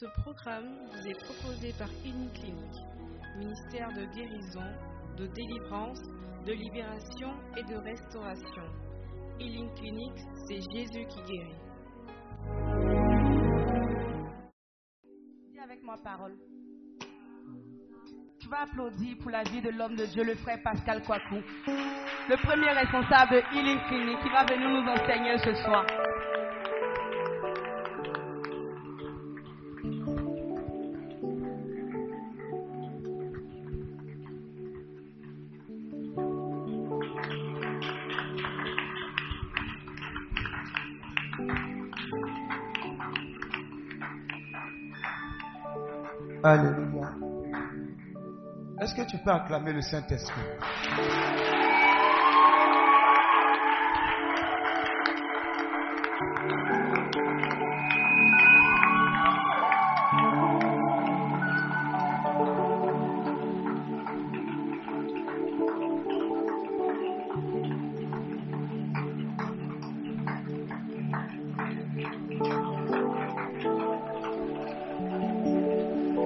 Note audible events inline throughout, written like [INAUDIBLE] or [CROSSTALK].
Ce programme vous est proposé par Clinic, ministère de guérison, de délivrance, de libération et de restauration. Healing Clinic, c'est Jésus qui guérit. Dis avec moi parole. Tu vas applaudir pour la vie de l'homme de Dieu, le frère Pascal Kwaku, le premier responsable de Healing Clinic qui va venir nous enseigner ce soir. Est-ce que tu peux acclamer le Saint-Esprit?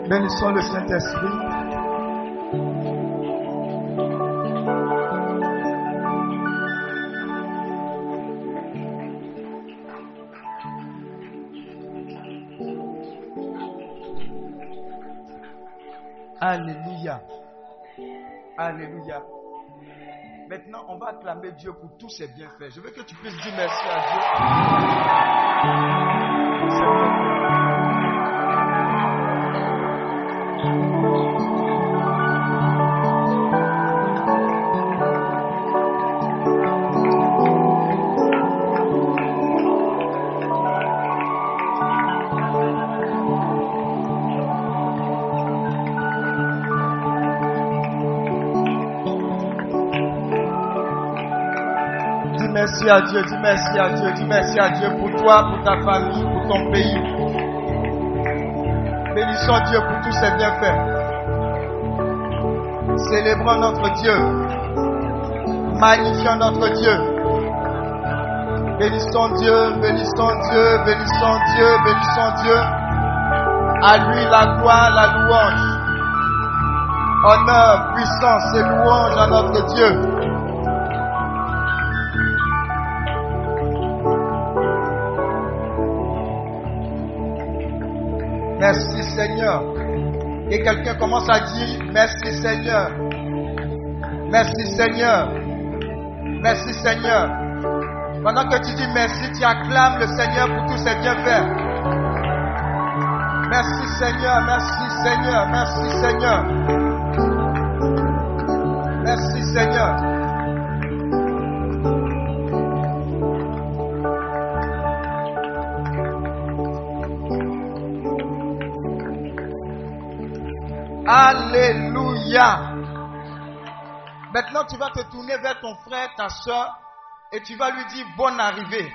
Bénissons le Saint-Esprit. Maintenant, on va acclamer Dieu pour tous ses bienfaits. Je veux que tu puisses dire merci à Dieu. À Dieu, dis merci à Dieu, dis merci à Dieu pour toi, pour ta famille, pour ton pays. Bénissons Dieu pour tous ses bienfaits. Célébrons notre Dieu. Magnifions notre Dieu. Bénissons Dieu, bénissons Dieu, bénissons Dieu, bénissons Dieu. À lui la gloire, la louange. Honneur, puissance et louange à notre Dieu. Quelqu'un commence à dire merci Seigneur. Merci Seigneur. Merci Seigneur. Pendant que tu dis merci, tu acclames le Seigneur pour tous ses bienfaits. Merci Seigneur, merci Seigneur, merci Seigneur. Ton frère, ta soeur, et tu vas lui dire bonne arrivée.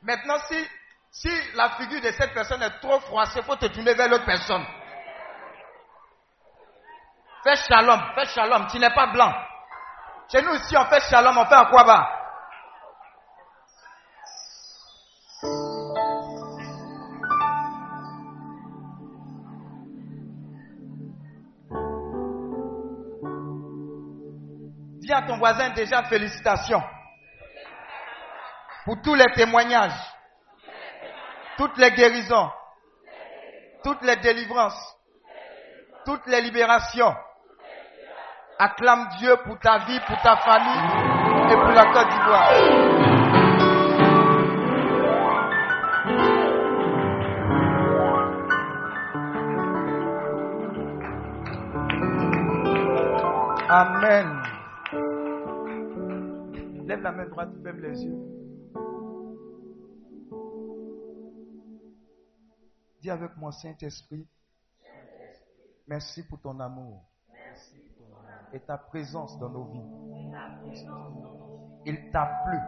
Maintenant, si, si la figure de cette personne est trop froissée, faut te tourner vers l'autre personne. Fais shalom, fais shalom, tu n'es pas blanc. Chez nous ici, on fait shalom, on fait un quoi bas ton voisin déjà félicitations pour tous les témoignages, toutes les guérisons, toutes les délivrances, toutes les libérations. Acclame Dieu pour ta vie, pour ta famille et pour la Côte d'Ivoire. Amen. Lève la main droite, ferme les yeux. Dis avec moi, Saint-Esprit, merci pour ton amour et ta présence dans nos vies. Il t'a plu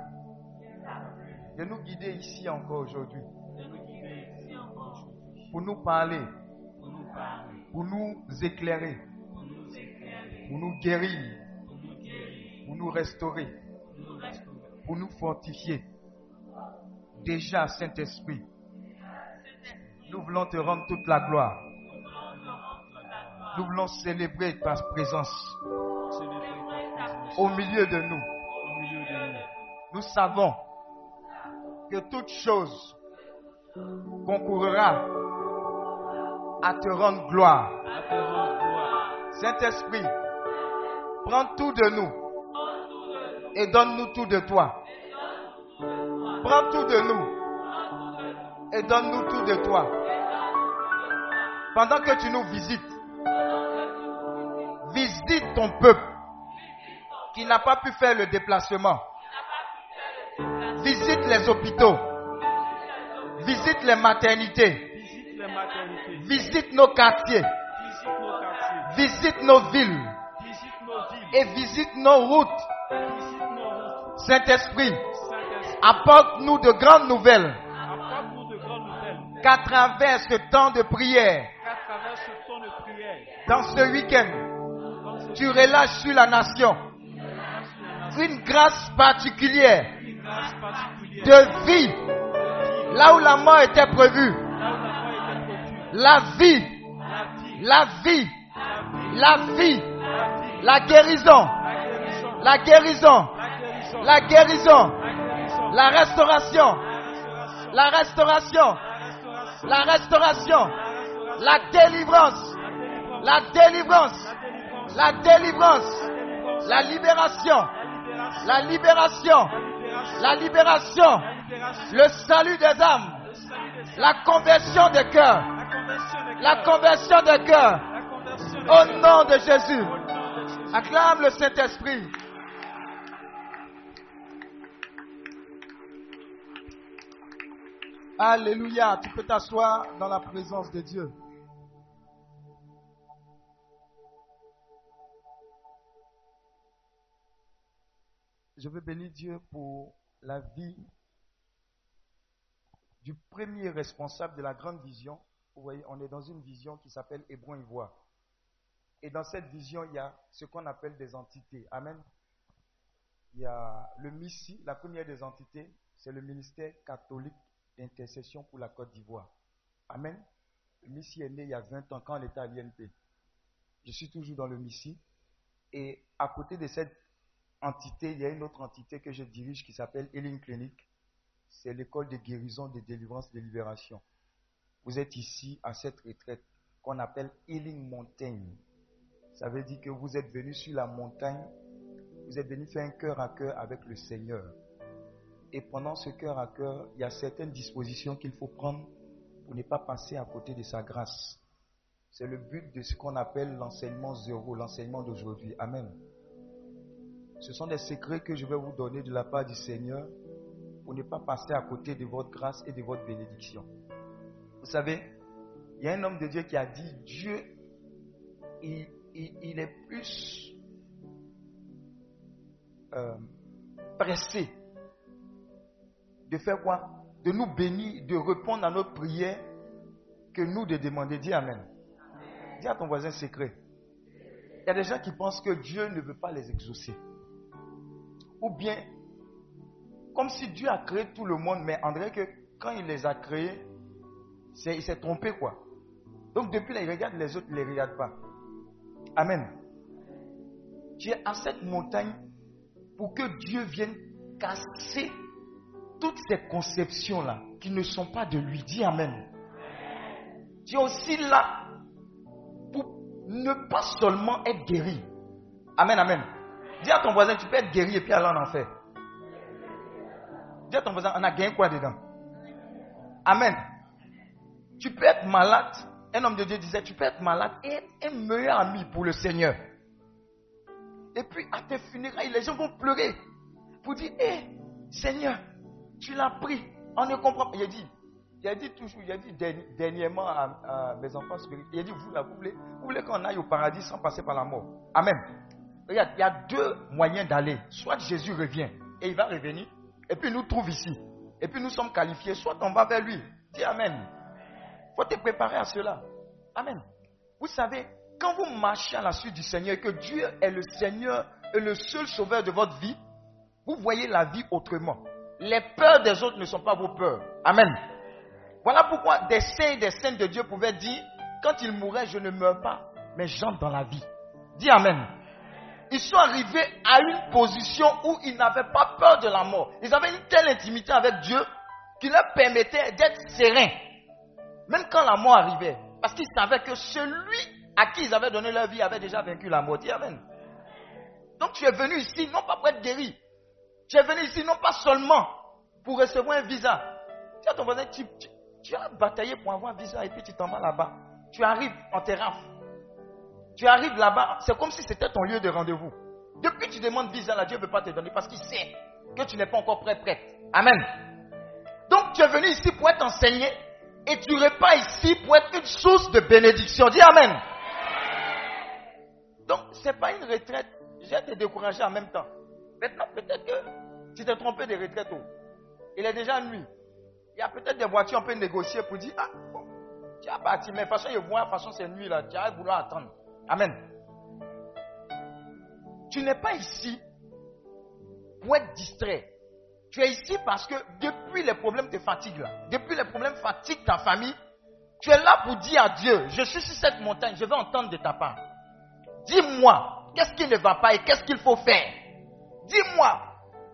de nous guider ici encore aujourd'hui. Pour nous parler, pour nous éclairer, pour nous guérir, pour nous restaurer, pour nous fortifier. Déjà, Saint-Esprit, Nous voulons te rendre toute la gloire. Nous voulons célébrer ta présence au milieu de nous. Nous savons que toute chose concourra à te rendre gloire. Saint-Esprit, prends tout de nous et donne-nous tout de toi. Prends tout de nous et donne-nous tout de toi. Pendant que tu nous visites, visite ton peuple qui n'a pas pu faire le déplacement. Visite les hôpitaux. Visite les maternités. Visite nos quartiers. Visite nos villes. Et visite nos routes. Saint-Esprit, apporte-nous de grandes nouvelles. Qu'à travers ce temps de prière, dans ce week-end, tu relâches sur la nation. Une grâce particulière. De vie. Là où la mort était prévue. La vie, la vie, la vie, la guérison, la guérison, la guérison, la restauration, la restauration, la restauration, la délivrance, la délivrance, la délivrance, la libération, la libération, la libération, le salut des âmes, la conversion des cœurs, la conversion des cœurs, au nom de Jésus. Acclame le Saint-Esprit. Alléluia, tu peux t'asseoir dans la présence de Dieu. Je veux bénir Dieu pour la vie du premier responsable de la grande vision. Vous voyez, on est dans une vision qui s'appelle Hébron Ivoire. Et dans cette vision, il y a ce qu'on appelle des entités. Amen. Il y a le MISI, la première des entités, c'est le ministère catholique d'intercession pour la Côte d'Ivoire. Amen. Le MISI est né il y a 20 ans quand on était à l'INP. Je suis toujours dans le MISI. Et à côté de cette entité, il y a une autre entité que je dirige qui s'appelle Healing Clinic. C'est l'école de guérison, de délivrance, de libération. Vous êtes ici à cette retraite qu'on appelle Healing Mountain. Ça veut dire que vous êtes venu sur la montagne, vous êtes venu faire un cœur à cœur avec le Seigneur. Et pendant ce cœur à cœur, il y a certaines dispositions qu'il faut prendre pour ne pas passer à côté de sa grâce. C'est le but de ce qu'on appelle l'enseignement zéro, l'enseignement d'aujourd'hui. Amen. Ce sont des secrets que je vais vous donner de la part du Seigneur pour ne pas passer à côté de votre grâce et de votre bénédiction. Vous savez, il y a un homme de Dieu qui a dit, Dieu, il, est plus euh, pressé de faire quoi? De nous bénir, de répondre à notre prière que nous de demander. Dis Amen. Dis à ton voisin secret. Il y a des gens qui pensent que Dieu ne veut pas les exaucer. Ou bien, comme si Dieu a créé tout le monde, mais André, que quand il les a créés, il s'est trompé, quoi. Donc depuis là, il regarde les autres, il ne les regarde pas. Amen. Tu es à cette montagne pour que Dieu vienne casser toutes ces conceptions-là qui ne sont pas de lui. Dis Amen. Tu es aussi là pour ne pas seulement être guéri. Amen, Amen. Dis à ton voisin, tu peux être guéri et puis aller en enfer. Dis à ton voisin, on a gagné quoi dedans? Amen. Tu peux être malade. Un homme de Dieu disait, tu peux être malade et être un meilleur ami pour le Seigneur. Et puis à tes funérailles, les gens vont pleurer pour dire, hé, Seigneur, tu l'as pris. On ne comprend pas. Il a dit, il a dit toujours, il a dit dernièrement à, mes enfants spirituels, il a dit, vous, là, vous voulez, vous voulez qu'on aille au paradis sans passer par la mort. Amen. Regarde, il y a deux moyens d'aller. Soit Jésus revient et il va revenir, et puis nous trouve ici. Et puis nous sommes qualifiés, soit on va vers lui. Dis Amen. Il faut te préparer à cela. Amen. Vous savez, quand vous marchez à la suite du Seigneur et que Dieu est le Seigneur et le seul sauveur de votre vie, vous voyez la vie autrement. Les peurs des autres ne sont pas vos peurs. Amen. Voilà pourquoi des saints et des saintes de Dieu pouvaient dire, quand ils mouraient, je ne meurs pas, mais j'entre dans la vie. Dis Amen. Ils sont arrivés à une position où ils n'avaient pas peur de la mort. Ils avaient une telle intimité avec Dieu qui leur permettait d'être sereins. Même quand la mort arrivait. Parce qu'ils savaient que celui à qui ils avaient donné leur vie avait déjà vaincu la mort. Dis Amen. Donc tu es venu ici non pas pour être guéri. Tu es venu ici non pas seulement pour recevoir un visa. Tu as ton voisin, tu, tu bataillé pour avoir un visa et puis tu t'en vas là-bas. Tu arrives en terrain. Tu arrives là-bas, c'est comme si c'était ton lieu de rendez-vous. Depuis que tu demandes visa, Dieu ne veut pas te donner parce qu'il sait que tu n'es pas encore prêt, prête. Amen. Donc tu es venu ici pour être enseigné et tu n'es pas ici pour être une source de bénédiction. Dis Amen. Donc ce n'est pas une retraite. J'ai te décourager en même temps. Maintenant, peut-être que tu t'es trompé de retraite. Oh. Il est déjà nuit. Il y a peut-être des voitures, on peut négocier pour dire, ah, bon, tu as parti, mais de toute façon, je vois, de toute façon, c'est nuit là, tu vas vouloir attendre. Amen. Tu n'es pas ici pour être distrait. Tu es ici parce que depuis les problèmes te fatiguent là, depuis les problèmes fatiguent ta famille, tu es là pour dire à Dieu, je suis sur cette montagne, je vais entendre de ta part. Dis-moi, qu'est-ce qui ne va pas et qu'est-ce qu'il faut faire? Dis-moi,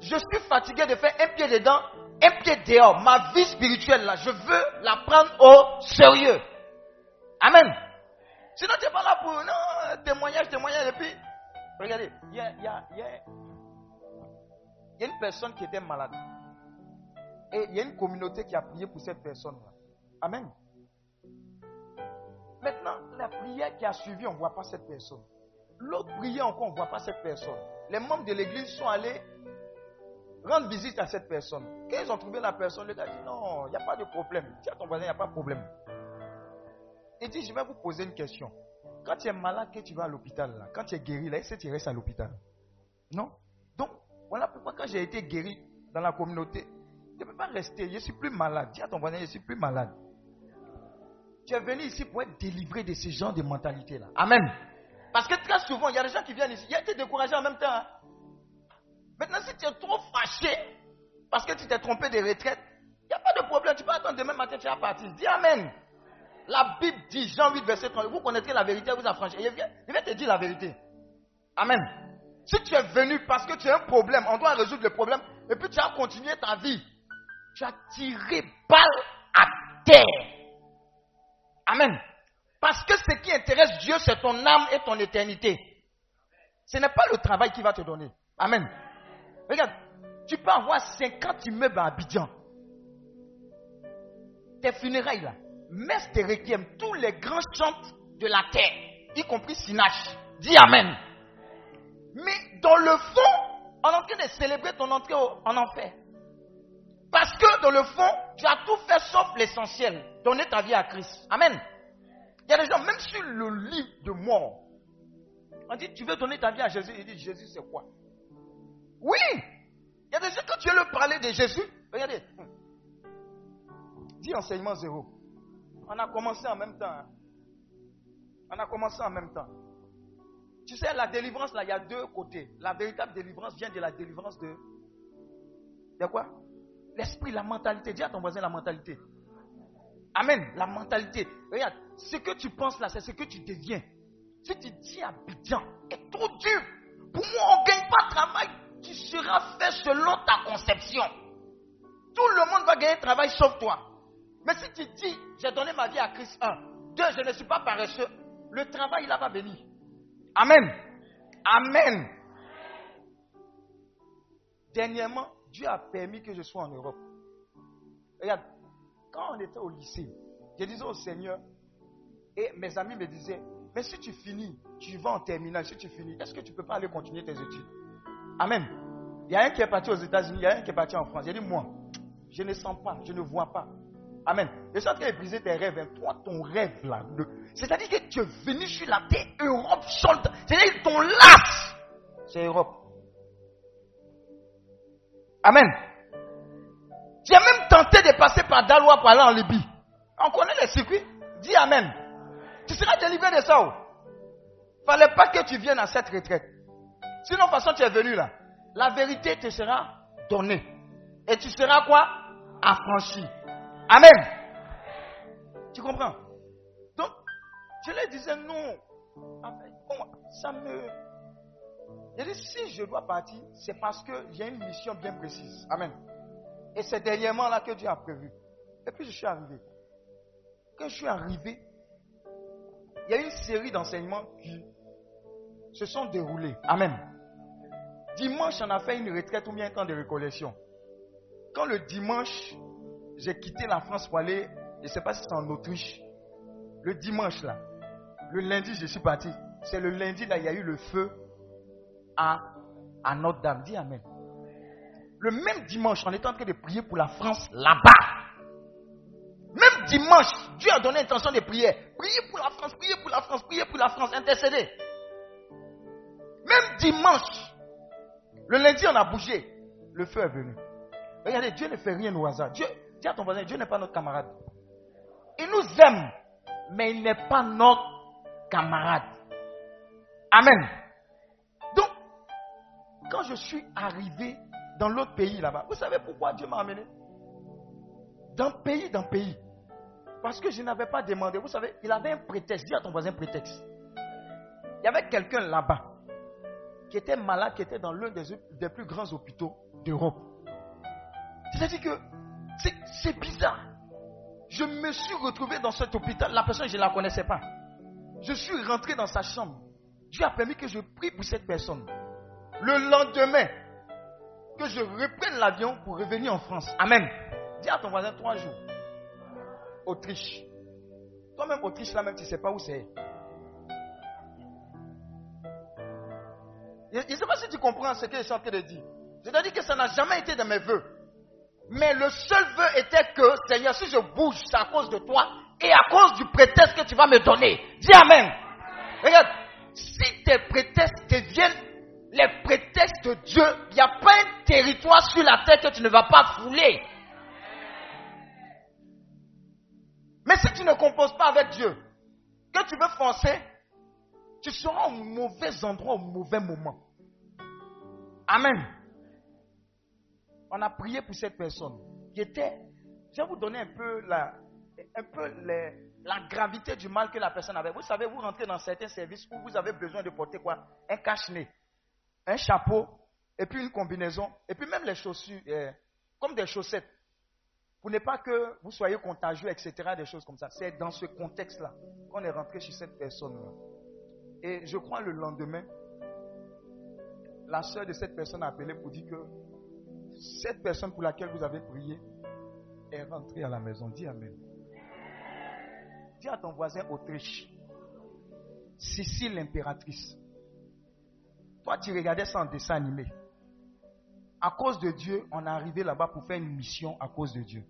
je suis fatigué de faire un pied dedans un pied dehors, ma vie spirituelle là, je veux la prendre au sérieux. Amen. Sinon, tu n'es pas là pour non, témoignage, témoignage. Et puis, regardez, il y a, y, a, y a, une personne qui était malade. Et il y a une communauté qui a prié pour cette personne-là. Amen. Maintenant, la prière qui a suivi, on ne voit pas cette personne. L'autre prière encore, on ne voit pas cette personne. Les membres de l'église sont allés rendre visite à cette personne. Quand ils ont trouvé la personne, le gars dit non, il n'y a pas de problème. Dis à ton voisin, il n'y a pas de problème. Il dit, je vais vous poser une question. Quand tu es malade, que tu vas à l'hôpital, là, quand tu es guéri, là, est-ce que tu restes à l'hôpital Non? Donc, voilà pourquoi quand j'ai été guéri dans la communauté, je ne peux pas rester. Je suis plus malade. Dis à ton voisin, je suis plus malade. Tu es venu ici pour être délivré de ce genre de mentalité-là. Amen. Parce que très souvent, il y a des gens qui viennent ici. Il y a été découragé en même temps. Hein. Maintenant, si tu es trop fâché parce que tu t'es trompé de retraite, il n'y a pas de problème. Tu peux attendre demain matin, tu vas partir. Dis Amen. La Bible dit, Jean 8, verset 30, vous connaîtrez la vérité, vous affranchirez. Il vient, il vient te dire la vérité. Amen. Si tu es venu parce que tu as un problème, on doit résoudre le problème, et puis tu as continué ta vie, tu as tiré balle à terre. Amen. Parce que ce qui intéresse Dieu, c'est ton âme et ton éternité. Ce n'est pas le travail qui va te donner. Amen. Regarde, tu peux avoir 50 immeubles à Abidjan. Tes funérailles là, messe tes requiem, tous les grands chantent de la terre, y compris Sinache. Dis Amen. Mais dans le fond, on est en train de célébrer ton entrée en enfer. Parce que dans le fond, tu as tout fait sauf l'essentiel, donner ta vie à Christ. Amen. Il y a des gens, même sur le lit de mort, on dit, tu veux donner ta vie à Jésus, il dit, Jésus c'est quoi? Oui. Il y a des gens, quand tu veux leur parler de Jésus, regardez. Dis enseignement zéro. On a commencé en même temps. Hein. On a commencé en même temps. Tu sais, la délivrance, là, il y a deux côtés. La véritable délivrance vient de la délivrance de. De quoi? L'esprit, la mentalité. Dis à ton voisin la mentalité. Amen. La mentalité. Regarde, ce que tu penses là, c'est ce que tu deviens. Si tu dis Abidjan est trop dur. Pour moi, on ne gagne pas de travail tu seras fait selon ta conception. Tout le monde va gagner travail sauf toi. Mais si tu dis, j'ai donné ma vie à Christ 1, 2, je ne suis pas paresseux, le travail là va venir. Amen. Amen. Dernièrement, Dieu a permis que je sois en Europe. Regarde, quand on était au lycée, je disais au Seigneur, et mes amis me disaient, mais si tu finis, tu vas en terminale, si tu finis, est-ce que tu ne peux pas aller continuer tes études? Amen. Il y a un qui est parti aux États-Unis, il y a un qui est parti en France. J'ai dit, moi, je ne sens pas, je ne vois pas. Amen. Je suis en train de briser tes rêves. Hein. Toi, ton rêve là, c'est-à-dire que tu es venu sur la terre, Europe, c'est-à-dire ton lasse, c'est Europe. Amen. J'ai même tenté de passer par Dalois pour aller en Libye. On connaît les circuits. Dis Amen. Tu seras délivré de ça. Il oh. Fallait pas que tu viennes à cette retraite. Sinon, de toute façon, tu es venu là. La vérité te sera donnée. Et tu seras quoi? Affranchi. Amen. comprends? Donc, je leur disais non. ça me. Je dit, si je dois partir, c'est parce y a une mission bien précise. Amen. Et c'est dernièrement là que Dieu a prévu. Et puis je suis arrivé. Quand je suis arrivé, il y a une série d'enseignements qui se sont déroulés. Amen. Dimanche, on a fait une retraite ou bien un temps de récollection. Quand le dimanche, j'ai quitté la France pour aller, je ne sais pas si c'est en Autriche, le dimanche là, le lundi, je suis parti. C'est le lundi là, il y a eu le feu à, à Notre-Dame. Dis Amen. Le même dimanche, on était en train de prier pour la France là-bas. Même dimanche, Dieu a donné l'intention de prier. Priez pour la France, priez pour la France, priez pour la France, intercédez. Même dimanche, le lundi, on a bougé. Le feu est venu. Regardez, Dieu ne fait rien au hasard. Dieu, dis à ton voisin, Dieu n'est pas notre camarade. Il nous aime, mais il n'est pas notre camarade. Amen. Donc, quand je suis arrivé dans l'autre pays là-bas, vous savez pourquoi Dieu m'a amené? D'un pays, d'un pays. Parce que je n'avais pas demandé. Vous savez, il avait un prétexte. Dis à ton voisin prétexte. Il y avait quelqu'un là-bas qui était malade, qui était dans l'un des, plus grands hôpitaux d'Europe. C'est-à-dire que c'est bizarre. Je me suis retrouvé dans cet hôpital. La personne, je ne la connaissais pas. Je suis rentré dans sa chambre. Dieu a permis que je prie pour cette personne. Le lendemain, que je reprenne l'avion pour revenir en France. Amen. Dis à ton voisin trois jours. Autriche. Toi-même, Autriche, là même, tu ne sais pas où c'est. Je ne sais pas si tu comprends ce que je suis en train de dire. C'est-à-dire que ça n'a jamais été de mes voeux. Mais le seul vœu était que, Seigneur, si je bouge, c'est à cause de toi et à cause du prétexte que tu vas me donner. Dis Amen. Regarde, si tes prétextes deviennent les prétextes de Dieu, il n'y a pas un territoire sur la terre que tu ne vas pas fouler. Mais si tu ne composes pas avec Dieu, que tu veux foncer, tu seras au mauvais endroit au mauvais moment. Amen. On a prié pour cette personne qui. Je vais vous donner un peu la, un peu la gravité du mal que la personne avait. Vous savez, vous rentrez dans certains services où vous avez besoin de porter quoi? Un cache-nez, un chapeau, et puis une combinaison, et puis même les chaussures, euh, comme des chaussettes. Pour ne pas que vous soyez contagieux, etc., des choses comme ça. C'est dans ce contexte-là qu'on est rentré chez cette personne-là. Et je crois le lendemain, la soeur de cette personne a appelé pour dire que cette personne pour laquelle vous avez prié est rentrée à la maison. Dis Amen. Dis à ton voisin Autriche, Cécile l'impératrice. Toi, tu regardais ça en dessin animé. À cause de Dieu, on est arrivé là-bas pour faire une mission à cause de Dieu.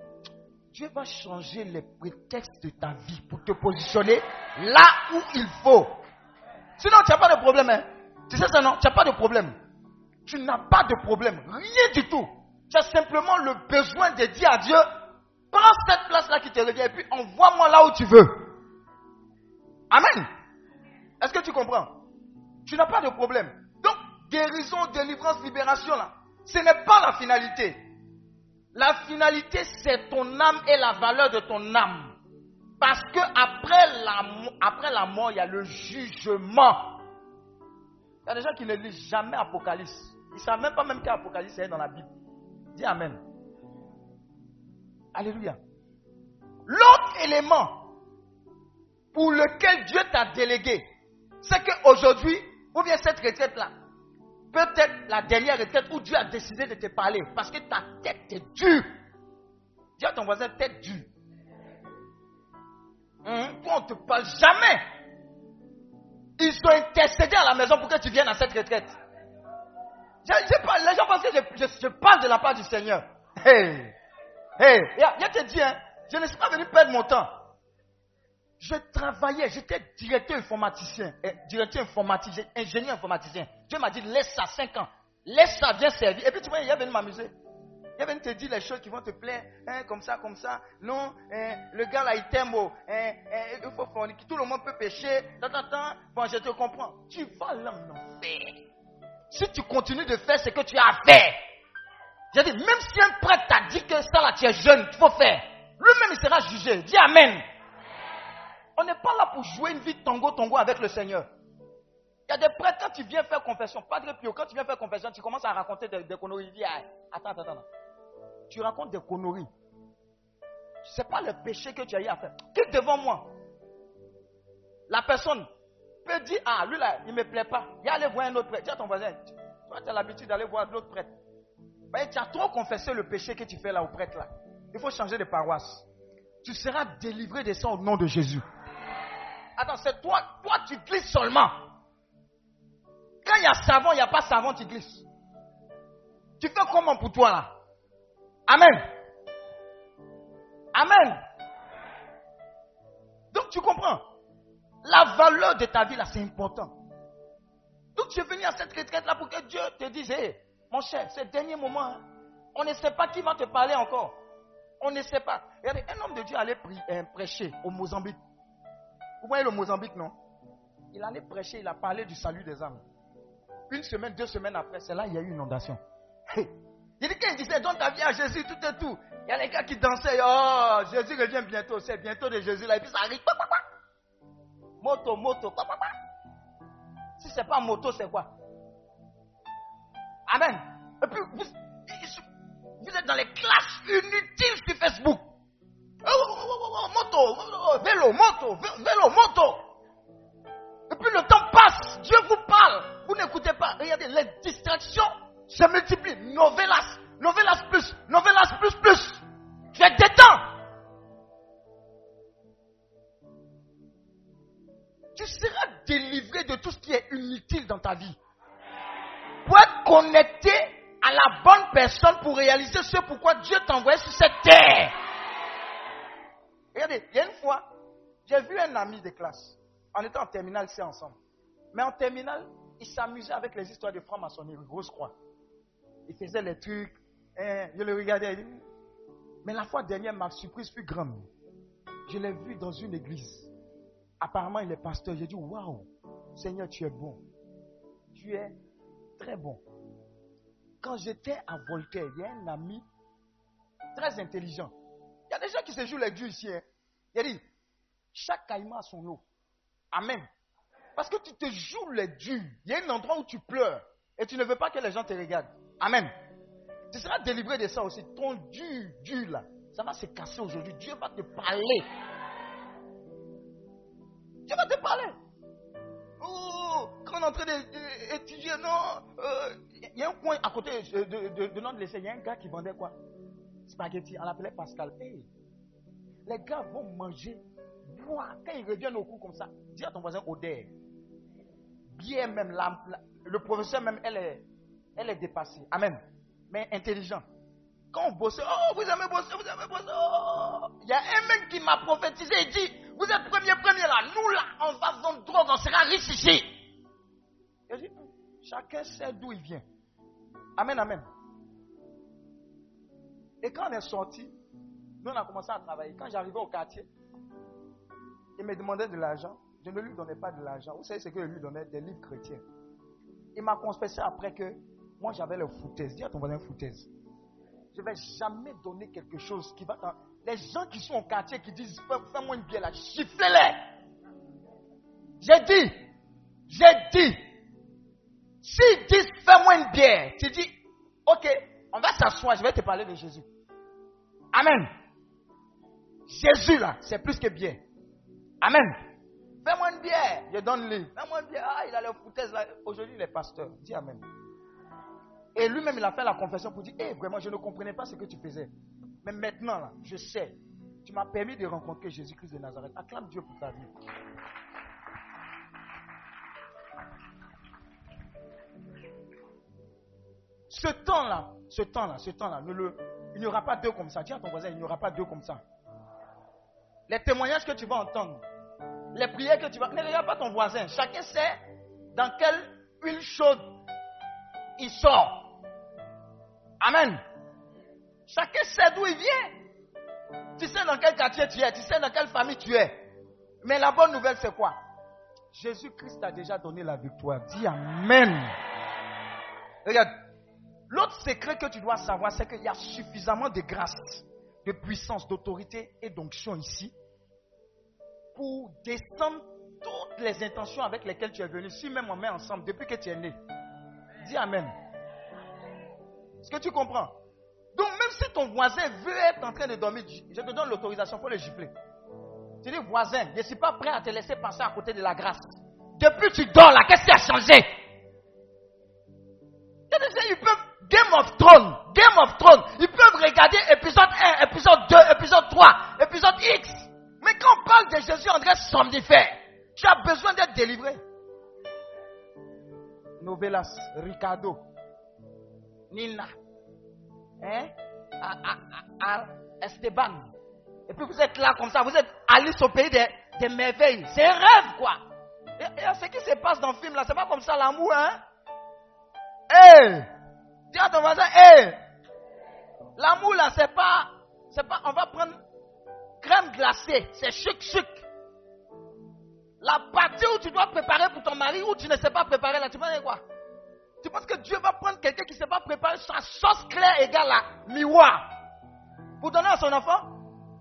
Dieu va changer les prétextes de ta vie pour te positionner là où il faut. Sinon, tu n'as pas de problème. Hein? Tu sais ça, non? Tu n'as pas de problème. Tu n'as pas de problème. Rien du tout. Tu as simplement le besoin de dire à Dieu, prends cette place-là qui te revient et puis envoie-moi là où tu veux. Amen. Est-ce que tu comprends? Tu n'as pas de problème. Guérison, délivrance, libération, là, ce n'est pas la finalité. La finalité, c'est ton âme et la valeur de ton âme. Parce que après la, après la mort, il y a le jugement. Il y a des gens qui ne lisent jamais Apocalypse. Ils ne savent même pas même qu'Apocalypse est dans la Bible. Dis Amen. Alléluia. L'autre élément pour lequel Dieu t'a délégué, c'est qu'aujourd'hui, ou bien cette retraite-là, peut-être la dernière retraite où Dieu a décidé de te parler, parce que ta tête est dure. Dis à ton voisin, tête dure. Hum, on ne te parle jamais. Ils sont intercédés à la maison pour que tu viennes à cette retraite. les gens pensent que je, parle de la part du Seigneur. Hey, hey, je te dis, hein, je ne suis pas venu perdre mon temps. Je travaillais, j'étais directeur informaticien, eh, directeur informaticien, ingénieur informaticien. Dieu m'a dit, laisse ça 5 ans. Laisse ça, viens servir. Et puis tu vois, il est venu m'amuser. Il vient te dire les choses qui vont te plaire, hein, comme ça, comme ça. Non, hein, le gars là, il t'aime, oh, hein, il faut forniquer. Tout le monde peut pécher. Bon, je te comprends. Tu vas en enfer. Si tu continues de faire ce que tu as fait, j'ai dit, même si un prêtre t'a dit que ça là, tu es jeune, il faut faire. Lui-même, il sera jugé. Dis Amen. On n'est pas là pour jouer une vie tango-tango avec le Seigneur. Il y a des prêtres, quand tu viens faire confession, Padre Pio, quand tu viens faire confession, tu commences à raconter des, conneries. Il dit, ah, attends, attends, attends. Tu racontes des conneries. Ce n'est pas le péché que tu as eu à faire. Quitte devant moi. La personne peut dire, ah, lui là, il ne me plaît pas. Il aller voir un autre prêtre. Dis à ton voisin, toi, tu as l'habitude d'aller voir d'autres prêtres. tu as trop confessé le péché que tu fais là au prêtre là. Il faut changer de paroisse. Tu seras délivré de ça au nom de Jésus. Attends, c'est toi, toi tu glisses seulement. Quand il y a savon, il n'y a pas savon, tu glisses. Tu fais comment pour toi là? Amen. Amen. Donc tu comprends? La valeur de ta vie là, c'est important. Donc tu es venu à cette retraite là pour que Dieu te dise, mon cher, c'est le dernier moment. Hein. On ne sait pas qui va te parler encore. On ne sait pas. Regardez, un homme de Dieu allait euh, prêcher au Mozambique. Vous voyez le Mozambique, non? Il allait prêcher, il a parlé du salut des âmes. Une semaine, deux semaines après, c'est là il y a eu une inondation. Il dit qu'il disait, donne ta vie à Jésus, tout et tout? Il y a les gars qui dansaient, oh, Jésus revient bientôt, c'est bientôt de Jésus là, et puis ça arrive. Moto, moto, Si c'est pas moto, c'est quoi? Amen. Et puis, vous, vous, êtes dans les classes inutiles sur Facebook. Oh, oh, oh, moto, vélo, moto, vélo, moto. Et puis le temps passe, Dieu vous parle, vous n'écoutez pas. Regardez, les distractions se multiplient. Novelas, novelas plus, novelas plus plus. Es détends. Tu seras délivré de tout ce qui est inutile dans ta vie. Pour être connecté à la bonne personne pour réaliser ce pourquoi Dieu t'a envoyé sur cette terre. Regardez, il y a une fois, j'ai vu un ami de classe. On était en terminale, c'est ensemble. Mais en terminale, il s'amusait avec les histoires de franc-maçonnerie, grosse croix. Il faisait les trucs. Hein, je le regardais. Mais la fois dernière, ma surprise fut grande. Je l'ai vu dans une église. Apparemment, il est pasteur. J'ai dit, waouh, Seigneur, tu es bon. Tu es très bon. Quand j'étais à Voltaire, il y a un ami très intelligent. Il y a des gens qui se jouent les dieux ici. Hein. Il a dit, chaque caïman a son lot. Amen. Parce que tu te joues les dieux. Il y a un endroit où tu pleures et tu ne veux pas que les gens te regardent. Amen. Tu seras délivré de ça aussi. Ton Dieu, Dieu là, ça va se casser aujourd'hui. Dieu va te parler. Dieu va te parler. Oh, quand on est en train d'étudier, non, euh, il y a un coin à côté de, de, de notre lycée, il y a un gars qui vendait quoi? Spaghetti, on l'appelait Pascal. les gars vont manger, boire. Quand ils reviennent au cours comme ça, dis à ton voisin odeur. Bien même, le professeur même, elle est, elle est dépassée. Amen. Mais intelligent. Quand on bosse, oh, vous aimez bosser, vous aimez bosser. Oh. Il y a un mec qui m'a prophétisé et dit, vous êtes premier, premier là. Nous là, on va vendre drogue, on sera riche ici. Dit, chacun sait d'où il vient. Amen, amen. Et quand on est sorti, nous on a commencé à travailler. Quand j'arrivais au quartier, il me demandait de l'argent. Je ne lui donnais pas de l'argent. Vous savez ce que je lui donnais? Des livres chrétiens. Il m'a confessé après que moi j'avais le foutaise. Dis à ton voisin foutaise. Je ne vais jamais donner quelque chose qui va. Les gens qui sont au quartier qui disent fais-moi une bière là, chifflez-les. J'ai dit, j'ai dit, s'ils disent fais-moi une bière, tu dis ok, on va s'asseoir, je vais te parler de Jésus. Amen. Jésus là, c'est plus que bien. Amen. Fais-moi une bière. Je donne lui. Fais-moi une bière. Ah, il a le foutaise là. Aujourd'hui, il est pasteur. Dis Amen. Et lui-même, il a fait la confession pour dire, eh, vraiment, je ne comprenais pas ce que tu faisais. Mais maintenant, là, je sais. Tu m'as permis de rencontrer Jésus-Christ de Nazareth. Acclame Dieu pour ta vie. Ce temps-là, ce temps-là, ce temps-là, il n'y aura pas deux comme ça. Dis à ton voisin, il n'y aura pas deux comme ça. Les témoignages que tu vas entendre, les prières que tu vas. Ne regarde pas ton voisin. Chacun sait dans quelle huile chaude il sort. Amen. Chacun sait d'où il vient. Tu sais dans quel quartier tu es. Tu sais dans quelle famille tu es. Mais la bonne nouvelle, c'est quoi? Jésus-Christ a déjà donné la victoire. Dis Amen. Regarde. L'autre secret que tu dois savoir, c'est qu'il y a suffisamment de grâce, de puissance, d'autorité et d'onction ici pour descendre toutes les intentions avec lesquelles tu es venu, si même on met ensemble depuis que tu es né. Dis Amen. Est-ce que tu comprends? Donc même si ton voisin veut être en train de dormir, je te donne l'autorisation pour le gifler. Tu dis, voisin, je ne suis pas prêt à te laisser passer à côté de la grâce. Depuis tu dors là, qu'est-ce qui a changé? Game of Thrones, Game of Thrones, ils peuvent regarder épisode 1, épisode 2, épisode 3, épisode X. Mais quand on parle de Jésus, dirait somnifère. Tu as besoin d'être délivré. Novelas, Ricardo, Nina, hein? Esteban. Et puis vous êtes là comme ça, vous êtes Alice au pays des, des merveilles. C'est un rêve, quoi. Et, ce qui se passe dans le film là, c'est pas comme ça l'amour, hein? Hé! Dis à ton voisin, hé! L'amour là, c'est pas, c'est pas, on va prendre crème glacée, c'est chic chic. La partie où tu dois préparer pour ton mari, où tu ne sais pas préparer là, tu penses quoi? Tu penses que Dieu va prendre quelqu'un qui ne sait pas préparer sa sauce claire égale à miroir pour donner à son enfant?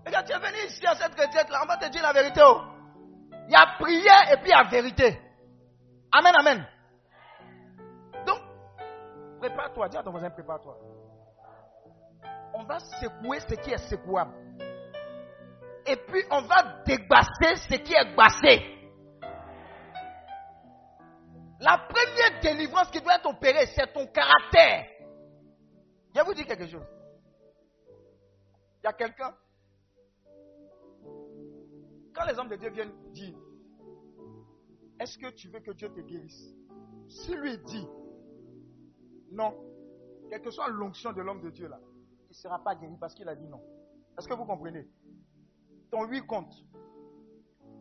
Et quand tu es venu ici à cette retraite là, on va te dire la vérité. Oh. Il y a prière et puis il y a vérité. Amen, amen. Prépare-toi. Dis à ton voisin, prépare-toi. On va secouer ce qui est secouable. Et puis, on va débasser ce qui est bassé. La première délivrance qui doit être opérée, c'est ton caractère. Je vous dire quelque chose. Il y a quelqu'un quand les hommes de Dieu viennent dire, est-ce que tu veux que Dieu te guérisse? Si lui dit non, quelle que soit l'onction de l'homme de Dieu là, il ne sera pas guéri parce qu'il a dit non. Est-ce que vous comprenez? Ton oui compte.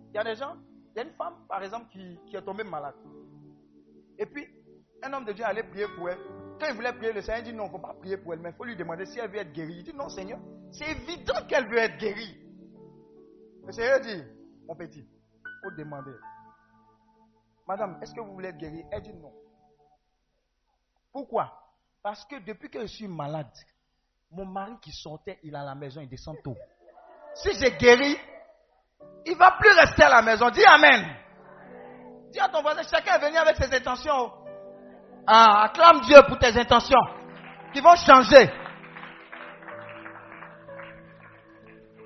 Il y a des gens, il y a une femme par exemple qui, qui est tombée malade. Et puis, un homme de Dieu allait prier pour elle. Quand il voulait prier, le Seigneur dit non, il ne faut pas prier pour elle, mais il faut lui demander si elle veut être guérie. Il dit non, Seigneur, c'est évident qu'elle veut être guérie. Le Seigneur dit, mon petit, il faut demander. Madame, est-ce que vous voulez être guérie? Elle dit non. Pourquoi? Parce que depuis que je suis malade, mon mari qui sortait, il est à la maison, il descend tôt. Si j'ai guéri, il ne va plus rester à la maison. Dis Amen. Dis à ton voisin, chacun est venu avec ses intentions. Ah, acclame Dieu pour tes intentions qui vont changer.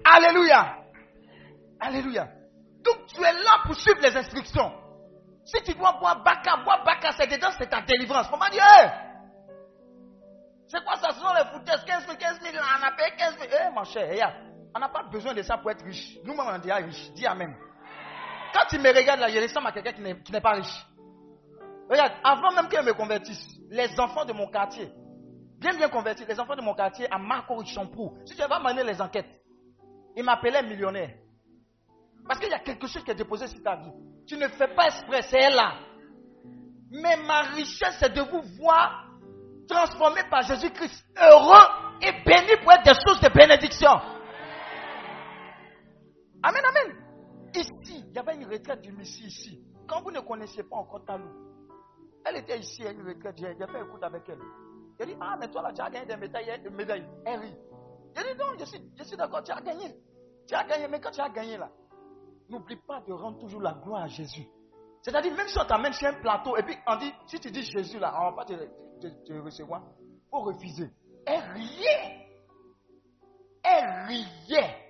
Alléluia. Alléluia. Donc tu es là pour suivre les instructions. Si tu dois boire baka, boire baka, c'est dedans, c'est ta délivrance. Comment dire, c'est quoi ça? Ce sont les foutaises, 15 000, 15 000, on a payé 15 000. Eh, mon cher, regarde, on n'a pas besoin de ça pour être riche. Nous-mêmes, on est riche. Dis Amen. Quand tu me regardes là, je ressemble à quelqu'un qui n'est pas riche. Regarde, avant même qu'ils me convertissent, les enfants de mon quartier, bien bien convertis, les enfants de mon quartier à Marco Richamprou, si tu vas mener les enquêtes, ils m'appelaient millionnaire. Parce qu'il y a quelque chose qui est déposé sur ta vie. Tu ne fais pas exprès, c'est là. Mais ma richesse, c'est de vous voir transformé par Jésus-Christ, heureux et béni pour être des sources de bénédiction. Amen, amen. Ici, il y avait une retraite du Messie ici. Quand vous ne connaissiez pas encore Talou, elle était ici à une retraite. J'ai fait écoute avec elle. Elle dit, ah, mais toi là, tu as gagné des médailles. Des médailles. Elle rit. Je dit, non, je suis, je suis d'accord, tu as gagné. Tu as gagné, mais quand tu as gagné là, n'oublie pas de rendre toujours la gloire à Jésus. C'est-à-dire, même si on t'amène sur un plateau, et puis on dit, si tu dis Jésus là, on ne va pas te, recevoir, il faut refuser. Elle riait. Elle riait.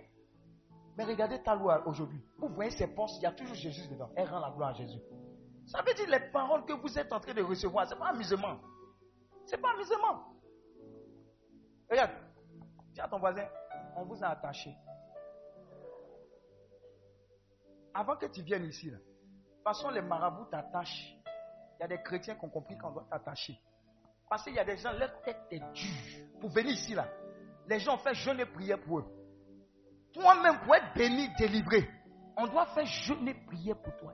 Mais regardez ta loi aujourd'hui. Vous voyez ses postes, il y a toujours Jésus dedans. Elle rend la gloire à Jésus. Ça veut dire les paroles que vous êtes en train de recevoir, ce n'est pas amusement. Ce n'est pas amusement. Regarde, dis à ton voisin, on vous a attaché. Avant que tu viennes ici, là, de les marabouts t'attachent. Il y a des chrétiens qui ont compris qu'on doit t'attacher. Parce qu'il y a des gens, leur tête est dure. Pour venir ici, là, les gens ont fait jeûner prier pour eux. Toi-même, pour être béni, délivré, on doit faire jeûner prier pour toi.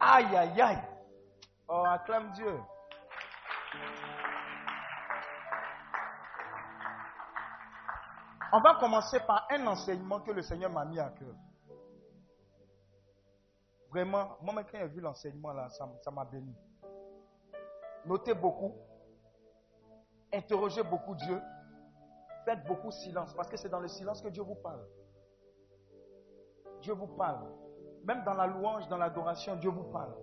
Aïe, aïe, aïe. Oh, acclame Dieu. On va commencer par un enseignement que le Seigneur m'a mis à cœur. Vraiment, moi, quand j'ai vu l'enseignement là, ça m'a béni. Notez beaucoup, interrogez beaucoup Dieu, faites beaucoup silence parce que c'est dans le silence que Dieu vous parle. Dieu vous parle. Même dans la louange, dans l'adoration, Dieu vous parle.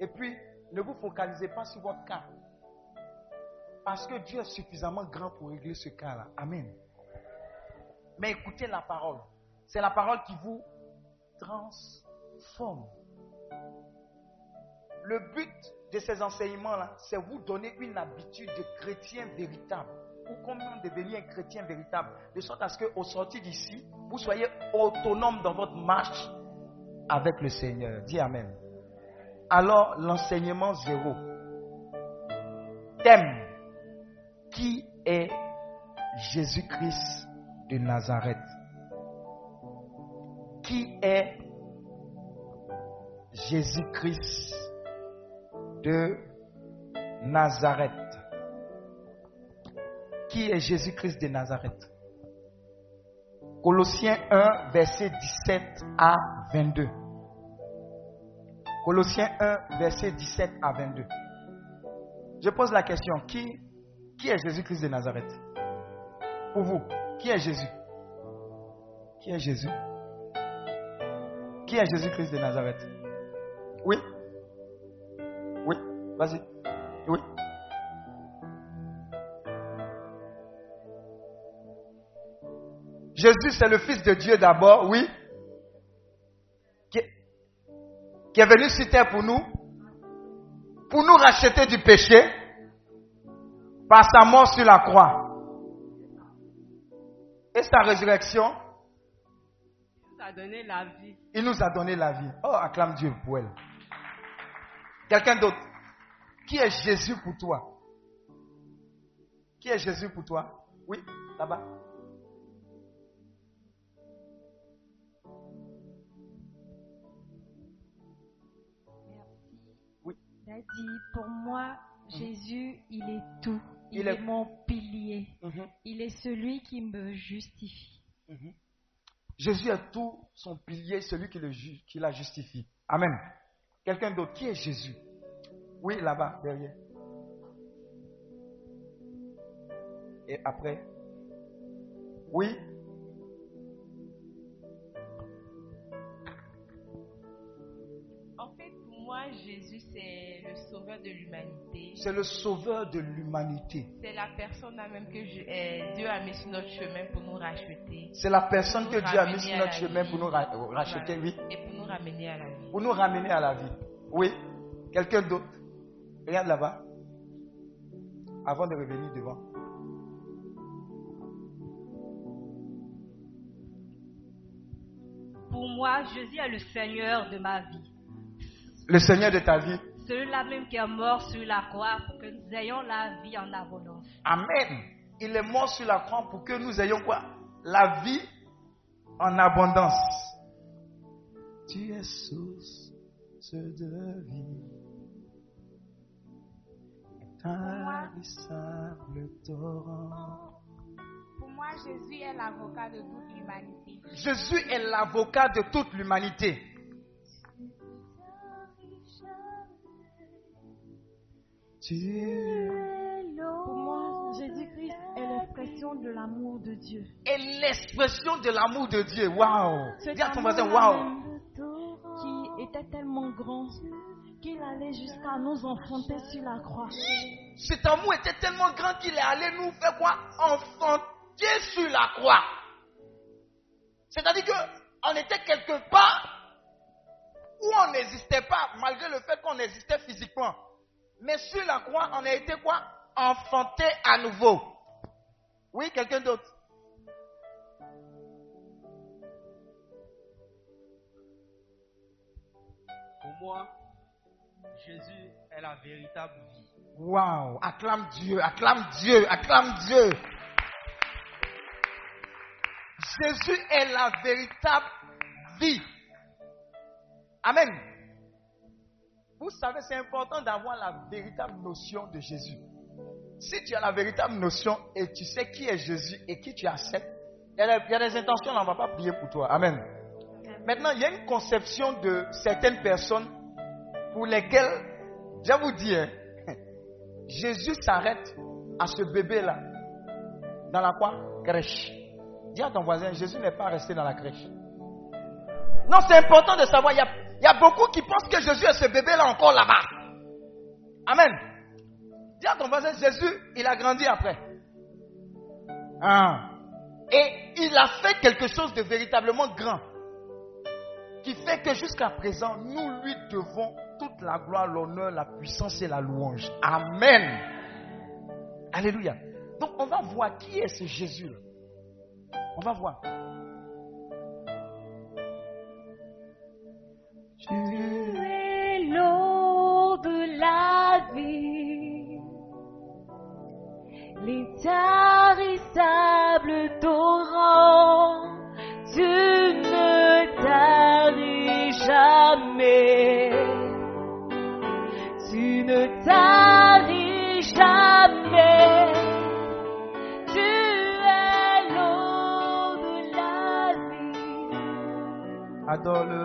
Et puis, ne vous focalisez pas sur votre cas. Parce que Dieu est suffisamment grand pour régler ce cas-là. Amen. Mais écoutez la parole. C'est la parole qui vous transforme. Le but de ces enseignements-là, c'est vous donner une habitude de chrétien véritable. Ou comment devenir un chrétien véritable. De sorte à ce qu'au sortir d'ici, vous soyez autonome dans votre marche avec le Seigneur. Dis Amen. Alors, l'enseignement zéro. Thème. Qui est Jésus-Christ? De Nazareth. Qui est Jésus-Christ de Nazareth? Qui est Jésus-Christ de Nazareth? Colossiens 1, verset 17 à 22. Colossiens 1, verset 17 à 22. Je pose la question, qui, qui est Jésus-Christ de Nazareth? Pour vous, qui est Jésus? Qui est Jésus? Qui est Jésus-Christ de Nazareth? Oui Oui, vas-y. Oui. Jésus, c'est le Fils de Dieu d'abord, oui. Qui, est venu sur terre pour nous, pour nous racheter du péché par sa mort sur la croix. Et sa résurrection, Il nous a donné la vie. il nous a donné la vie. Oh, acclame Dieu pour elle. Quelqu'un d'autre? Qui est Jésus pour toi? Qui est Jésus pour toi? Oui, là-bas. Oui. Il a dit, pour moi, Jésus, il est tout. Il, Il est... est- mon pilier. Mhm, Il est celui qui me justifie. mhm. Jésus est tout son pilier, celui qui, le ju- qui la justifie. Amen. Quelqu'un d'autre. Qui est Jésus? Oui, là-bas, derrière. Et après? Oui moi, Jésus, c'est le sauveur de l'humanité. C'est le sauveur de l'humanité. C'est la personne même que je- euh, Dieu a mis sur notre chemin pour nous racheter. C'est la personne que Dieu a mis sur notre chemin vie. pour nous ra- racheter, Voilà. oui. Et pour nous ramener à la vie. Pour nous ramener à la vie. Oui. Quelqu'un d'autre? Regarde là-bas. Avant de revenir devant. Pour moi, Jésus est le Seigneur de ma vie. Le Seigneur de ta vie. Celui-là même qui est mort sur la croix pour que nous ayons la vie en abondance. Amen. Il est mort sur la croix pour que nous ayons quoi? La vie en abondance. Tu es source de vie. Intarissable torrent. Pour moi, Jésus est l'avocat de toute l'humanité. Jésus est l'avocat de toute l'humanité. Pour moi, Jésus-Christ est l'expression de l'amour de Dieu. es l'expression de l'amour de Dieu. Waouh. Dis à ton voisin, waouh. Qui était tellement grand qu'il allait jusqu'à nous enfanter sur la croix. Cet amour était tellement grand qu'il est allé nous faire quoi? Enfanter sur la croix. C'est-à-dire qu'on était quelque part où on n'existait pas, malgré le fait qu'on existait physiquement. Mais sur la croix, on a été quoi? Enfanté à nouveau. Oui, quelqu'un d'autre? Pour moi, Jésus est la véritable vie. Waouh Acclame Dieu, acclame Dieu, acclame Dieu. Jésus est la véritable vie. Amen. Vous savez, c'est important d'avoir la véritable notion de Jésus. Si tu as la véritable notion et tu sais qui est Jésus et qui tu acceptes, il y, a des intentions, on ne va pas prier pour toi. Amen. Maintenant, il y a une conception de certaines personnes pour lesquelles, je vous dis, [LAUGHS] Jésus s'arrête à ce bébé-là, dans la quoi? Crèche. Dis à ton voisin, Jésus n'est pas resté dans la crèche. Non, c'est important de savoir, il y a il y a beaucoup qui pensent que Jésus est ce bébé-là encore là-bas. Amen. Dis à ton voisin, Jésus, il a grandi après. Ah. Et il a fait quelque chose de véritablement grand. Qui fait que jusqu'à présent, nous lui devons toute la gloire, l'honneur, la puissance et la louange. Amen. Alléluia. Donc on va voir qui est ce Jésus-là. On va voir. Tu es l'eau de la vie, l'intarissable torrent. Tu ne taris jamais, tu ne taris jamais. Tu es l'eau de la vie. Adore-le.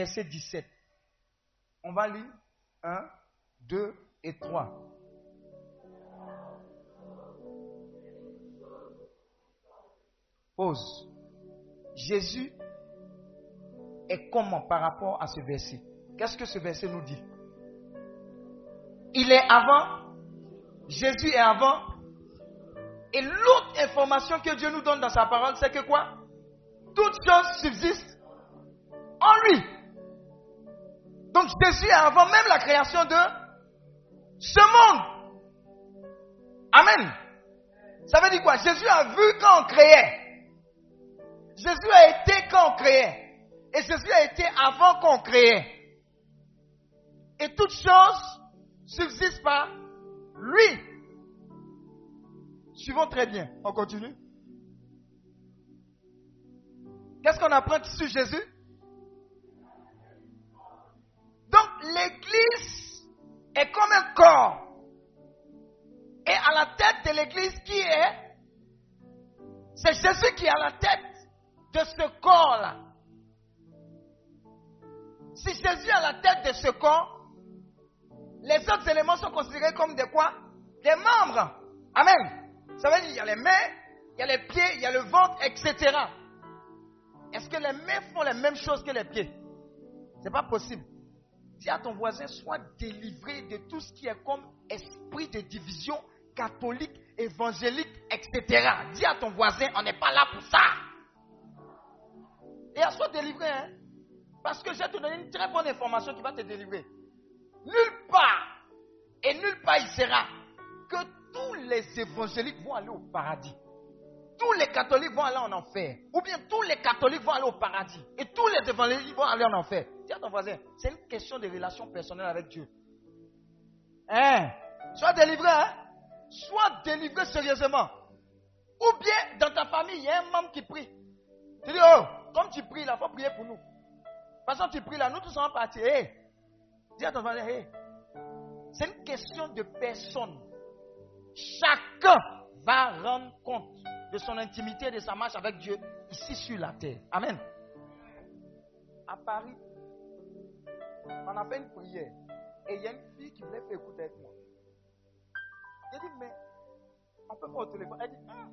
Verset 17. On va lire 1, 2 et 3. Pause. Jésus est comment par rapport à ce verset? Qu'est-ce que ce verset nous dit? Il est avant. Jésus est avant. Et l'autre information que Dieu nous donne dans sa parole, c'est que quoi? Toutes choses subsistent en lui. Donc Jésus est avant même la création de ce monde. Amen. Ça veut dire quoi? Jésus a vu quand on créait. Jésus a été quand on créait. Et Jésus a été avant qu'on créait. Et toutes choses subsistent par lui. Suivons très bien. On continue. Qu'est-ce qu'on apprend sur Jésus? Donc l'église est comme un corps. Et à la tête de l'église, qui est C'est Jésus qui est à la tête de ce corps-là. Si Jésus est à la tête de ce corps, les autres éléments sont considérés comme des quoi? Des membres. Amen. Ça veut dire il y a les mains, il y a les pieds, il y a le ventre, etc. Est-ce que les mains font les mêmes choses que les pieds? C'est pas possible. Dis à ton voisin, sois délivré de tout ce qui est comme esprit de division catholique, évangélique, etc. Dis à ton voisin, on n'est pas là pour ça. Et sois délivré, hein. Parce que je vais te donner une très bonne information qui va te délivrer. Nulle part, et nulle part il sera, que tous les évangéliques vont aller au paradis. Tous les catholiques vont aller en enfer. Ou bien tous les catholiques vont aller au paradis. Et tous les évangéliques vont aller en enfer. Dis à ton voisin, c'est une question de relation personnelle avec Dieu. Hein? Sois délivré, hein? Sois délivré sérieusement. Ou bien dans ta famille, il y a un membre qui prie. Tu dis, oh, comme tu pries là, il faut prier pour nous. Parce que tu pries là, nous tous sommes partis. Hey, dis à ton voisin, hey, c'est une question de personne. Chacun va rendre compte de son intimité, de sa marche avec Dieu ici sur la terre. Amen. À Paris, on a fait une prière. Et il y a une fille qui voulait faire écouter avec moi. J'ai dit, mais on peut pas au téléphone. Elle dit, ah,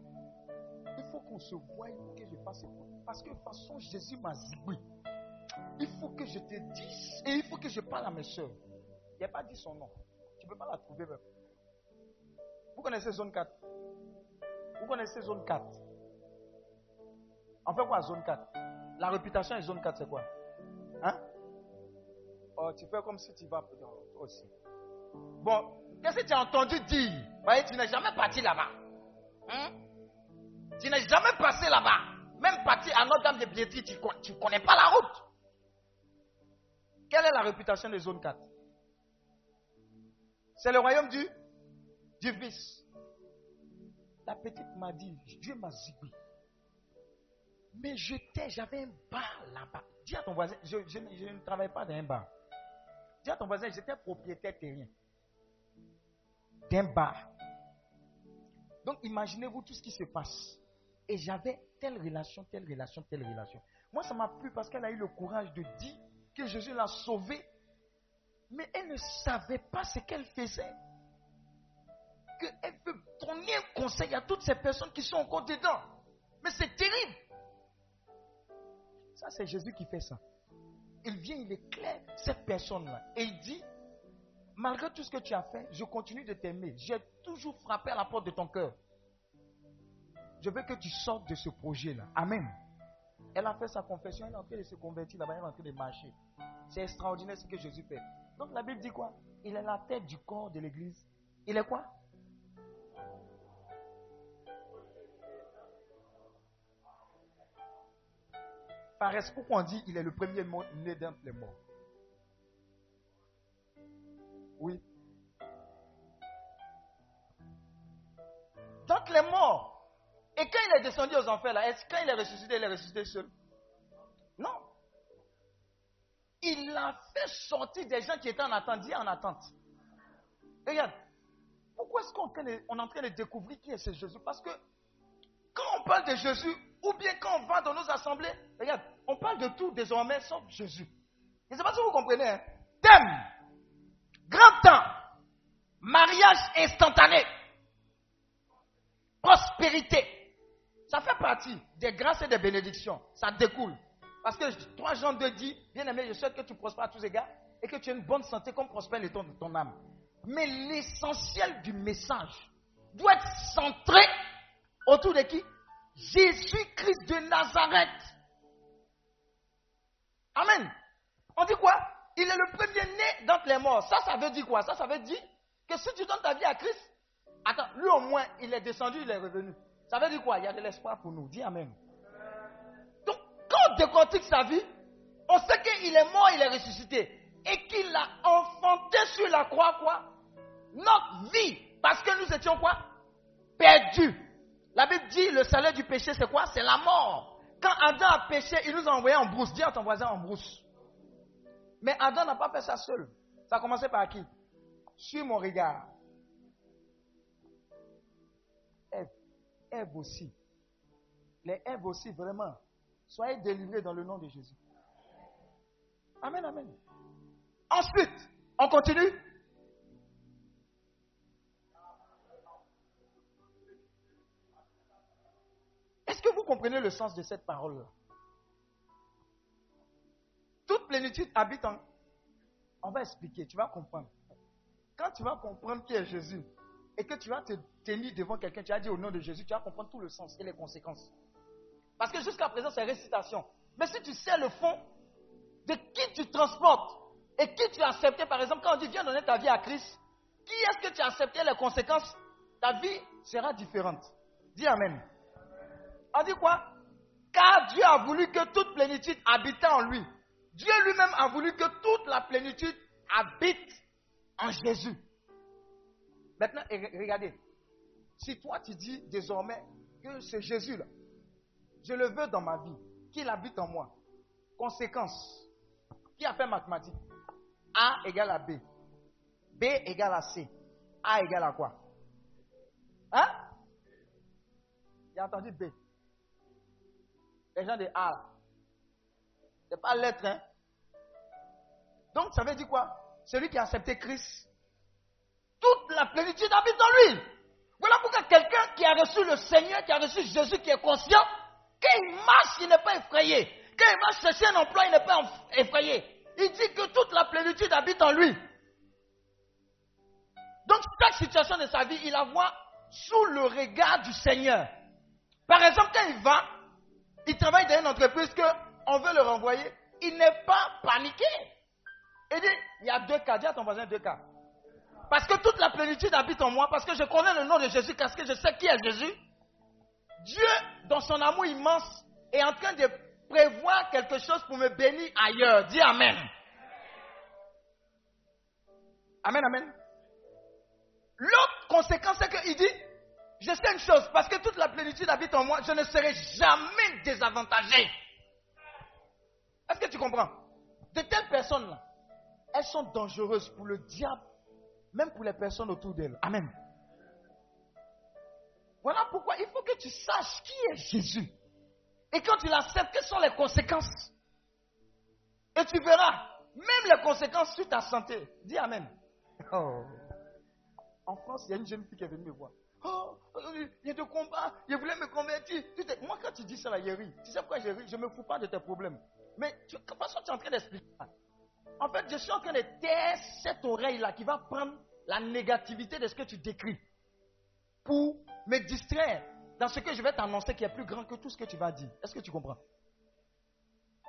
il faut qu'on se voie, il faut que je fasse écouter. Parce que de toute façon, Jésus m'a ziboué. Il faut que je te dise et il faut que je parle à mes soeurs. Il n'a pas dit son nom. Tu ne peux pas la trouver même. Vous connaissez zone 4 Vous connaissez zone 4 On fait quoi zone 4 La réputation est zone 4, c'est quoi? Hein? Oh, tu fais comme si tu vas aussi. Bon, qu'est-ce que tu as entendu dire? Voyez, tu n'es jamais parti là-bas. Hein? Tu n'es jamais passé là-bas. Même parti à Notre-Dame de Billetterie, tu ne connais pas la route. Quelle est la réputation de zone 4 C'est le royaume du, du vice. La petite m'a dit, Dieu m'a zigoué. Mais j'étais, j'avais un bar là-bas. Dis à ton voisin, je, je ne travaille pas dans un bar. Dis à ton voisin, j'étais propriétaire terrien. D'un bar. Donc imaginez-vous tout ce qui se passe. Et j'avais telle relation, telle relation, telle relation. Moi, ça m'a plu parce qu'elle a eu le courage de dire que Jésus l'a sauvée. Mais elle ne savait pas ce qu'elle faisait. Qu'elle veut donner un conseil à toutes ces personnes qui sont encore dedans. Mais c'est terrible. Ça, c'est Jésus qui fait ça. Il vient, il éclaire cette personne-là. Et il dit, malgré tout ce que tu as fait, je continue de t'aimer. J'ai toujours frappé à la porte de ton cœur. Je veux que tu sortes de ce projet-là. Amen. Elle a fait sa confession, elle est en train de se convertir là-bas, elle est en train de marcher. C'est extraordinaire ce que Jésus fait. Donc la Bible dit quoi? Il est la tête du corps de l'église. Il est quoi? Par pourquoi on dit il est le premier né d'entre les morts? Oui. Donc les morts. Et quand il est descendu aux enfers, là, est-ce quand il est ressuscité, il est ressuscité seul? Non. Il a fait sortir des gens qui étaient en attente. En attente. Regarde. Pourquoi est-ce qu'on est en train de découvrir qui est ce Jésus? Parce que quand on parle de Jésus, ou bien quand on va dans nos assemblées, regarde, on parle de tout désormais sauf Jésus. Je ne sais pas si vous comprenez. Hein? Thème, grand temps, mariage instantané, prospérité. Ça fait partie des grâces et des bénédictions. Ça découle. Parce que 3 Jean 2 dit, bien aimé, je souhaite que tu prospères à tous égards et que tu aies une bonne santé comme prospère ton âme. Mais l'essentiel du message doit être centré autour de qui? Jésus-Christ de Nazareth. Amen. On dit quoi? Il est le premier né d'entre les morts. Ça, ça veut dire quoi? Ça, ça veut dire que si tu donnes ta vie à Christ, attends, lui au moins, il est descendu, il est revenu. Ça veut dire quoi? Il y a de l'espoir pour nous. Dis Amen. Donc, quand on décortique sa vie, on sait qu'il est mort, il est ressuscité. Et qu'il a enfanté sur la croix, quoi? Notre vie. Parce que nous étions quoi? Perdus. La Bible dit, le salaire du péché, c'est quoi? C'est la mort. Quand Adam a péché, il nous a envoyé en brousse. Dis à ton voisin en brousse. Mais Adam n'a pas fait ça seul. Ça a commencé par qui? Suis mon regard. Ève, Ève aussi. Les Ève aussi, vraiment. Soyez délivrés dans le nom de Jésus. Amen, amen. Ensuite, on continue. Est-ce que vous comprenez le sens de cette parole-là? Toute plénitude habite en... On va expliquer, tu vas comprendre. Quand tu vas comprendre qui est Jésus et que tu vas te tenir devant quelqu'un, tu vas dire au nom de Jésus, tu vas comprendre tout le sens et les conséquences. Parce que jusqu'à présent, c'est récitation. Mais si tu sais le fond de qui tu transportes et qui tu as accepté, par exemple, quand on dit viens donner ta vie à Christ, qui est-ce que tu as accepté les conséquences? Ta vie sera différente. Dis Amen. On dit quoi? Car Dieu a voulu que toute plénitude habite en lui. Dieu lui-même a voulu que toute la plénitude habite en Jésus. Maintenant, regardez. Si toi tu dis désormais que c'est Jésus-là, je le veux dans ma vie, qu'il habite en moi. Conséquence. Qui a fait mathématiques? A égale à B. B égale à C. A égale à quoi? Hein? J'ai entendu B. Les gens de A. là. C'est pas lettre, hein Donc ça veut dire quoi? Celui qui a accepté Christ, toute la plénitude habite en lui. Voilà pourquoi quelqu'un qui a reçu le Seigneur, qui a reçu Jésus, qui est conscient, quand il marche, il n'est pas effrayé. Quand il va chercher un emploi, il n'est pas effrayé. Il dit que toute la plénitude habite en lui. Donc, chaque situation de sa vie, il la voit sous le regard du Seigneur. Par exemple, quand il va, il travaille dans une entreprise qu'on veut le renvoyer, il n'est pas paniqué. Il dit, il y a deux cas, dis à ton voisin deux cas. Parce que toute la plénitude habite en moi, parce que je connais le nom de Jésus, parce que je sais qui est Jésus. Dieu, dans son amour immense, est en train de prévoir quelque chose pour me bénir ailleurs. Dis Amen. Amen, Amen. L'autre conséquence, c'est qu'il dit, je sais une chose, parce que toute la plénitude habite en moi, je ne serai jamais désavantagé. Est-ce que tu comprends? De telles personnes-là, elles sont dangereuses pour le diable, même pour les personnes autour d'elles. Amen. Voilà pourquoi il faut que tu saches qui est Jésus. Et quand tu l'acceptes, quelles sont les conséquences? Et tu verras, même les conséquences sur ta santé. Dis Amen. Oh. En France, il y a une jeune fille qui est venue me voir. Oh, il y a des combats, je me convertir. Moi, quand tu dis ça, là, je ris. Tu sais pourquoi je ris Je ne me fous pas de tes problèmes. Mais tu, comment est-ce que tu es en train d'expliquer ça En fait, je suis en train de taire cette oreille-là qui va prendre la négativité de ce que tu décris pour me distraire dans ce que je vais t'annoncer qui est plus grand que tout ce que tu vas dire. Est-ce que tu comprends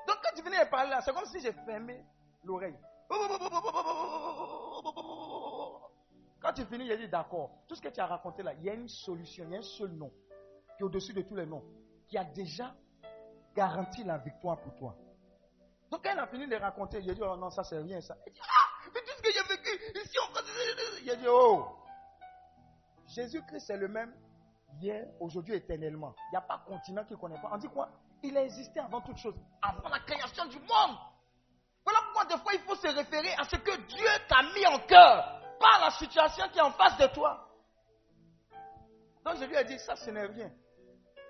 Donc, quand tu venais de parler là, c'est comme si j'ai fermé l'oreille. Quand tu finis, j'ai dit d'accord. Tout ce que tu as raconté là, il y a une solution, il y a un seul nom qui est au-dessus de tous les noms, qui a déjà garanti la victoire pour toi. Donc quand elle a fini de raconter, j'ai dit oh non, ça c'est rien ça. Elle dit ah, mais tout ce que j'ai vécu ici en France, j'ai dit oh. Jésus-Christ c'est le même hier, aujourd'hui, éternellement. Il n'y a pas de continent qu'il ne connaît pas. On dit quoi? Il a existé avant toute chose, avant la création du monde. Voilà pourquoi des fois il faut se référer à ce que Dieu t'a mis en cœur, pas la situation qui est en face de toi. Donc je lui ai dit, ça ce n'est rien.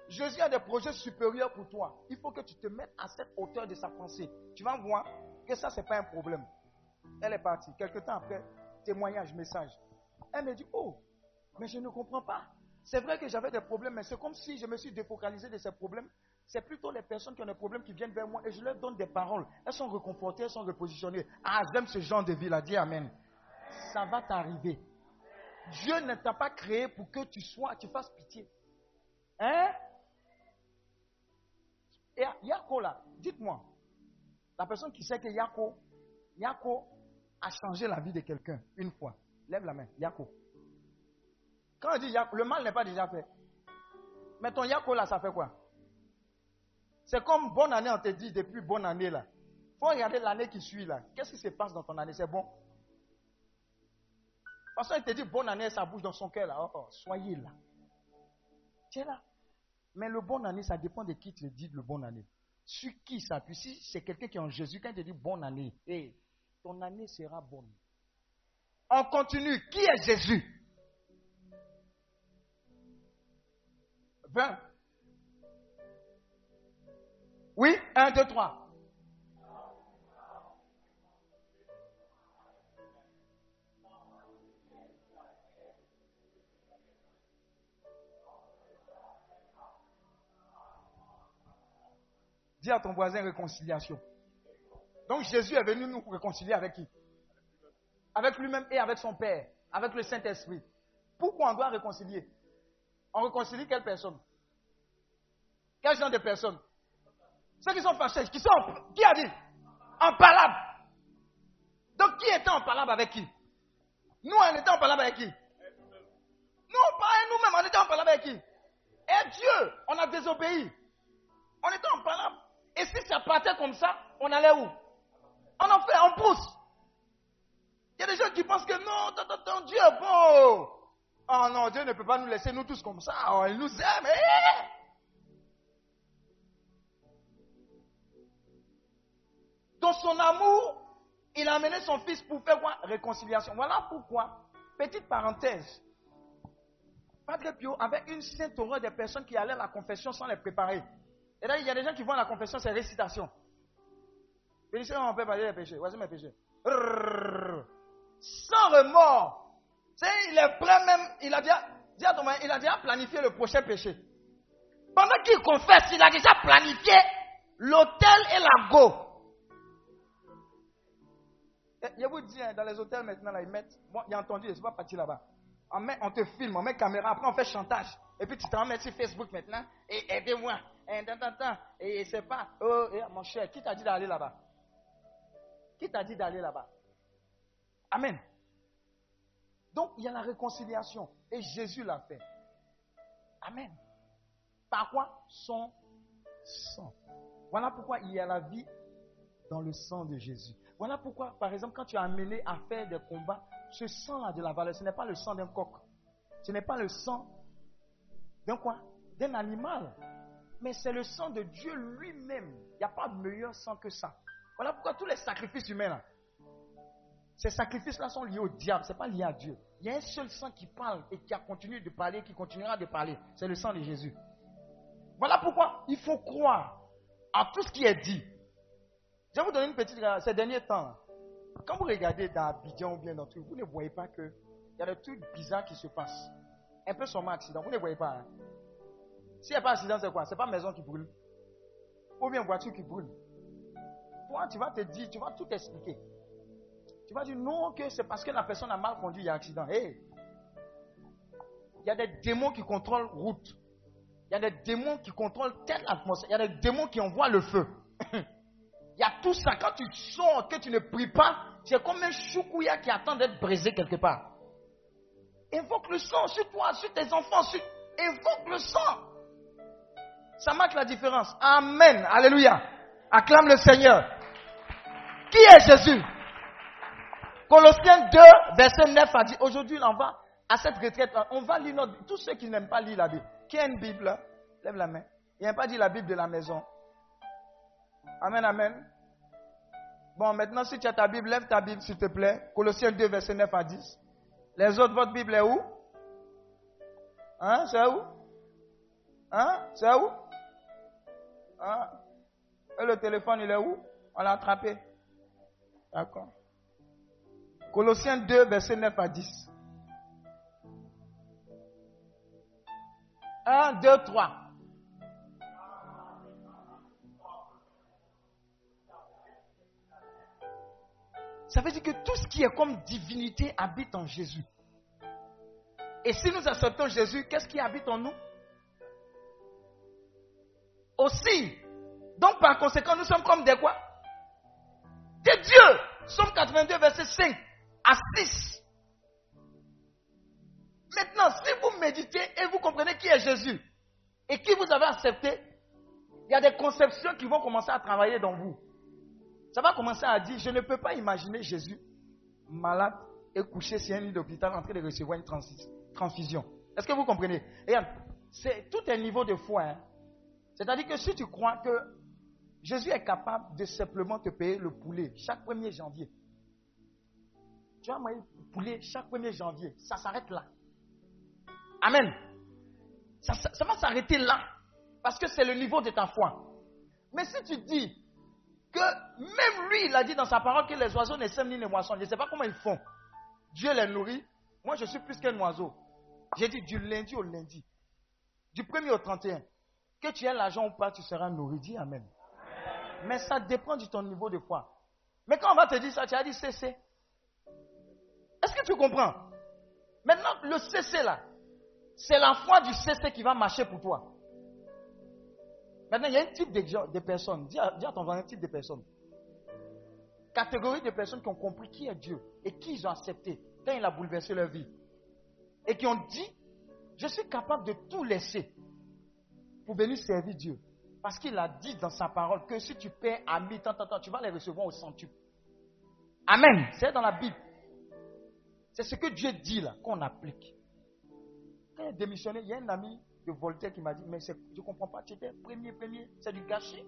Jésus a des projets supérieurs pour toi. Il faut que tu te mettes à cette hauteur de sa pensée. Tu vas voir que ça, ce n'est pas un problème. Elle est partie. Quelque temps après, témoignage, message. Elle me dit, oh, mais je ne comprends pas. C'est vrai que j'avais des problèmes, mais c'est comme si je me suis défocalisé de ces problèmes. C'est plutôt les personnes qui ont des problèmes qui viennent vers moi et je leur donne des paroles. Elles sont reconfortées, elles sont repositionnées. Ah, j'aime ce genre de vie-là. Dis Amen. Ça va t'arriver. Dieu ne t'a pas créé pour que tu sois, tu fasses pitié. Hein? Et Yako là, dites-moi, la personne qui sait que Yako, Yako a changé la vie de quelqu'un une fois. Lève la main, Yako. Quand on dit Yako, le mal n'est pas déjà fait. Mais ton Yako là, ça fait quoi? C'est comme bonne année, on te dit depuis bonne année là. faut regarder l'année qui suit là. Qu'est-ce qui se passe dans ton année? C'est bon? Parce qu'il te dit bonne année, ça bouge dans son cœur là. Oh, oh, soyez là. Tu es là. Mais le bon année, ça dépend de qui te dit le bon année. Sur qui ça appuie. Si c'est quelqu'un qui est en Jésus, quand il te dit bonne année, ton année sera bonne. On continue. Qui est Jésus? 20. Oui, 1, 2, 3. À ton voisin réconciliation. Donc Jésus est venu nous réconcilier avec qui? Avec lui-même et avec son Père, avec le Saint-Esprit. Pourquoi on doit réconcilier? On réconcilie quelle personne? Quel genre de personnes Ceux qui sont fâchés, qui sont, qui a dit? En palabre. Donc qui était en palabre avec qui? Nous, on était en palabre avec qui? Non, pas nous-mêmes, on était en palabre avec qui? Et Dieu, on a désobéi. On était en palabre. Et si ça partait comme ça, on allait où? On en fait, on pousse. Il y a des gens qui pensent que non, Dieu est bon. Oh non, Dieu ne peut pas nous laisser nous tous comme ça. Oh, il nous aime. Eh! Dans son amour, il a amené son fils pour faire quoi? Réconciliation. Voilà pourquoi, petite parenthèse, Padre Pio avait une sainte horreur des personnes qui allaient à la confession sans les préparer. Et là, il y a des gens qui vont à la confession, c'est récitation. Bénissez mon père, les péchés. Voici mes péchés. Sans remords. C'est, il est prêt même, il a déjà, il a déjà planifié le prochain péché. Pendant qu'il confesse, il a déjà planifié l'hôtel et la go. Je vous dis, hein, dans les hôtels maintenant, là, ils mettent, bon, a entendu, je ne suis pas parti là-bas. On, met, on te filme, on met caméra, après on fait chantage. Et puis tu t'en mets sur Facebook maintenant, et aidez-moi. Et, et c'est pas, oh, eh, mon cher, qui t'a dit d'aller là-bas? Qui t'a dit d'aller là-bas? Amen. Donc il y a la réconciliation. Et Jésus l'a fait. Amen. Par quoi? Son sang. Voilà pourquoi il y a la vie dans le sang de Jésus. Voilà pourquoi, par exemple, quand tu es amené à faire des combats, ce sang-là de la valeur, ce n'est pas le sang d'un coq. Ce n'est pas le sang d'un quoi? D'un animal. Mais c'est le sang de Dieu lui-même. Il n'y a pas de meilleur sang que ça. Voilà pourquoi tous les sacrifices humains, ces sacrifices-là sont liés au diable, ce n'est pas lié à Dieu. Il y a un seul sang qui parle et qui a continué de parler, qui continuera de parler. C'est le sang de Jésus. Voilà pourquoi il faut croire à tout ce qui est dit. Je vais vous donner une petite. Ces derniers temps, quand vous regardez dans Abidjan ou bien dans tout, vous ne voyez pas qu'il y a des trucs bizarres qui se passent. Un peu son accident, vous ne voyez pas. Hein? S'il n'y a pas accident, c'est quoi? C'est pas maison qui brûle. Ou bien voiture qui brûle. Toi, tu vas te dire, tu vas tout expliquer. Tu vas dire non, que c'est parce que la personne a mal conduit, il y a accident. Hey. Il y a des démons qui contrôlent route. Il y a des démons qui contrôlent telle atmosphère. Il y a des démons qui envoient le feu. [COUGHS] il y a tout ça. Quand tu sors, que tu ne pries pas, c'est comme un choukouya qui attend d'être brisé quelque part. Invoque le sang sur toi, sur tes enfants. Sur... Invoque le sang. Ça marque la différence. Amen. Alléluia. Acclame le Seigneur. Qui est Jésus? Colossiens 2, verset 9 a dit, aujourd'hui, on va à cette retraite, on va lire notre... Tous ceux qui n'aiment pas lire la Bible. Qui a une Bible Lève la main. Il n'a pas dit la Bible de la maison. Amen, amen. Bon, maintenant, si tu as ta Bible, lève ta Bible, s'il te plaît. Colossiens 2, verset 9 à 10. Les autres, votre Bible est où? Hein, c'est où? Hein, c'est où? Hein Et le téléphone, il est où? On l'a attrapé. D'accord. Colossiens 2, verset 9 à 10. 1, 2, 3. Ça veut dire que tout ce qui est comme divinité habite en Jésus. Et si nous acceptons Jésus, qu'est-ce qui habite en nous? Aussi. Donc par conséquent, nous sommes comme des quoi? Des dieux. Somme 82, verset 5 à 6. Maintenant, si vous méditez et vous comprenez qui est Jésus et qui vous avez accepté, il y a des conceptions qui vont commencer à travailler dans vous. Ça va commencer à dire, je ne peux pas imaginer Jésus malade et couché sur un lit d'hôpital en train de recevoir une transfusion. Est-ce que vous comprenez? Regarde, c'est tout un niveau de foi. hein. C'est-à-dire que si tu crois que Jésus est capable de simplement te payer le poulet chaque 1er janvier, tu vas manger le poulet chaque 1er janvier, ça s'arrête là. Amen. Ça va s'arrêter là. Parce que c'est le niveau de ta foi. Mais si tu dis que même lui, il a dit dans sa parole que les oiseaux ne sèment ni ne moissonnent, je ne sais pas comment ils font. Dieu les nourrit. Moi, je suis plus qu'un oiseau. J'ai dit du lundi au lundi, du 1er au 31. Que tu aies l'argent ou pas, tu seras nourri. Dis Amen. Mais ça dépend de ton niveau de foi. Mais quand on va te dire ça, tu as dit cesser. Est-ce que tu comprends? Maintenant, le cesser là, c'est la foi du cesser qui va marcher pour toi. Maintenant, il y a un type de, personnes. Dis à, dis à ton voisin un type de personnes. Catégorie de personnes qui ont compris qui est Dieu et qui ils ont accepté quand il a bouleversé leur vie. Et qui ont dit, je suis capable de tout laisser pour venir servir Dieu. Parce qu'il a dit dans sa parole que si tu paies à mi tant, tant, tant, tu vas les recevoir au centuple. Amen. C'est dans la Bible. C'est ce que Dieu dit là, qu'on applique. Quand il a démissionné, il y a un ami de Voltaire qui m'a dit, mais je ne comprends pas, tu étais premier, premier, c'est du gâchis.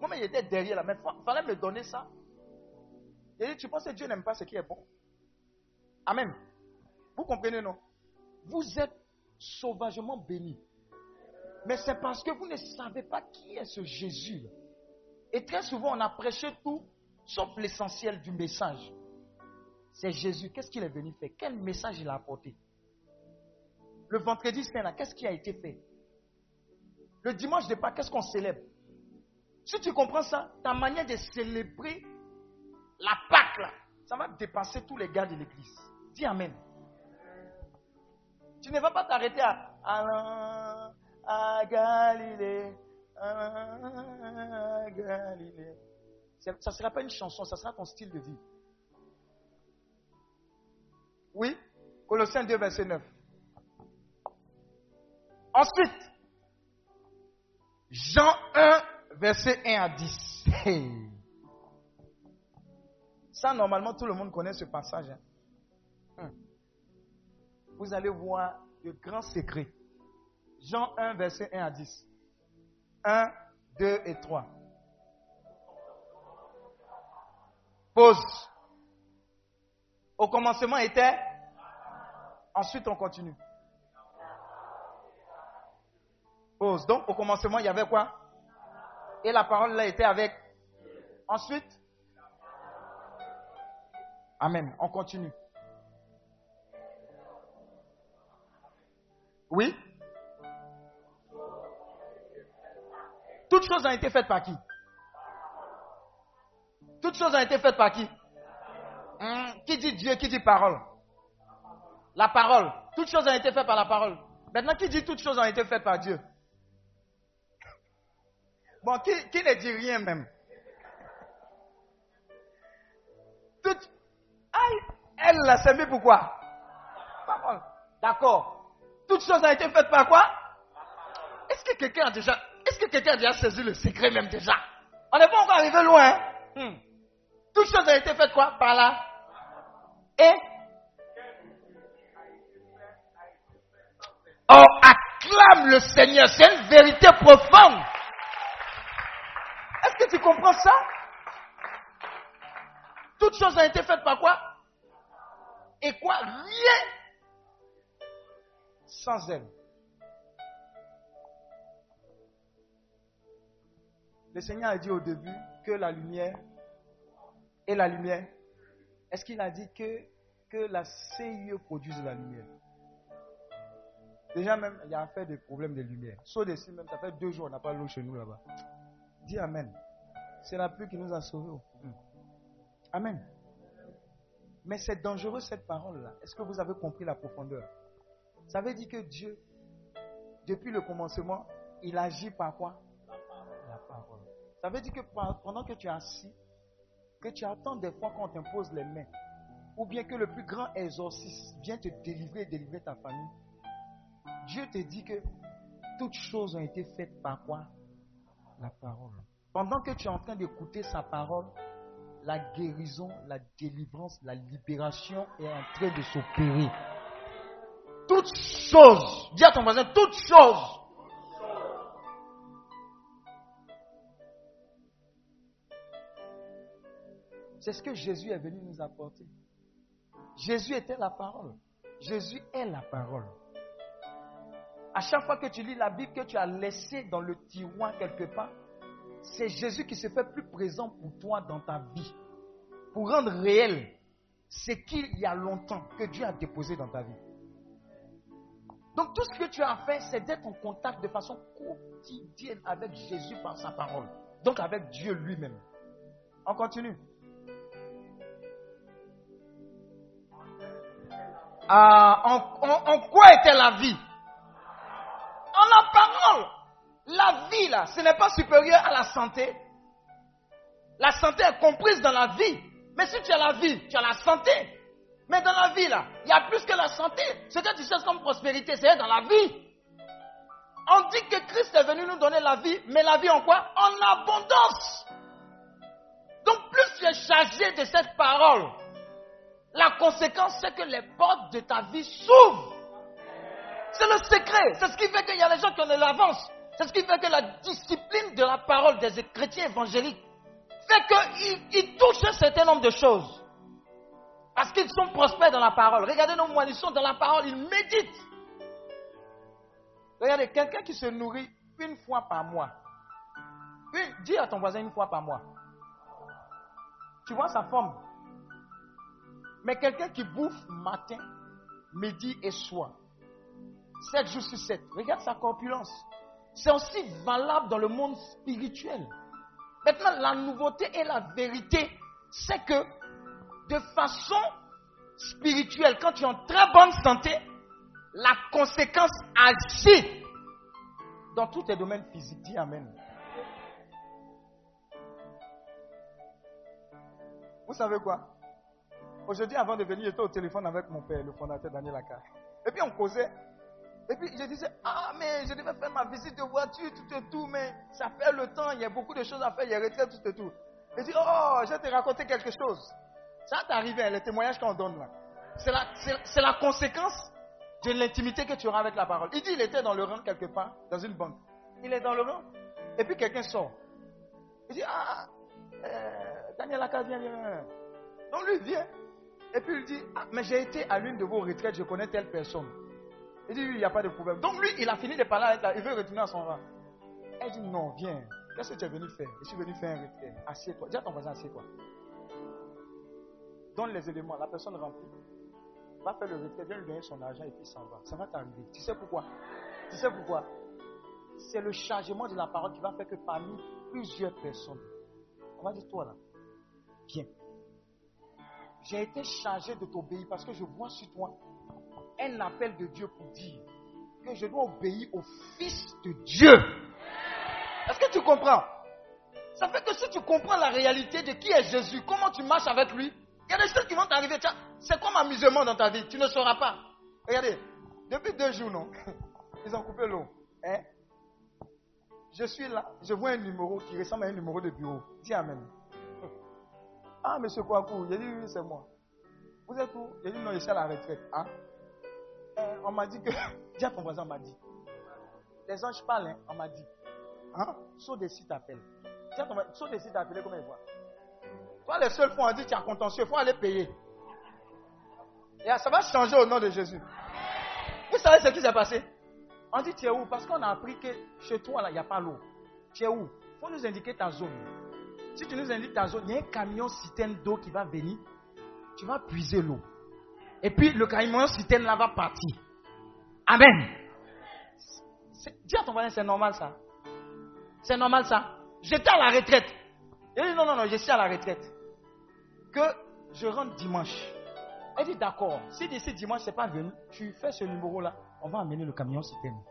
Moi, il était derrière là, mais il fallait me donner ça. Il a dit, tu penses que Dieu n'aime pas ce qui est bon? Amen. Vous comprenez, non? Vous êtes sauvagement bénis. Mais c'est parce que vous ne savez pas qui est ce Jésus. Et très souvent, on a prêché tout, sauf l'essentiel du message. C'est Jésus. Qu'est-ce qu'il est venu faire? Quel message il a apporté? Le vendredi saint, qu'est-ce qui a été fait? Le dimanche de Pâques, qu'est-ce qu'on célèbre? Si tu comprends ça, ta manière de célébrer la Pâques, là, ça va dépasser tous les gars de l'église. Dis Amen. Tu ne vas pas t'arrêter à, à Galilée. À Galilée. Ça ne sera pas une chanson, ça sera ton style de vie. Oui? Colossiens 2, verset 9. Ensuite, Jean 1, verset 1 à 10. Hey. Ça, normalement, tout le monde connaît ce passage. hein. Hum. Vous allez voir de grands secrets. Jean 1, verset 1 à 10. 1, 2 et 3. Pause. Au commencement était. Ensuite, on continue. Pause. Donc, au commencement, il y avait quoi? Et la parole là était avec. Ensuite. Amen. On continue. Oui? Toutes choses ont été faites par qui? Toutes choses ont été faites par qui? Hum, Qui dit Dieu, qui dit parole? La parole. Toutes choses ont été faites par la parole. Maintenant, qui dit toutes choses ont été faites par Dieu? Bon, qui, ne dit rien même? Elle l'a semé pourquoi. D'accord. Toutes choses ont été faites par quoi? Est-ce que quelqu'un a déjà... Est-ce que quelqu'un a déjà saisi le secret même déjà On n'est pas encore arrivé loin. hein? Hmm. Toutes choses ont été faites quoi? Par là. Et? Oh, acclame le Seigneur. C'est une vérité profonde. Est-ce que tu comprends ça? Toutes choses ont été faites par quoi? Et quoi? Rien sans elle. Le Seigneur a dit au début que la lumière et la lumière. Est-ce qu'il a dit que, que la CIE produise la lumière? Déjà même, il y a fait des problèmes de lumière. Sauf dessus même, ça fait deux jours, on n'a pas l'eau chez nous là-bas. Dis Amen. C'est la pluie qui nous a sauvés. Amen. Mais c'est dangereux cette parole-là. Est-ce que vous avez compris la profondeur? Ça veut dire que Dieu, depuis le commencement, il agit par quoi? Ça veut dire que pendant que tu es assis, que tu attends des fois qu'on t'impose les mains, ou bien que le plus grand exorciste vient te délivrer et délivrer ta famille, Dieu te dit que toutes choses ont été faites par quoi? La parole. Pendant que tu es en train d'écouter sa parole, la guérison, la délivrance, la libération est en train de s'opérer. Toutes choses, dis à ton voisin, toutes choses. C'est ce que Jésus est venu nous apporter. Jésus était la parole. Jésus est la parole. À chaque fois que tu lis la Bible que tu as laissé dans le tiroir quelque part, c'est Jésus qui se fait plus présent pour toi dans ta vie. Pour rendre réel ce qu'il y a longtemps que Dieu a déposé dans ta vie. Donc tout ce que tu as fait, c'est d'être en contact de façon quotidienne avec Jésus par sa parole. Donc avec Dieu lui-même. On continue. Ah, en quoi était la vie? En la parole. La vie, là, ce n'est pas supérieur à la santé. La santé est comprise dans la vie. Mais si tu as la vie, tu as la santé. Mais dans la vie, là, il y a plus que la santé. Ce que tu cherches comme prospérité, c'est dans la vie. On dit que Christ est venu nous donner la vie, mais la vie en quoi? En abondance. Donc plus tu es chargé de cette parole, la conséquence, c'est que les portes de ta vie s'ouvrent. C'est le secret. C'est ce qui fait qu'il y a les gens qui ont de l'avance. C'est ce qui fait que la discipline de la parole des chrétiens évangéliques fait qu'ils touchent un certain nombre de choses. Parce qu'ils sont prospères dans la parole. Regardez nos moines, ils sont dans la parole, ils méditent. Regardez, quelqu'un qui se nourrit une fois par mois. dis à ton voisin une fois par mois. Tu vois sa forme. Mais quelqu'un qui bouffe matin, midi et soir, 7 jours sur 7, regarde sa corpulence. C'est aussi valable dans le monde spirituel. Maintenant, la nouveauté et la vérité, c'est que de façon spirituelle, quand tu es en très bonne santé, la conséquence agit dans tous tes domaines physiques. Dis Amen. Vous savez quoi? Aujourd'hui, avant de venir, j'étais au téléphone avec mon père, le fondateur Daniel Aka. Et puis on causait et puis je disais, ah mais je devais faire ma visite de voiture, tout et tout, mais ça fait le temps, il y a beaucoup de choses à faire, il y a retraite, tout et tout. Il dit, oh, je vais te raconter quelque chose. Ça t'est arrivé, le témoignage qu'on donne là. C'est la, la conséquence de l'intimité que tu auras avec la parole. Il dit, il était dans le rang quelque part, dans une banque. Il est dans le rang, et puis quelqu'un sort. Il dit, ah, euh, Daniel Aka, viens, viens. Donc lui vient, et puis il dit, ah, mais j'ai été à l'une de vos retraites, je connais telle personne. Il dit, oui, il n'y a pas de problème. Donc lui, il a fini de parler avec elle, il veut retourner à son rang. Elle dit, non, viens. Qu'est-ce que tu es venu faire? Je suis venu faire un retrait. Assieds-toi. Dis à ton voisin, assieds-toi. Donne les éléments. La personne remplit. Va faire le retrait, viens lui donner son argent et puis s'en va. Ça va t'arriver. Tu sais pourquoi? Tu sais pourquoi? C'est le chargement de la parole qui va faire que parmi plusieurs personnes, on va dire toi là, viens. J'ai été chargé de t'obéir parce que je vois sur toi un appel de Dieu pour dire que je dois obéir au Fils de Dieu. Est-ce que tu comprends? Ça fait que si tu comprends la réalité de qui est Jésus, comment tu marches avec lui, il y a des choses qui vont t'arriver. C'est comme amusement dans ta vie, tu ne sauras pas. Regardez, depuis deux jours, non, [LAUGHS] ils ont coupé l'eau. Hein? Je suis là, je vois un numéro qui ressemble à un numéro de bureau. Dis Amen. Ah, monsieur Kouakou, il a dit oui, c'est moi. Vous êtes où? Il a dit non, je suis à la retraite. Hein? Euh, on m'a dit que. [LAUGHS] Dis à ton voisin, m'a dit. Les anges parlent, hein, on m'a dit. Hein? Saut des sites t'appelle. Dis à ton voisin, saut des sites t'appelle, comment il voit Toi, les seuls fois, on dit tu as contentieux, il faut aller payer. Et ça va changer au nom de Jésus. Vous savez ce qui s'est passé? On dit tu es où? Parce qu'on a appris que chez toi, il n'y a pas l'eau. Tu es où? Faut nous indiquer ta zone. Si tu nous indiques ta zone, il y a un camion citerne d'eau qui va venir. Tu vas puiser l'eau. Et puis le camion citerne là va partir. Amen. Dis à ton voisin, c'est normal ça. C'est normal ça. J'étais à la retraite. Il dit non, non, non, je suis à la retraite. Que je rentre dimanche. Elle dit d'accord. Si d'ici dimanche c'est pas venu, tu fais ce numéro là, on va amener le camion citerne.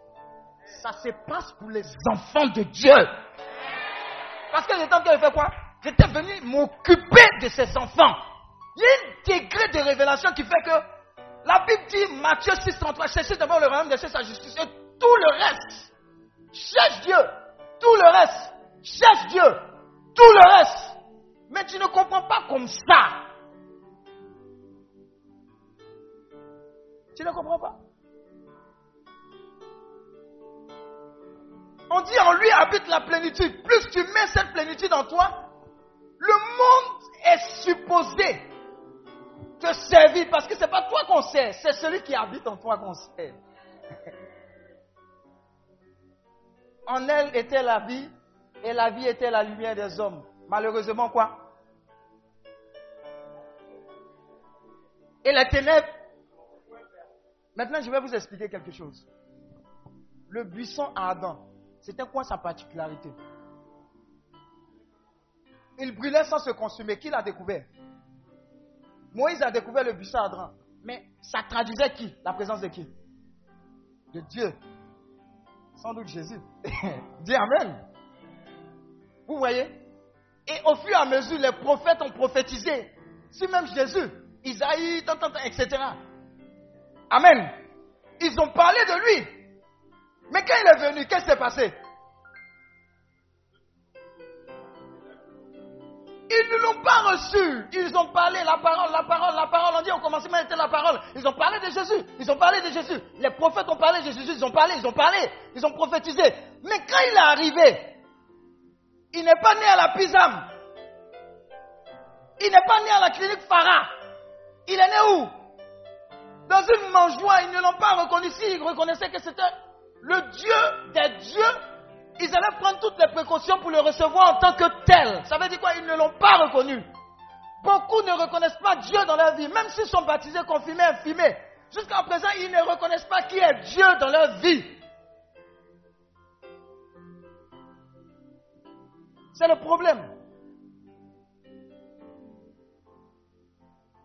Ça se passe pour les enfants de Dieu. Parce que j'étais en train de faire quoi? J'étais venu m'occuper de ces enfants. Il y a un degré de révélation qui fait que la Bible dit, Matthieu 6, 33, cherchez d'abord le royaume de sa justice, et tout le reste. Cherche Dieu. Tout le reste. Cherche Dieu. Tout le reste. Mais tu ne comprends pas comme ça. Tu ne comprends pas? On dit en lui habite la plénitude. Plus tu mets cette plénitude en toi, le monde est supposé te servir parce que c'est pas toi qu'on sert, c'est celui qui habite en toi qu'on sert. [LAUGHS] en elle était la vie et la vie était la lumière des hommes. Malheureusement quoi? Et les ténèbres Maintenant, je vais vous expliquer quelque chose. Le buisson ardent, c'était quoi sa particularité? Il brûlait sans se consumer. Qui l'a découvert? Moïse a découvert le buisson. Mais ça traduisait qui? La présence de qui? De Dieu. Sans doute Jésus. [LAUGHS] Dis Amen. Vous voyez? Et au fur et à mesure, les prophètes ont prophétisé. Si même Jésus, Isaïe, tant, etc. Amen. Ils ont parlé de lui. Mais quand il est venu, qu'est-ce qui s'est passé? Ils ne l'ont pas reçu. Ils ont parlé la parole, la parole, la parole. On dit au commencement était la parole. Ils ont parlé de Jésus. Ils ont parlé de Jésus. Les prophètes ont parlé de Jésus. Ils ont parlé, ils ont parlé. Ils ont prophétisé. Mais quand il est arrivé, il n'est pas né à la Pisam. Il n'est pas né à la clinique Farah. Il est né où? Dans une mangeoire. Ils ne l'ont pas reconnu. S'ils reconnaissaient que c'était le Dieu des dieux, ils allaient prendre toutes les précautions pour le recevoir en tant que tel. Ça veut dire quoi? Ils ne l'ont pas reconnu. Beaucoup ne reconnaissent pas Dieu dans leur vie, même s'ils sont baptisés, confirmés, infirmés. Jusqu'à présent, ils ne reconnaissent pas qui est Dieu dans leur vie. C'est le problème.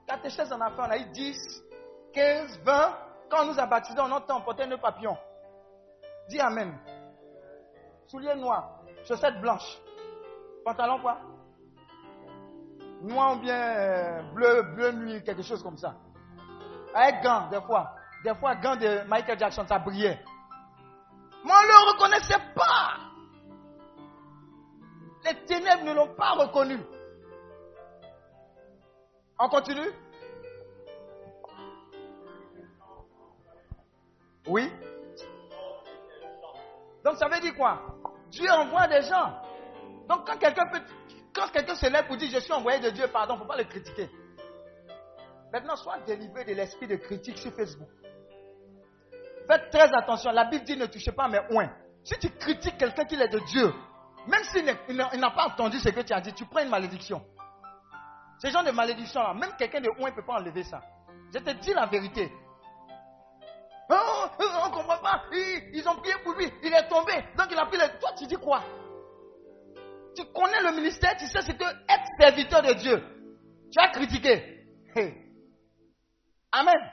Catéchèse en a fait, on a eu 10, 15, 20. Quand on nous a baptisés, on entend porter nos papillons. Dis Amen. Souliers noirs, chaussettes blanches, pantalon quoi? Noir ou bien euh, bleu, bleu nuit, quelque chose comme ça. Avec gants, des fois. Des fois, gants de Michael Jackson, ça brillait. Mais on ne le reconnaissait pas. Les ténèbres ne l'ont pas reconnu. On continue? Oui donc ça veut dire quoi? Dieu envoie des gens. Donc quand quelqu'un peut, quand quelqu'un se lève pour dire je suis envoyé de Dieu, pardon, il ne faut pas le critiquer. Maintenant, sois délivré de l'esprit de critique sur Facebook. Faites très attention. La Bible dit ne touchez pas mes oins. Si tu critiques quelqu'un qui est de Dieu, même s'il n'a pas entendu ce que tu as dit, tu prends une malédiction. Ce genre de malédiction là, même quelqu'un de oint ne peut pas enlever ça. Je te dis la vérité. Oh, oh, on ne comprend pas. Ils, ont prié pour lui. Il est tombé. Donc il a pris le. Toi, tu dis quoi? Tu connais le ministère, tu sais ce que être serviteur de Dieu. Tu as critiqué. Amen.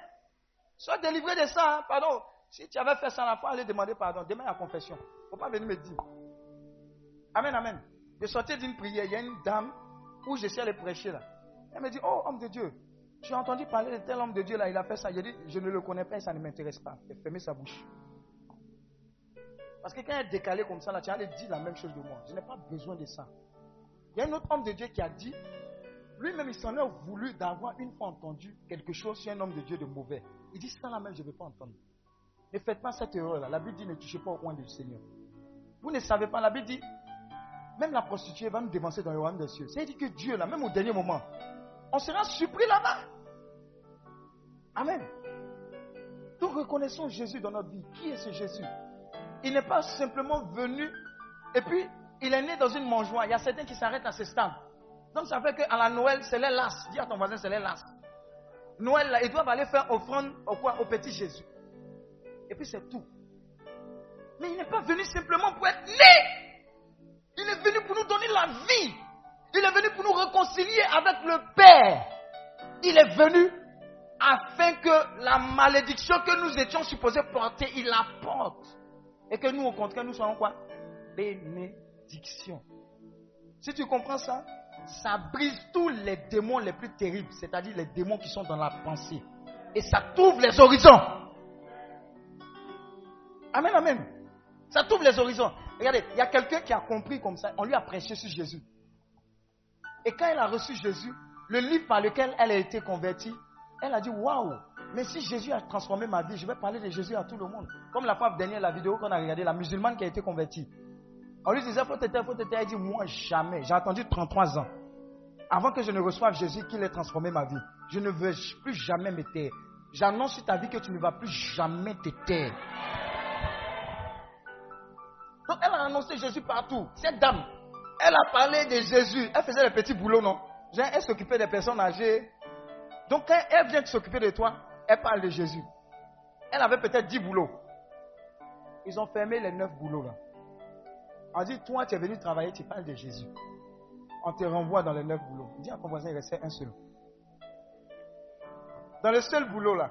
Sois délivré de ça. Hein. Pardon. Si tu avais fait ça la fois, allez demander pardon. Demain, la confession. Il ne faut pas venir me dire. Amen, amen. Je sortais d'une prière. Il y a une dame où je suis allé prêcher là. Elle me dit Oh, homme de Dieu, tu as entendu parler de tel homme de Dieu là, il a fait ça. J'ai dit, je ne le connais pas et ça ne m'intéresse pas. Il a fermé sa bouche. Parce que quand elle est décalée comme ça, là, tu allais dire la même chose de moi. Je n'ai pas besoin de ça. Il y a un autre homme de Dieu qui a dit, lui-même, il s'en est voulu d'avoir une fois entendu quelque chose sur un homme de Dieu de mauvais. Il dit, ça là même, je ne veux pas entendre. Ne faites pas cette erreur là. La Bible dit, ne touchez pas au coin du Seigneur. Vous ne savez pas, la Bible dit, même la prostituée va nous dévancer dans le royaume des cieux. C'est-à-dire que Dieu, là, même au dernier moment, on sera surpris là-bas. Amen. Donc reconnaissons Jésus dans notre vie. Qui est ce Jésus? Il n'est pas simplement venu et puis Il est né dans une mangeoire. Il y a certains qui s'arrêtent à ce stade. Donc ça fait qu'à la Noël, c'est les. Dis à ton voisin, c'est les. Noël, là, ils doivent aller faire offrande au petit Jésus. Et puis c'est tout. Mais il n'est pas venu simplement pour être né. Il est venu pour nous donner la vie. Il est venu pour nous réconcilier avec le Père. Il est venu afin que la malédiction que nous étions supposés porter, il la porte. Et que nous, au contraire, nous soyons quoi? Bénédiction. Si tu comprends ça, ça brise tous les démons les plus terribles, c'est-à-dire les démons qui sont dans la pensée. Et ça t'ouvre les horizons. Amen, amen. Ça t'ouvre les horizons. Regardez, il y a quelqu'un qui a compris comme ça. On lui a prêché sur Jésus. Et quand elle a reçu Jésus, le livre par lequel elle a été convertie, elle a dit Waouh, mais si Jésus a transformé ma vie, je vais parler de Jésus à tout le monde. Comme la fois dernière, la vidéo qu'on a regardée, la musulmane qui a été convertie. On lui disait Faut t'aider, faut t'aider. Elle dit Moi, jamais. J'ai attendu 33 ans. Avant que je ne reçoive Jésus, qu'il ait transformé ma vie. Je ne veux plus jamais me taire. J'annonce sur ta vie que tu ne vas plus jamais te taire. Donc elle a annoncé Jésus partout. Cette dame, elle a parlé de Jésus. Elle faisait les petits boulots, non? Elle s'occupait des personnes âgées. Donc quand elle vient s'occuper de toi, elle parle de Jésus. Elle avait peut-être 10 boulots. Ils ont fermé les 9 boulots là. On dit, toi tu es venu travailler, tu parles de Jésus. On te renvoie dans les 9 boulots. Dis à ton voisin, il restait un seul. Dans le seul boulot là,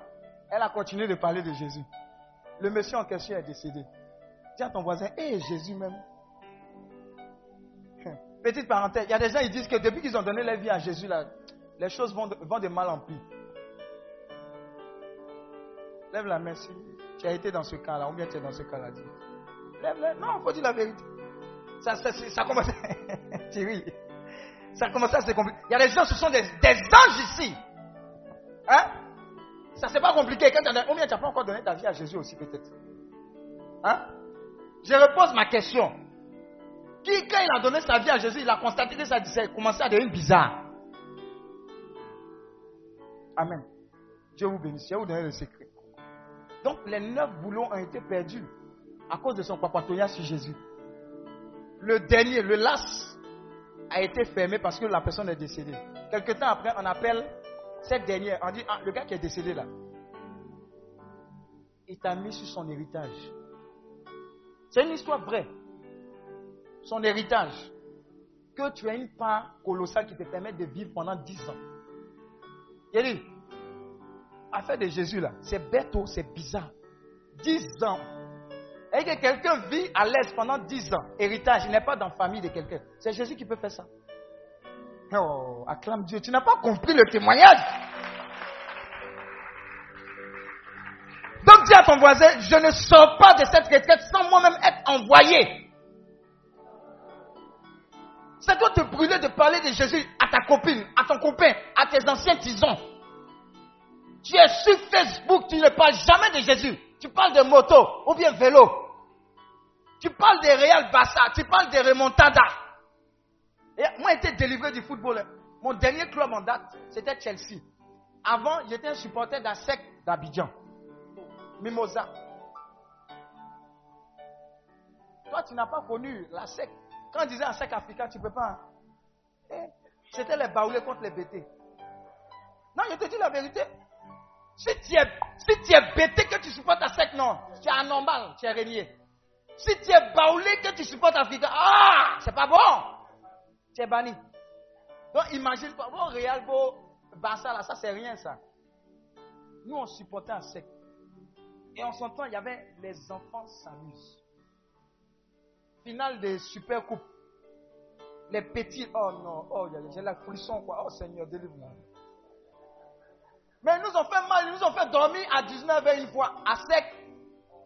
elle a continué de parler de Jésus. Le monsieur en question est décédé. Dis à ton voisin, hé Jésus même. Petite parenthèse, il y a des gens qui disent que depuis qu'ils ont donné leur vie à Jésus, là, les choses vont de, mal en pis. Lève la main si tu as été dans ce cas-là, ou bien tu es dans ce cas-là. dis. Lève la Non, il faut dire la vérité. Ça, ça, ça commence. [LAUGHS] ris. Ça commence à se compliquer. Il y a des gens, ce sont des, anges ici. Hein? Ça, c'est pas compliqué. Quand ou bien tu n'as pas encore donné ta vie à Jésus aussi, peut-être. Hein? Je repose ma question. Qui, quand il a donné sa vie à Jésus, il a constaté que ça, ça a commencé à devenir bizarre. Amen. Dieu vous bénisse. Je vais vous donner le secret. Donc, les neuf boulots ont été perdus à cause de son papatoya sur Jésus. Le dernier, le las, a été fermé parce que la personne est décédée. Quelque temps après, on appelle cette dernière. On dit, ah, le gars qui est décédé là, il t'a mis sur son héritage. C'est une histoire vraie. Son héritage. Que tu as une part colossale qui te permet de vivre pendant 10 ans. Il dit, affaire de Jésus là, c'est bête, c'est bizarre? 10 ans. Et que quelqu'un vit à l'aise pendant 10 ans. Héritage, il n'est pas dans la famille de quelqu'un. C'est Jésus qui peut faire ça. Oh, acclame Dieu. Tu n'as pas compris le témoignage. Donc dis à ton voisin, je ne sors pas de cette retraite sans moi-même être envoyé. Ça doit te brûler de parler de Jésus à ta copine, à ton copain, à tes anciens tisons. Tu es sur Facebook, tu ne parles jamais de Jésus. Tu parles de moto ou bien vélo. Tu parles de Real Bassa, tu parles de remontada. Et moi, j'étais délivré du football. Mon dernier club en date, c'était Chelsea. Avant, j'étais un supporter d'ASEC d'Abidjan. Mimosa. Toi, tu n'as pas connu la. Quand on disait ASEC Africa, tu ne peux pas. Eh, C'était les baoulés contre les BT. Non, je te dis la vérité. Si tu es, si tu es bêté que tu supportes ASEC, non. Tu es anormal, tu es régné. Si tu es baoulé que tu supportes Africa, ah, c'est pas bon. Tu es banni. Donc imagine toi, bon, Real, bon, Barça, là, ça c'est rien ça. Nous on supportait ASEC. Et en son temps, il y avait les enfants s'amusent. Finale des super coupes. Les petits, oh non, oh, j'ai la frisson quoi. Oh Seigneur, délivre-moi. Mais ils nous ont fait mal, ils nous ont fait dormir à 19h une fois, à sec.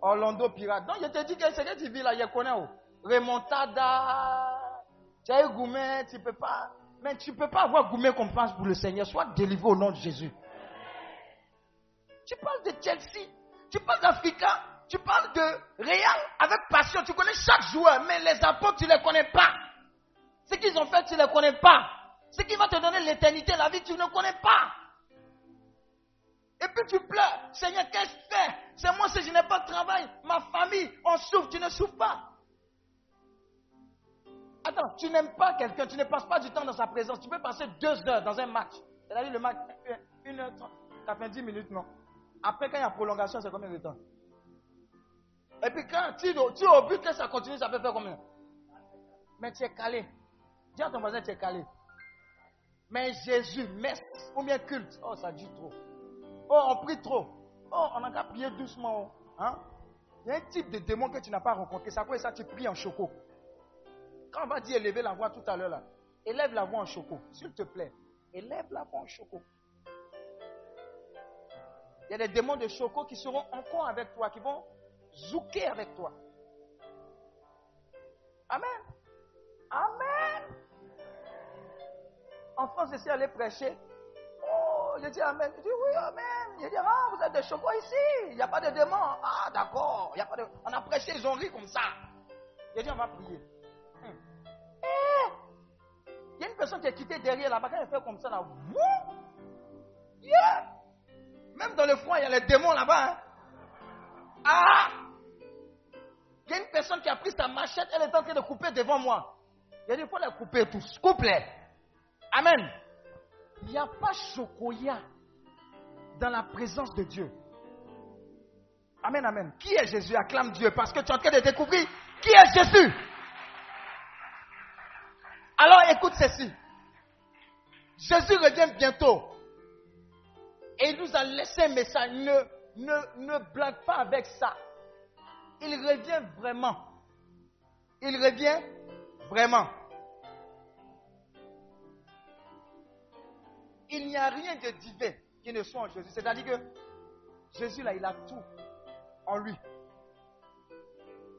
Orlando Pirate. Donc je te dis que c'est que tu vis là, je connais. Oh. Remontada. Tu as eu Goumet, tu peux pas. Mais tu peux pas avoir Goumet comme pense pour le Seigneur. Sois délivré au nom de Jésus. Tu parles de Chelsea. Tu parles d'Africa, tu parles de Real avec passion. Tu connais chaque joueur, mais les apôtres, tu ne les connais pas. Ce qu'ils ont fait, tu ne les connais pas. Ce qui va te donner l'éternité, la vie, tu ne connais pas. Et puis tu pleures. Seigneur, qu'est-ce que je fais C'est moi je n'ai pas de travail. Ma famille, on souffre. Tu ne souffres pas. Attends, tu n'aimes pas quelqu'un, tu ne passes pas du temps dans sa présence. Tu peux passer deux heures dans un match. C'est-à-dire le match, une heure trente, 90 minutes, non. Après, quand il y a prolongation, c'est combien de temps? Et puis quand tu, tu es au but que ça continue, ça peut faire combien? Mais tu es calé. Dis à ton voisin, tu es calé. Mais Jésus, messe ou bien culte, oh, ça dit trop. Oh, on prie trop. Oh, on a qu'à prier doucement. Hein? Il y a un type de démon que tu n'as pas rencontré. C'est pour ça tu pries en choco. Quand on va dire élever la voix tout à l'heure, là, élève la voix en choco, s'il te plaît. Élève la voix en choco. Il y a des démons de choco qui seront encore avec toi, qui vont zouker avec toi. Amen. Amen. En France, je suis allé prêcher. Oh, je dis Amen. Je dis oui, Amen. Je dis, ah, vous êtes des chocos ici. Il n'y a pas de démons. Ah, d'accord. Il y a pas de... On a prêché, ils ont ri comme ça. Je dis, on va prier. Hum. Eh! Il y a une personne qui est quittée derrière là-bas. Quand elle fait comme ça, là, wouh! Yeah! Même dans le froid, il y a les démons là-bas. Hein. Ah! Il y a une personne qui a pris sa machette, elle est en train de couper devant moi. Il dit, il faut les couper tous. Coupe-les. Amen. Il n'y a pas chocoya dans la présence de Dieu. Amen, amen. Qui est Jésus? Acclame Dieu parce que tu es en train de découvrir qui est Jésus. Alors écoute ceci. Jésus revient bientôt. Et il nous a laissé un message. Ne, ne, ne blague pas avec ça. Il revient vraiment. Il revient vraiment. Il n'y a rien de divin qui ne soit en Jésus. C'est-à-dire que Jésus, là, il a tout en lui.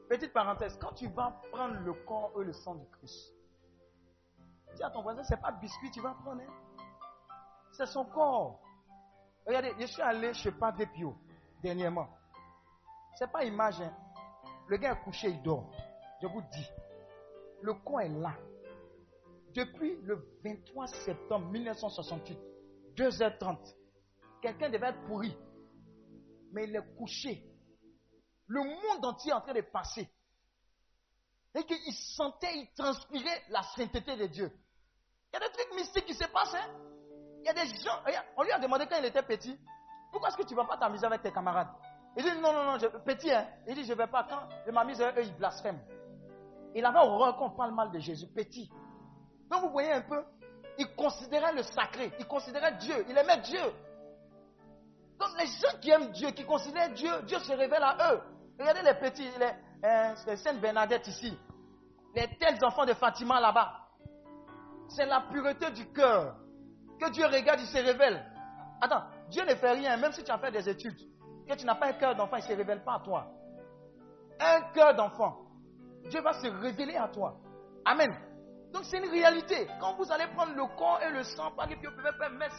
Petite parenthèse, quand tu vas prendre le corps et le sang du Christ, dis à ton voisin, ce n'est pas biscuit, tu vas prendre. Hein. C'est son corps. Regardez, je suis allé chez Padre Pio dernièrement. Ce n'est pas image. Hein. Le gars est couché, il dort. Je vous dis, le corps est là. Depuis le 23 septembre 1968, 2h30, quelqu'un devait être pourri. Mais il est couché. Le monde entier est en train de passer. Et qu'il sentait, il transpirait la sainteté de Dieu. Il y a des trucs mystiques qui se passent. Hein? Il y a des gens, on lui a demandé quand il était petit, pourquoi est-ce que tu ne vas pas t'amuser avec tes camarades? Il dit non, non, non, petit, hein. Il dit je ne vais pas. Quand je m'amuse, eux, ils blasphèment. Il avait horreur qu'on parle mal de Jésus, petit. Donc vous voyez un peu, il considérait le sacré, il considérait Dieu, il aimait Dieu. Donc les gens qui aiment Dieu, qui considèrent Dieu, Dieu se révèle à eux. Regardez les petits, les, euh, Sainte Bernadette ici, les tels enfants de Fatima là-bas. C'est la pureté du cœur. Que Dieu regarde, il se révèle. Attends, Dieu ne fait rien, même si tu as fait des études. Que tu n'as pas un cœur d'enfant, il ne se révèle pas à toi. Un cœur d'enfant. Dieu va se révéler à toi. Amen. Donc c'est une réalité. Quand vous allez prendre le corps et le sang, pas que vous pouvez faire messe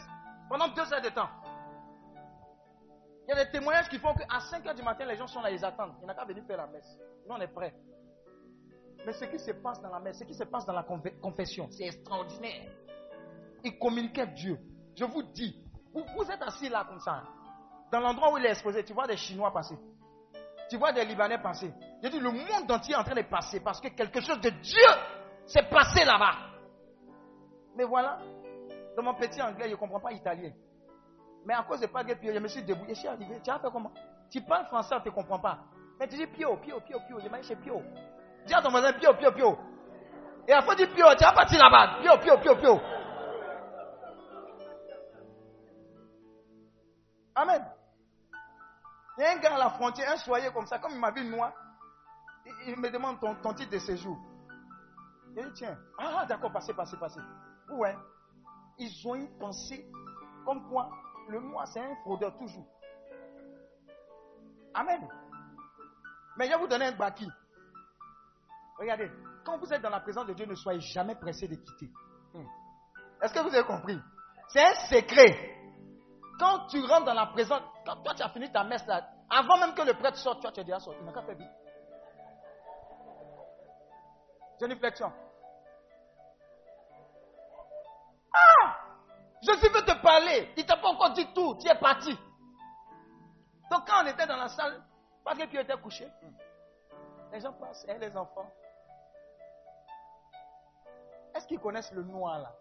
pendant deux heures de temps. Il y a des témoignages qui font qu'à 5 heures du matin, les gens sont là, ils attendent. Il n'y a qu'à venir faire la messe. Nous, on est prêts. Mais ce qui se passe dans la messe, ce qui se passe dans la confession, c'est extraordinaire. Il communiquait Dieu. Je vous dis, vous, vous êtes assis là comme ça. Dans l'endroit où il est exposé, tu vois des Chinois passer. Tu vois des Libanais passer. Je dis, le monde entier est en train de passer parce que quelque chose de Dieu c'est passé là-bas. Mais voilà, dans mon petit anglais, je ne comprends pas italien. Mais à cause de pas de Pio, je me suis débrouillé, je suis arrivé. Tu as fait comment? Tu parles français, on ne te comprend pas. Mais tu dis Pio, Pio, Pio, Pio. Je m'ai chez Pio. Dis à ton voisin Pio, Pio, Pio. Et à fois dire Pio, tu as parti là-bas. Pio, Pio, Pio, Pio. Amen. Il y a un gars à la frontière, un soyer comme ça, comme il m'a vu moi. Il, me demande ton titre de séjour. Dit, tiens, ah d'accord, passez, passez, passez. Ouais. Ils ont une pensée comme quoi le moi c'est un fraudeur toujours. Amen. Mais je vais vous donner un baki. Regardez, quand vous êtes dans la présence de Dieu, ne soyez jamais pressé de quitter. Hmm. Est-ce que vous avez compris? C'est un secret. Quand tu rentres dans la présence, quand toi tu as fini ta messe là, avant même que le prêtre sorte, toi tu es déjà sorti. Il n'a qu'à faire vite. Ah Jésus veut te parler. Il t'a pas encore dit tout. Tu es parti. Donc quand on était dans la salle, parce que Pierre était couché, les gens passent, et les enfants. est-ce qu'ils connaissent le noir là?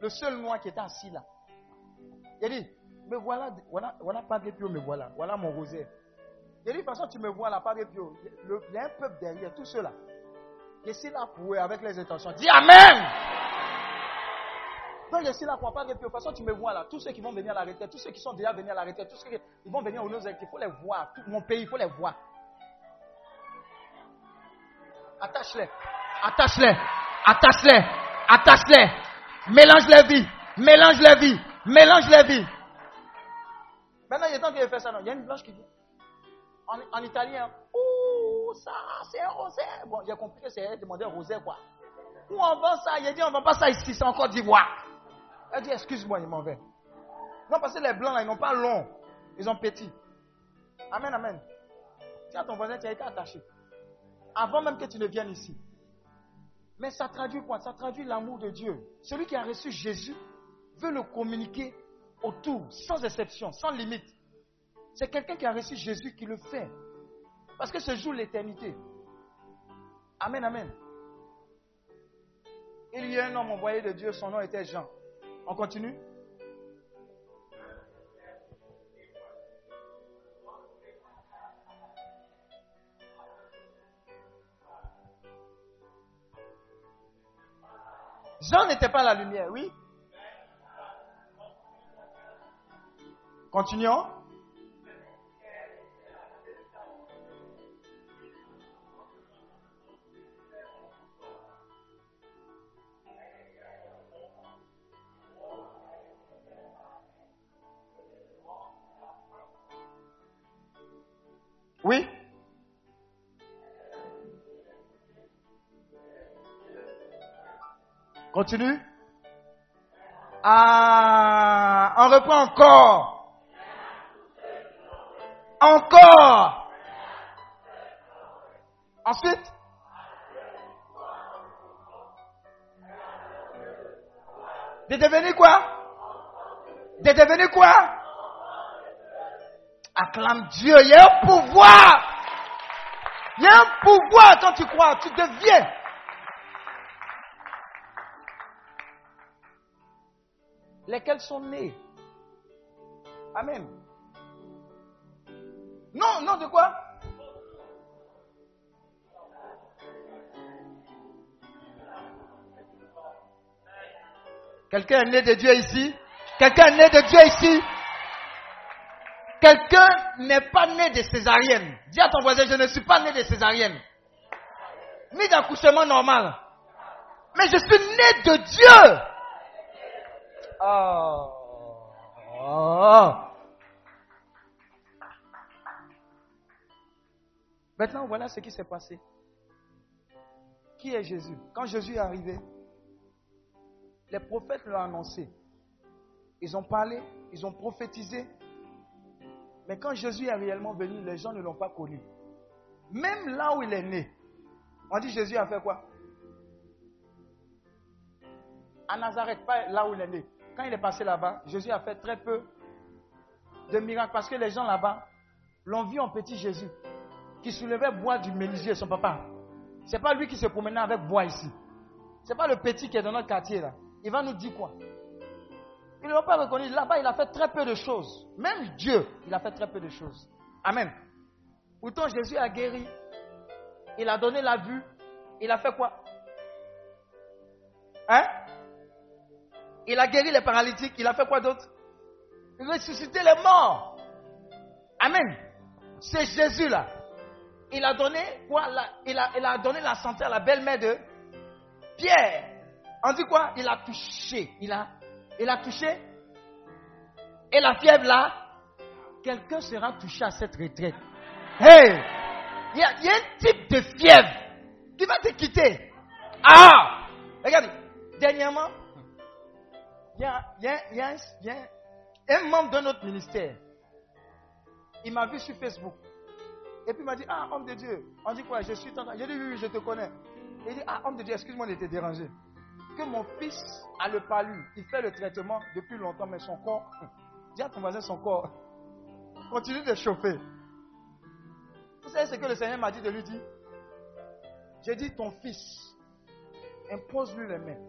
Le seul noir qui était assis là. Il dit, me voilà, voilà, voilà Padre Pio, me voilà. Voilà mon rosaire. Il dit, de toute façon, tu me vois là, Padre Pio. Il y a un peuple derrière, tous ceux-là. Je suis là pour eux avec les intentions. Dis Amen. Je suis là pour Padre Pio. De toute façon, tu me vois là. Tous ceux qui vont venir à la retraite, tous ceux qui sont déjà venus à la retraite, tous ceux qui vont venir au Nozek, il faut les voir. Tout mon pays, il faut les voir. Attache-les. Attache-les. Attache-les. Attache-les. Mélange les vies. Mélange les vies. Mélange les vies. Maintenant, il est temps qu'il fait ça. Non? Il y a une blanche qui dit. En, en italien. Ouh, ça, c'est rosaire. Bon, j'ai compris que c'est un rosaire, quoi. Où on vend ça? Il a dit, on ne vend pas ça ici, c'est encore d'Ivoire. Elle dit, excuse-moi, il m'en va. Non, parce que les blancs, là, ils n'ont pas long. Ils ont petit. Amen, amen. Tiens, ton voisin, tu as été attaché. Avant même que tu ne viennes ici. Mais ça traduit quoi? Ça traduit l'amour de Dieu. Celui qui a reçu Jésus veut le communiquer autour, sans exception, sans limite. C'est quelqu'un qui a reçu Jésus qui le fait. Parce que ce jour l'éternité. Amen, amen. Il y a un homme envoyé de Dieu, son nom était Jean. On continue? Jean n'était pas la lumière, oui? Continuons. Oui Continue. Ah, on reprend encore. Encore. Ensuite. De devenir quoi? De devenir quoi? Acclame Dieu. Il y a un pouvoir. Il y a un pouvoir quand tu crois. Tu deviens. lesquels sont nés? Amen. Non, non, de quoi? Quelqu'un est né de Dieu ici? Quelqu'un est né de Dieu ici? Quelqu'un n'est pas né de césarienne. Dis à ton voisin, je ne suis pas né de césarienne. Ni d'accouchement normal. Mais je suis né de Dieu. Oh. Oh. Maintenant, voilà ce qui s'est passé. Qui est Jésus? Quand Jésus est arrivé, les prophètes l'ont annoncé. Ils ont parlé, ils ont prophétisé. Mais quand Jésus est réellement venu, les gens ne l'ont pas connu. Même là où il est né, on dit Jésus a fait quoi? À Nazareth, pas là où il est né. Quand il est passé là-bas, Jésus a fait très peu de miracles parce que les gens là-bas l'ont vu en petit Jésus qui soulevait bois du menuisier, son papa. C'est pas lui qui se promenait avec bois ici. C'est pas le petit qui est dans notre quartier là. Il va nous dire quoi? Ils ne l'ont pas reconnu. Là-bas, il a fait très peu de choses. Même Dieu, il a fait très peu de choses. Amen. Pourtant, Jésus a guéri. Il a donné la vue. Il a fait quoi? Hein? Il a guéri les paralytiques. Il a fait quoi d'autre? Il a ressuscité les morts. Amen. C'est Jésus là. Il a donné quoi? La- il, a, il a donné la santé à la belle-mère de Pierre. On dit quoi? Il a touché. Il a, il a touché. Et la fièvre là, quelqu'un sera touché à cette retraite. Hey! Il y, a, y a un type de fièvre qui va te quitter. Ah! Regardez, dernièrement, il y a, y a- y a un membre de notre ministère. Il m'a vu sur Facebook. Et puis il m'a dit, ah, homme de Dieu. On dit quoi? Je suis ton... J'ai dit, oui, oui, je te connais. Il dit, ah, homme de Dieu, excuse-moi de te déranger. Que mon fils a le palu. Il fait le traitement depuis longtemps, mais son corps, [LAUGHS] dis à ton voisin, son corps [LAUGHS] continue de chauffer. Vous savez ce que le Seigneur m'a dit de lui dire? J'ai dit, ton fils impose-lui les mains.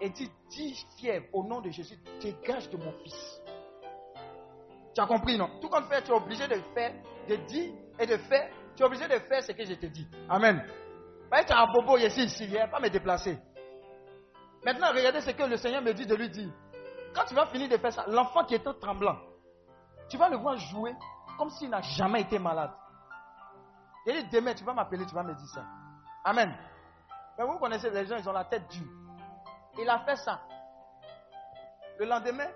Et dis, dis fier, au nom de Jésus, dégage de mon fils. Tu as compris, non? Tout comme faire, tu es obligé de faire, de dire et de faire. Tu es obligé de faire ce que je te dis. Amen. Bah, tu as un bobo ici, ici, viens pas me déplacer. Maintenant, regardez ce que le Seigneur me dit de lui dire. Quand tu vas finir de faire ça, l'enfant qui tout tremblant, tu vas le voir jouer comme s'il n'a jamais été malade. Il dit, demain, tu vas m'appeler, tu vas me dire ça. Amen. Mais vous connaissez les gens, ils ont la tête dure. Il a fait ça. Le lendemain,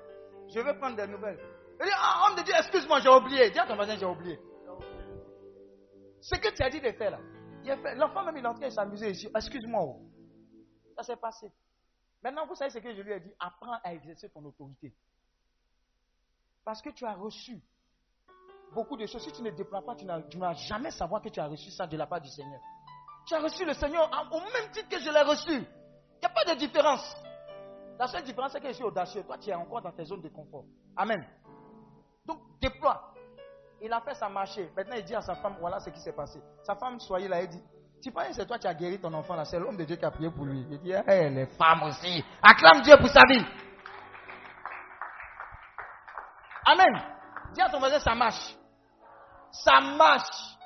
je vais prendre des nouvelles. Il dit, ah, homme de Dieu, excuse-moi, j'ai oublié. Dis à ton voisin, j'ai oublié. Ce que tu as dit de faire là. L'enfant même, il est en train de s'amuser. Excuse-moi. oh. Ça s'est passé. Maintenant, vous savez ce que je lui ai dit? Apprends à exercer ton autorité. Parce que tu as reçu beaucoup de choses. Si tu ne déploies pas, tu ne vas jamais savoir que tu as reçu ça de la part du Seigneur. Tu as reçu le Seigneur au même titre que je l'ai reçu. Il n'y a pas de différence. La seule différence, c'est que je suis audacieux. Toi, tu es encore dans tes zones de confort. Amen. Donc, déploie. Il a fait ça marcher. Maintenant, il dit à sa femme, voilà ce qui s'est passé. Sa femme, soyez là, elle dit, tu penses que c'est toi qui as guéri ton enfant là, c'est l'homme de Dieu qui a prié pour lui. Il dit, hey, les femmes aussi. Acclame Dieu pour sa vie. Amen. Dis à ton voisin, ça marche. Ça marche.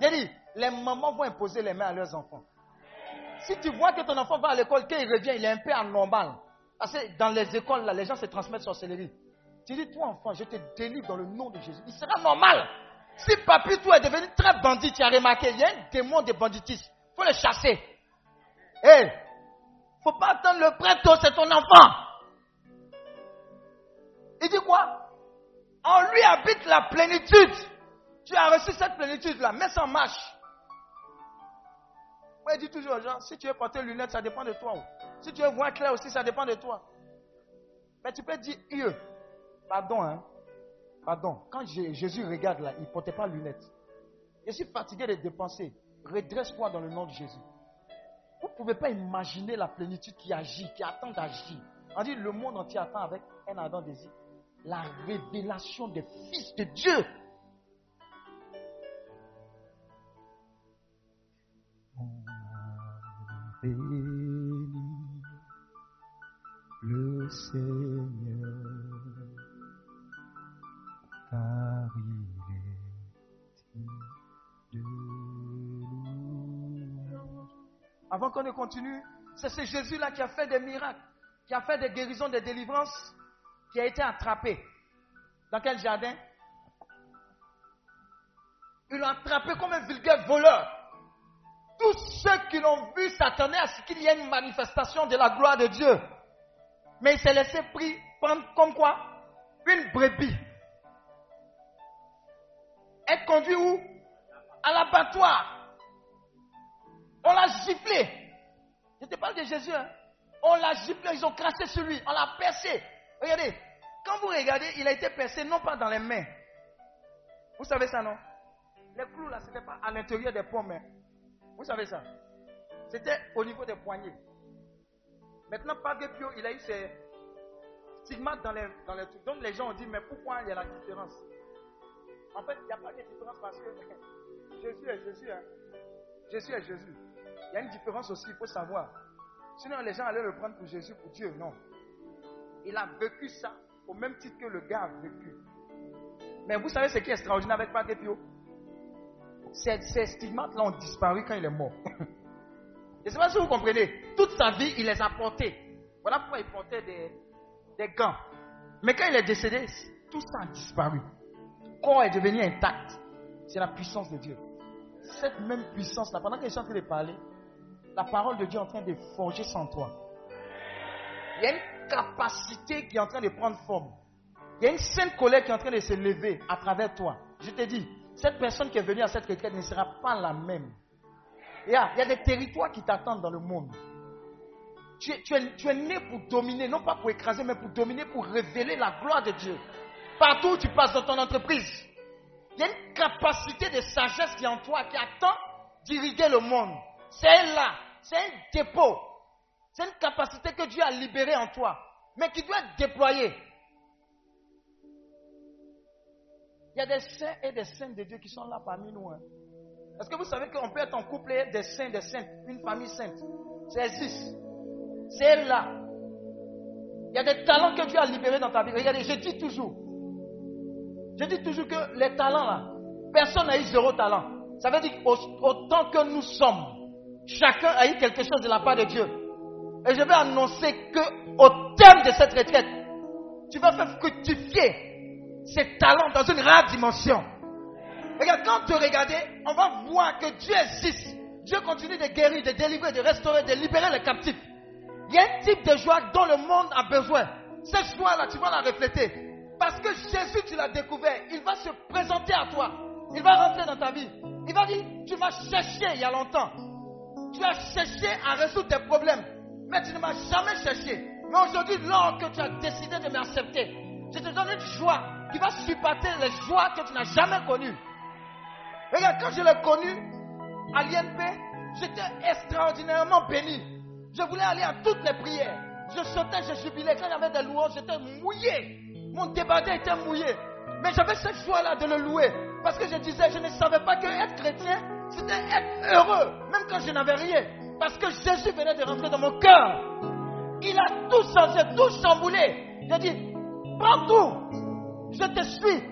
J'ai dit, les mamans vont imposer les mains à leurs enfants. Si tu vois que ton enfant va à l'école, qu'il revient, il est un peu anormal. Parce que dans les écoles, là, les gens se transmettent sorcellerie. Tu dis, toi enfant, je te délivre dans le nom de Jésus. Il sera normal. Si papy, toi, est devenu très bandit, tu as remarqué, il y a un démon de banditisme. Il faut le chasser. Hé, faut pas attendre le prêtre, c'est ton enfant. Il dit quoi? En lui habite la plénitude. Tu as reçu cette plénitude-là, mets ça en marche. Moi, je dis toujours aux gens, si tu veux porter lunettes, ça dépend de toi. Si tu veux voir clair aussi, ça dépend de toi. Mais tu peux dire, Dieu, pardon, hein. Pardon. Quand Jé- Jésus regarde là, il ne portait pas lunettes. Je suis fatigué de dépenser. Redresse-toi dans le nom de Jésus. Vous ne pouvez pas imaginer la plénitude qui agit, qui attend d'agir. On dit le monde entier attend avec un ardent désir la révélation des fils de Dieu. béni le Seigneur, Avant qu'on ne continue, c'est ce Jésus-là qui a fait des miracles, qui a fait des guérisons, des délivrances, qui a été attrapé. Dans quel jardin? Ils l'ont attrapé comme un vulgaire voleur. Tous ceux qui l'ont vu s'attendaient à ce qu'il y ait une manifestation de la gloire de Dieu. Mais il s'est laissé prendre comme quoi? Une brebis. Conduit où? À l'abattoir. On l'a giflé. Je te parle de Jésus. hein. On l'a giflé, ils ont craché sur lui. On l'a percé. Regardez, quand vous regardez, il a été percé non pas dans les mains. Vous savez ça, non? Les clous là, ce n'était pas à l'intérieur des pommes. hein. Vous savez ça? C'était au niveau des poignets. Maintenant, Padre Pio, il a eu ses stigmates dans les, dans les trucs. Donc les gens ont dit, mais pourquoi il y a la différence? En fait, il n'y a pas de différence parce que [LAUGHS] Jésus est Jésus. hein. Jésus est Jésus. Il y a une différence aussi, il faut savoir. Sinon, les gens allaient le prendre pour Jésus, pour Dieu. Non. Il a vécu ça au même titre que le gars a vécu. Mais vous savez ce qui est extraordinaire avec Padre Pio Ces, stigmates-là ont disparu quand il est mort. [LAUGHS] Je ne sais pas si vous comprenez. Toute sa vie, il les a portés. Voilà pourquoi il portait des, des gants. Mais quand il est décédé, tout ça a disparu. Corps est devenu intact. C'est la puissance de Dieu. Cette même puissance-là, pendant que je suis en train de parler, la parole de Dieu est en train de forger sans toi. Il y a une capacité qui est en train de prendre forme. Il y a une sainte colère qui est en train de se lever à travers toi. Je te dis, cette personne qui est venue à cette retraite ne sera pas la même. Il y a, il y a des territoires qui t'attendent dans le monde. Tu es, tu, es, tu es né pour dominer, non pas pour écraser, mais pour dominer, pour révéler la gloire de Dieu. Partout où tu passes dans ton entreprise, il y a une capacité de sagesse qui est en toi, qui attend d'irriguer le monde. C'est là, c'est un dépôt. C'est une capacité que Dieu a libérée en toi, mais qui doit être déployée. Il y a des saints et des saintes de Dieu qui sont là parmi nous. hein. Est-ce que vous savez qu'on peut être en couple et des saints, des saintes, une famille sainte? Ça existe. C'est là. Il y a des talents que Dieu a libérés dans ta vie. Regardez, je dis toujours. Je dis toujours que les talents là, personne n'a eu zéro talent. Ça veut dire qu'autant que nous sommes, chacun a eu quelque chose de la part de Dieu. Et je vais annoncer que au terme de cette retraite, tu vas faire fructifier ces talents dans une rare dimension. Regarde, quand tu regardes, on va voir que Dieu existe. Dieu continue de guérir, de délivrer, de restaurer, de libérer les captifs. Il y a un type de joie dont le monde a besoin. Cette joie-là, tu vas la refléter. Parce que Jésus, tu l'as découvert. Il va se présenter à toi. Il va rentrer dans ta vie. Il va dire, tu m'as cherché il y a longtemps. Tu as cherché à résoudre tes problèmes. Mais tu ne m'as jamais cherché. Mais aujourd'hui, lors que tu as décidé de m'accepter, je te donne une joie qui va supporter les joies que tu n'as jamais connues. Regarde, quand je l'ai connu à l'INP, j'étais extraordinairement béni. Je voulais aller à toutes les prières. Je sautais, je jubilais. Quand il y avait des louanges, j'étais mouillé. Mon débardé était mouillé. Mais j'avais cette joie-là de le louer. Parce que je disais, je ne savais pas que être chrétien, c'était être heureux. Même quand je n'avais rien. Parce que Jésus venait de rentrer dans mon cœur. Il a tout changé, tout chamboulé. J'ai dit, prends tout. Je te suis.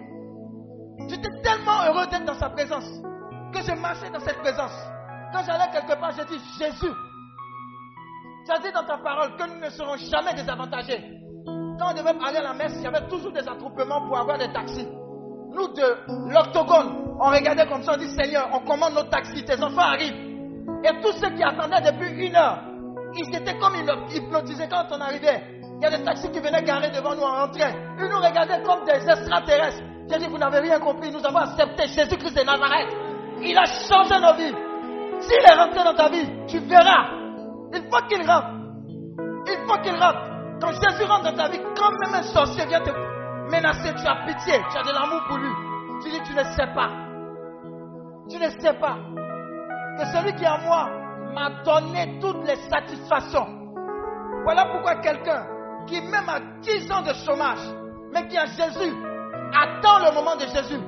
J'étais tellement heureux d'être dans sa présence que je marchais dans cette présence. Quand j'allais quelque part, j'ai dit Jésus. Tu as dit dans ta parole que nous ne serons jamais désavantagés. Quand on devait aller à la messe, il y avait toujours des attroupements pour avoir des taxis. Nous, de l'octogone, on regardait comme ça, on dit Seigneur, on commande nos taxis, tes enfants arrivent. Et tous ceux qui attendaient depuis une heure, ils étaient comme hypnotisés quand on arrivait. Il y a des taxis qui venaient garer devant nous en entrée. Ils nous regardaient comme des extraterrestres. J'ai dit, vous n'avez rien compris, nous avons accepté Jésus-Christ de Nazareth. Il a changé nos vies. S'il est rentré dans ta vie, tu verras. Il faut qu'il rentre. Il faut qu'il rentre. Quand Jésus rentre dans ta vie, quand même un sorcier vient te menacer, tu as pitié, tu as de l'amour pour lui. Tu dis, tu ne sais pas. Tu ne sais pas que celui qui est en moi m'a donné toutes les satisfactions. Voilà pourquoi quelqu'un qui même a 10 ans de chômage, mais qui a Jésus, attend le moment de Jésus.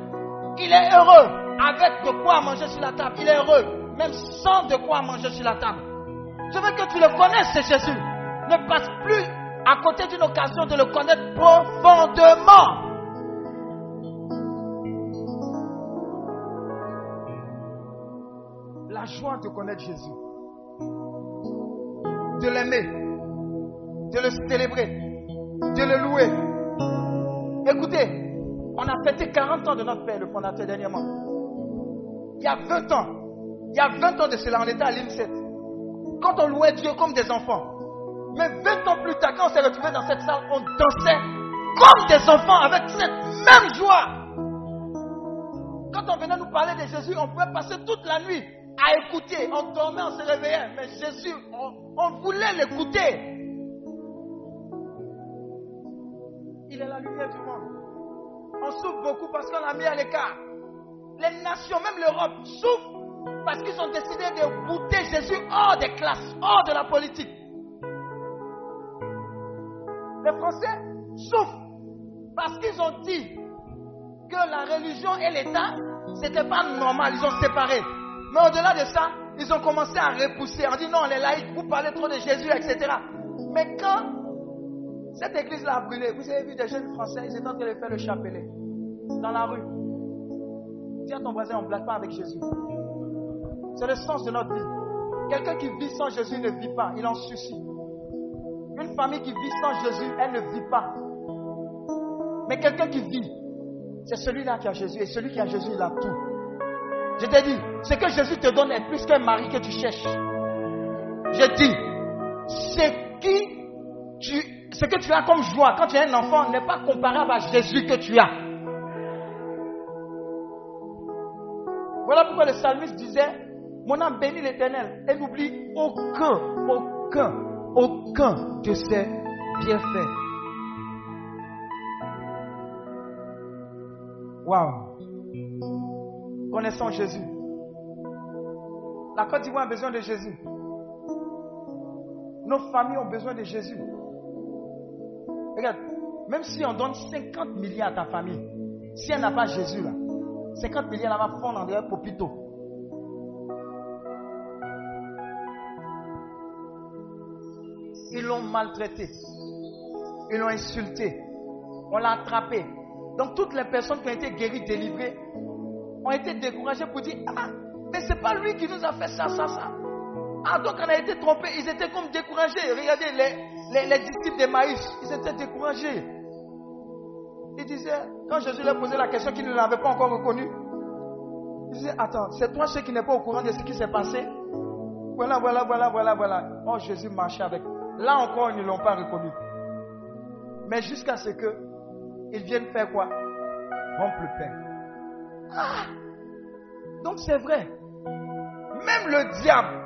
Il est heureux avec de quoi manger sur la table. Il est heureux, même sans de quoi manger sur la table. Je veux que tu le connaisses, c'est Jésus. Ne passe plus à côté d'une occasion de le connaître profondément. La joie de connaître Jésus. De l'aimer. De le célébrer. De le louer. Écoutez, on a fêté 40 ans de notre Père, le fondateur, dernièrement. Il y a 20 ans, il y a 20 ans de cela, on était à l'IM7. Quand on louait Dieu comme des enfants. Mais 20 ans plus tard, quand on s'est retrouvés dans cette salle, on dansait comme des enfants avec cette même joie. Quand on venait nous parler de Jésus, on pouvait passer toute la nuit à écouter. On dormait, on se réveillait. Mais Jésus, on, on voulait l'écouter. Il est la lumière du monde. On souffre beaucoup parce qu'on l'a mis à l'écart. Les nations, même l'Europe, souffrent parce qu'ils ont décidé de goûter Jésus hors des classes, hors de la politique. Les Français souffrent parce qu'ils ont dit que la religion et l'État, c'était pas normal, ils ont séparé. Mais au-delà de ça, ils ont commencé à repousser. On dit non, les laïcs, vous parlez trop de Jésus, etc. Mais quand cette église-là a brûlé, vous avez vu des jeunes Français, ils étaient en train de faire le chapelet dans la rue. À ton voisin, on ne blague pas avec Jésus. C'est le sens de notre vie. Quelqu'un qui vit sans Jésus ne vit pas, il en suicide. Une famille qui vit sans Jésus, elle ne vit pas. Mais quelqu'un qui vit, c'est celui-là qui a Jésus. Et celui qui a Jésus, il a tout. Je t'ai dit, ce que Jésus te donne est plus qu'un mari que tu cherches. Je dis, ce, ce que tu as comme joie quand tu es un enfant n'est pas comparable à Jésus que tu as. Voilà pourquoi le psalmiste disait, mon âme bénit l'éternel et n'oublie aucun, aucun, aucun de ses bienfaits. Waouh! Connaissons Jésus. La Côte d'Ivoire a besoin de Jésus. Nos familles ont besoin de Jésus. Regarde, même si on donne 50 milliards à ta famille, si elle n'a pas Jésus là, 50 milliards là va fondre dans popito. Ils l'ont maltraité. Ils l'ont insulté. On l'a attrapé. Donc toutes les personnes qui ont été guéries, délivrées, ont été découragées pour dire, ah, mais c'est pas lui qui nous a fait ça, ça, ça. Ah, donc on a été trompés. Ils étaient comme découragés. Regardez les, les, les disciples d'Emmaüs, ils étaient découragés. Ils disaient, quand Jésus leur posait la question qu'ils ne l'avaient pas encore reconnu, ils disaient, attends, c'est toi ceux qui n'est pas au courant de ce qui s'est passé Voilà, voilà, voilà, voilà, voilà. Oh, Jésus marchait avec. Là encore, ils ne l'ont pas reconnu. Mais jusqu'à ce que ils viennent faire quoi? Rompre le pain. Ah Donc c'est vrai. Même le diable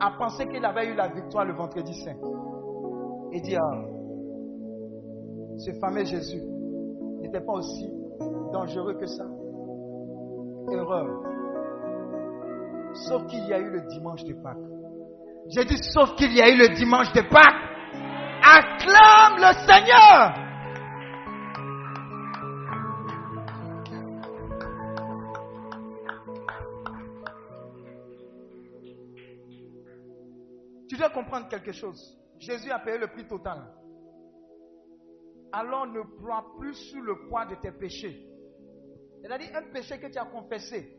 a pensé qu'il avait eu la victoire le vendredi saint. Et dit, ah, ce fameux Jésus n'était pas aussi dangereux que ça. Erreur. Sauf qu'il y a eu le dimanche de Pâques. J'ai dit, sauf qu'il y a eu le dimanche de Pâques. Acclame le Seigneur. Tu dois comprendre quelque chose. Jésus a payé le prix total. Alors ne prends plus sous le poids de tes péchés. C'est-à-dire un péché que tu as confessé,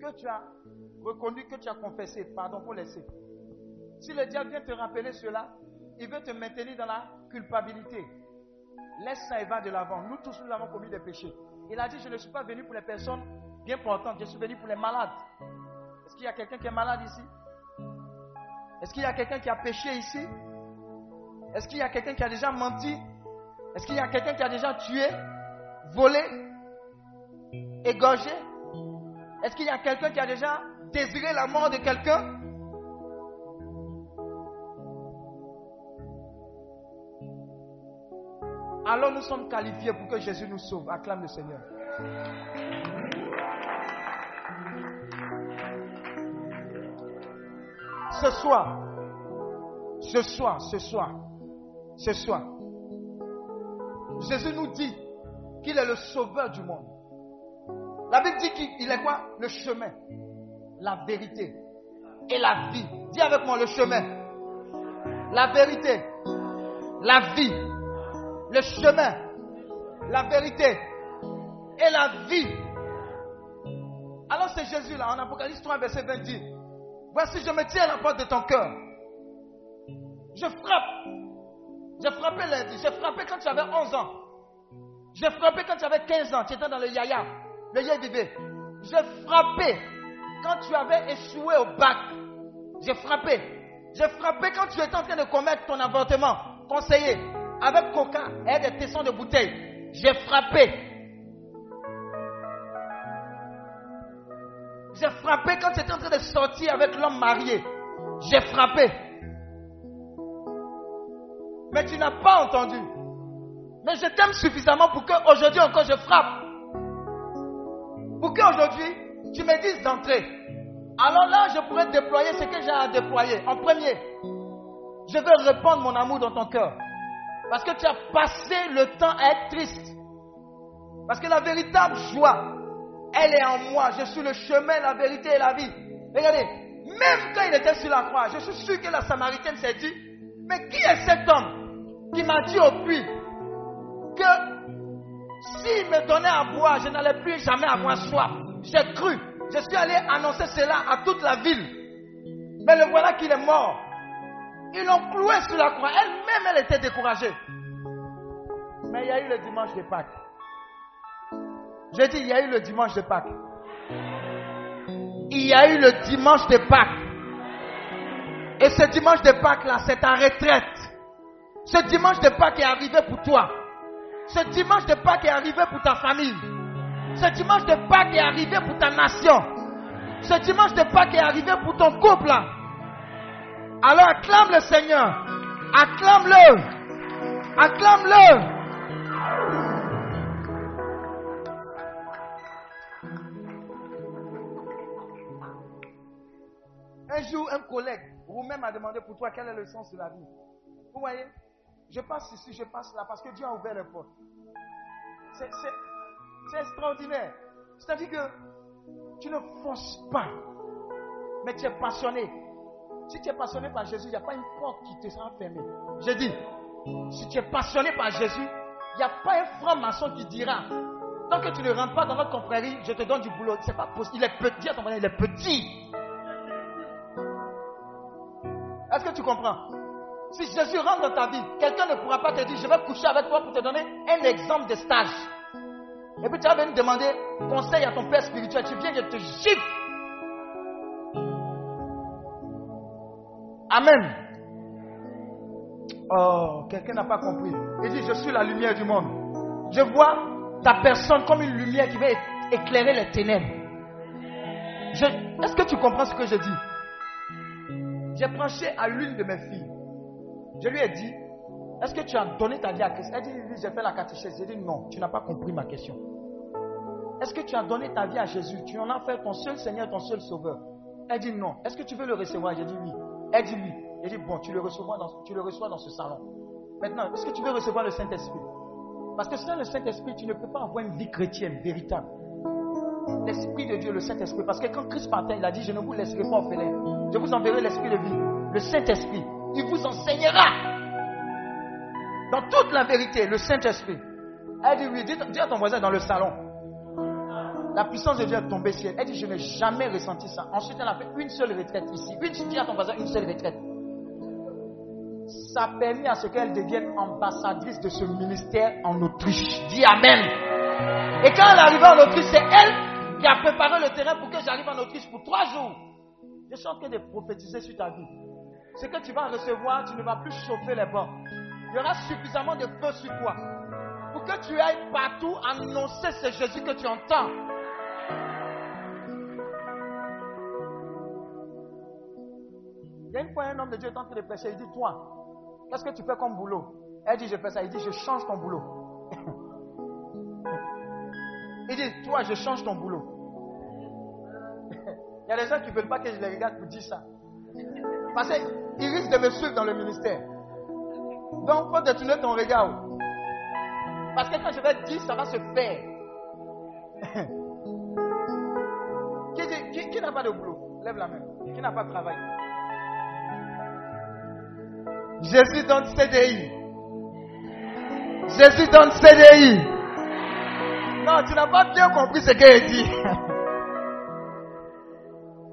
que tu as reconnu, que tu as confessé, pardon pour laisser. Si le diable vient te rappeler cela, il veut te maintenir dans la culpabilité. Laisse ça et va de l'avant. Nous tous, nous avons commis des péchés. Il a dit, je ne suis pas venu pour les personnes bien portantes, je suis venu pour les malades. Est-ce qu'il y a quelqu'un qui est malade ici? Est-ce qu'il y a quelqu'un qui a péché ici? Est-ce qu'il y a quelqu'un qui a déjà menti? Est-ce qu'il y a quelqu'un qui a déjà tué, volé, égorgé? Est-ce qu'il y a quelqu'un qui a déjà désiré la mort de quelqu'un? Alors nous sommes qualifiés pour que Jésus nous sauve. Acclame le Seigneur. Ce soir, ce soir, ce soir, ce soir, Jésus nous dit qu'il est le sauveur du monde. La Bible dit qu'il est quoi? Le chemin, la vérité et la vie. Dis avec moi le chemin, la vérité, la vie, le chemin, la vérité et la vie. Alors c'est Jésus là, en Apocalypse 3, verset 20 dit, voici je me tiens à la porte de ton cœur. Je frappe. J'ai frappé lundi, j'ai frappé quand tu avais 11 ans. J'ai frappé quand tu avais 15 ans, tu étais dans le yaya, le yaya bébé. J'ai frappé quand tu avais échoué au bac. J'ai frappé. J'ai frappé quand tu étais en train de commettre ton avortement, conseiller, avec coca et des tessons de bouteille. J'ai frappé. J'ai frappé quand tu étais en train de sortir avec l'homme marié. J'ai frappé. Mais tu n'as pas entendu. Mais je t'aime suffisamment pour qu'aujourd'hui encore je frappe. Pour qu'aujourd'hui tu me dises d'entrer. Alors là, je pourrais déployer ce que j'ai à déployer. En premier, je veux répandre mon amour dans ton cœur. Parce que tu as passé le temps à être triste. Parce que la véritable joie, elle est en moi. Je suis le chemin, la vérité et la vie. Regardez, même quand il était sur la croix, je suis sûr que la Samaritaine s'est dit, mais qui est cet homme qui m'a dit au puits que s'il me donnait à boire, je n'allais plus jamais avoir soif? J'ai cru. Je suis allé annoncer cela à toute la ville. Mais le voilà qu'il est mort. Ils l'ont cloué sur la croix. Elle-même, elle était découragée. Mais il y a eu le dimanche de Pâques. J'ai dit, il y a eu le dimanche de Pâques. Il y a eu le dimanche de Pâques. Et ce dimanche de Pâques là, c'est ta retraite. Ce dimanche de Pâques est arrivé pour toi. Ce dimanche de Pâques est arrivé pour ta famille. Ce dimanche de Pâques est arrivé pour ta nation. Ce dimanche de Pâques est arrivé pour ton couple. là. Alors acclame le Seigneur. Acclame-le. Acclame-le. Un jour, un collègue roumain m'a demandé pour toi quel est le sens de la vie? Vous voyez, je passe ici, je passe là parce que Dieu a ouvert les portes. C'est, extraordinaire. C'est-à-dire que tu ne forces pas, mais tu es passionné. Si tu es passionné par Jésus, il n'y a pas une porte qui te sera fermée. J'ai dit, si tu es passionné par Jésus, il n'y a pas un franc-maçon qui dira, tant que tu ne rentres pas dans notre confrérie, je te donne du boulot. C'est pas possible. Il est petit, à ton il est petit. Est-ce que tu comprends? Si Jésus rentre dans ta vie, quelqu'un ne pourra pas te dire, je vais coucher avec toi pour te donner un exemple de stage. Et puis tu vas venir demander conseil à ton père spirituel. Tu viens, je te gifle. Amen. Oh, quelqu'un n'a pas compris. Il dit, je suis la lumière du monde. Je vois ta personne comme une lumière qui va éclairer les ténèbres. Est-ce que tu comprends ce que je dis? J'ai branché à l'une de mes filles. Je lui ai dit, est-ce que tu as donné ta vie à Christ? Elle dit, oui, j'ai fait la catéchèse. J'ai dit, non, tu n'as pas compris ma question. Est-ce que tu as donné ta vie à Jésus? Tu en as fait ton seul Seigneur, ton seul Sauveur Elle dit non. Est-ce que tu veux le recevoir? J'ai dit oui. Elle dit oui. J'ai dit bon, tu le, reçois dans, tu le reçois dans ce salon. Maintenant, est-ce que tu veux recevoir le Saint-Esprit? Parce que sans le Saint-Esprit, tu ne peux pas avoir une vie chrétienne véritable. L'Esprit de Dieu, le Saint-Esprit. Parce que quand Christ partait, il a dit, je ne vous laisserai pas orphelin. Je vous enverrai l'Esprit de vie, le Saint-Esprit. Il vous enseignera dans toute la vérité, le Saint-Esprit. Elle dit oui, dis à ton voisin dans le salon. La puissance de Dieu est tombée sur elle. Elle dit, je n'ai jamais ressenti ça. Ensuite, elle a fait une seule retraite ici. Une, dis à ton voisin, une seule retraite. Ça a permis à ce qu'elle devienne ambassadrice de ce ministère en Autriche. Dis Amen. Et quand elle est arrivée en Autriche, c'est elle qui a préparé le terrain pour que j'arrive en Autriche pour trois jours. Je suis en train de prophétiser sur ta vie. Ce que tu vas recevoir, tu ne vas plus chauffer les bancs. Il y aura suffisamment de feu sur toi pour que tu ailles partout annoncer ce Jésus que tu entends. Y a une fois un homme de Dieu est en train de prêcher, il dit, toi, qu'est-ce que tu fais comme boulot? Elle dit, je fais ça. Il dit, je change ton boulot. [LAUGHS] il dit, toi, je change ton boulot. [LAUGHS] Il y a des gens qui ne veulent pas que je les regarde pour dire ça. Parce qu'ils risquent de me suivre dans le ministère. Donc, faut détourner ton regard. Parce que quand je vais dire, ça va se faire. [LAUGHS] qui- qui n'a pas de boulot? Lève la main. Qui n'a pas de travail? Jésus donne CDI. Jésus donne CDI. Non, tu n'as pas bien compris ce qu'il dit. [LAUGHS]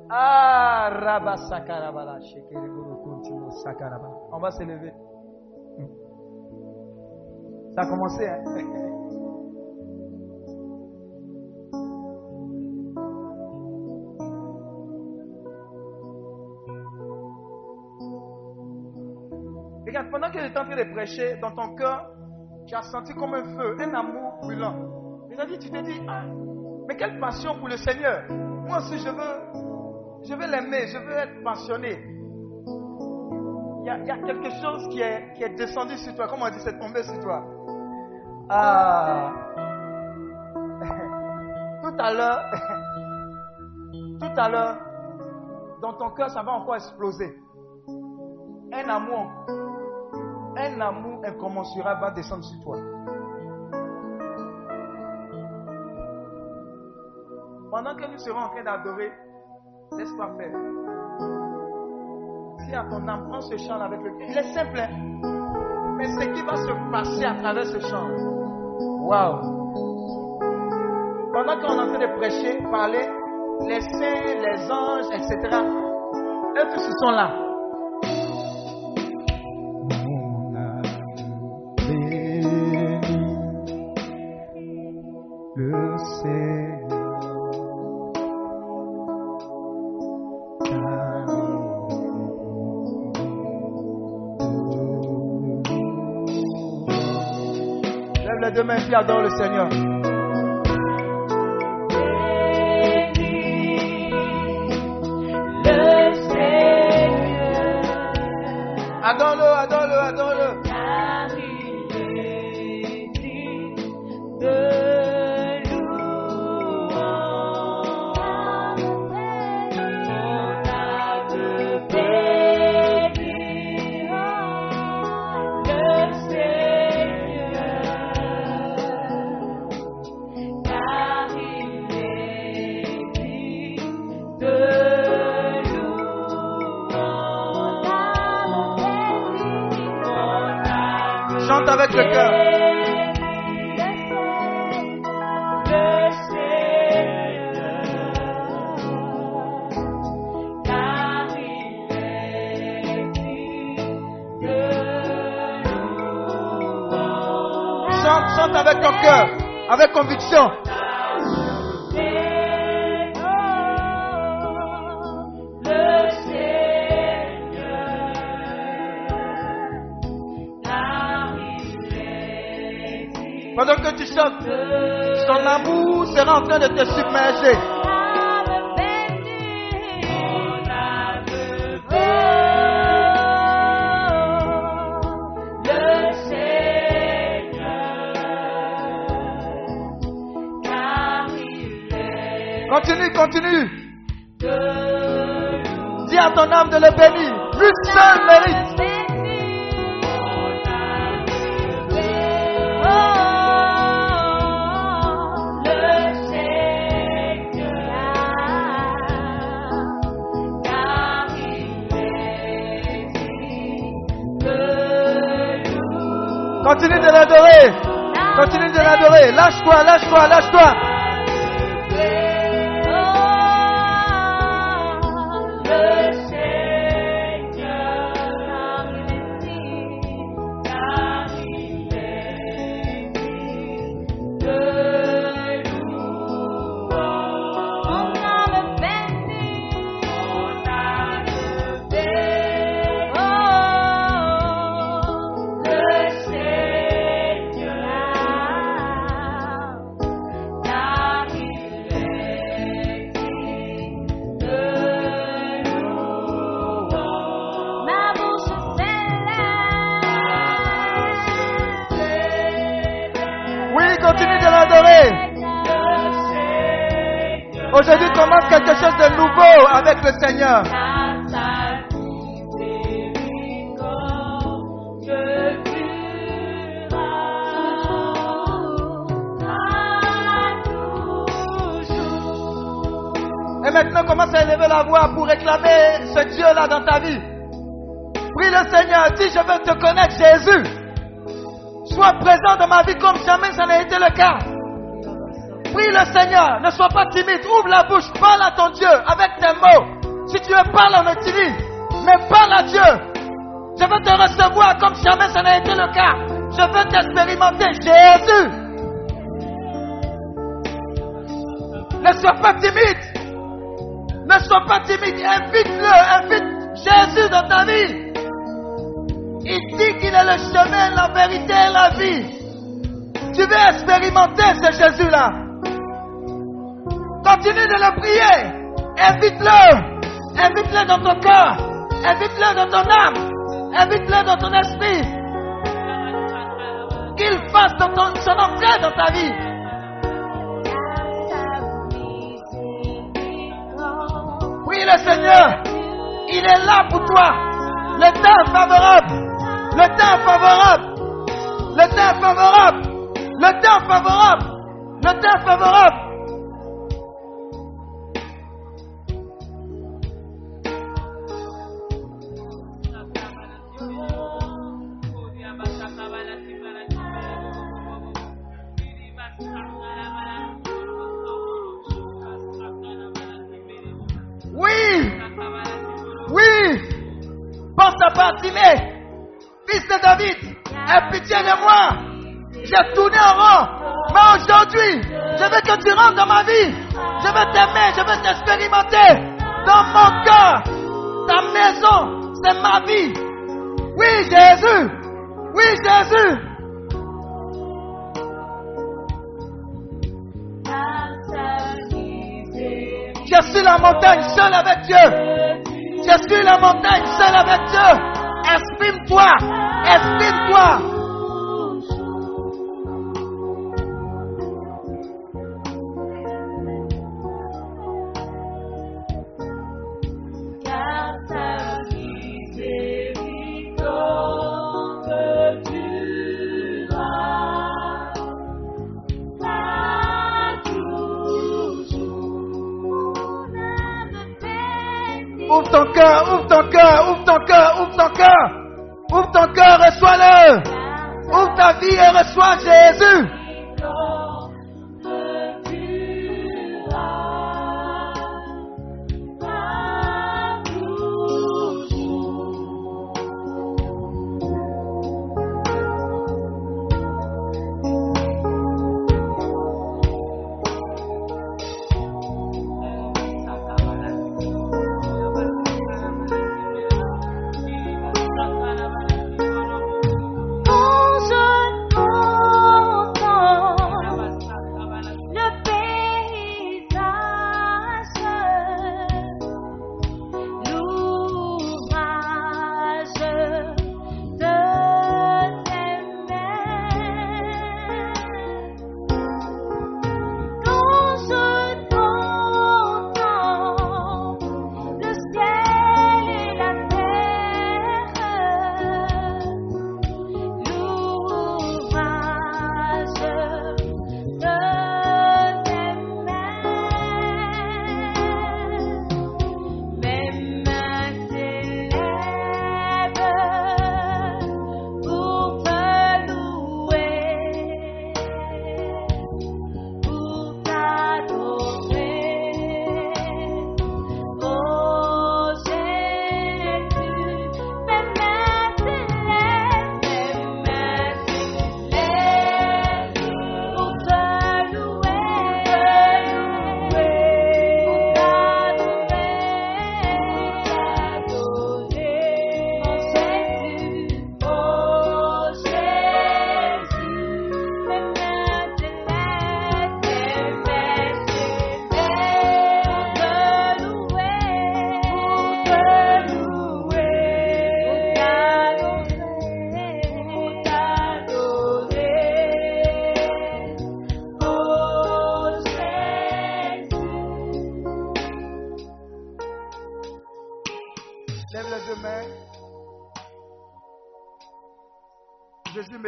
ah, Rabba Sakarabala, Shekere Guru Kuntiyo Sakaraba. On va se lever. Ça a commencé, hein? [LAUGHS] pendant que j'étais en train de prêcher, dans ton cœur, tu as senti comme un feu, un amour brûlant. C'est-à-dire, tu t'es dit, ah, mais quelle passion pour le Seigneur. Moi aussi, je veux, je veux l'aimer, je veux être passionné. Il y, a, quelque chose qui est, qui est descendu sur toi. Comment on dit, c'est tombé sur toi? Ah. [LAUGHS] Tout à l'heure, [LAUGHS] tout à l'heure, dans ton cœur, ça va encore exploser. Un amour, un amour incommensurable va descendre sur toi. Pendant que nous serons en train d'adorer, laisse-toi faire. Si à ton âme, prends ce chant avec le Il est simple, hein? mais ce qui va se passer à travers ce chant? Waouh! Pendant qu'on est en train de prêcher, parler, les saints, les anges, etc., eux tous sont là. Seigneur. Maintenant commence à élever la voix pour réclamer ce Dieu-là dans ta vie? Prie le Seigneur, dis je veux te connaître Jésus. Sois présent dans ma vie comme jamais ça n'a été le cas. Prie le Seigneur, ne sois pas timide, ouvre la bouche, parle à ton Dieu avec tes mots. Si tu veux parler, on utilise. Mais parle à Dieu. Je veux te recevoir comme jamais ça n'a été le cas. Je veux t'expérimenter Jésus. Ne sois pas timide. Ne sois pas timide. Invite-le, invite Jésus dans ta vie. Il dit qu'il est le chemin, la vérité et la vie. Tu veux expérimenter ce Jésus-là. Continue de le prier. Invite-le. Invite-le dans ton cœur. Invite-le dans ton âme. Invite-le dans ton esprit. Qu'il fasse son entrée dans ta vie. Prie le Seigneur. Il est là pour toi. Le temps favorable. Le temps favorable. Le temps favorable. Le temps favorable. Le temps favorable. Veux t'expérimenter. Dans mon cœur, ta maison, c'est ma vie. Oui, Jésus. Oui, Jésus. Je suis la montagne seule avec Dieu. Je suis la montagne seule avec Dieu. Exprime-toi. Exprime-toi.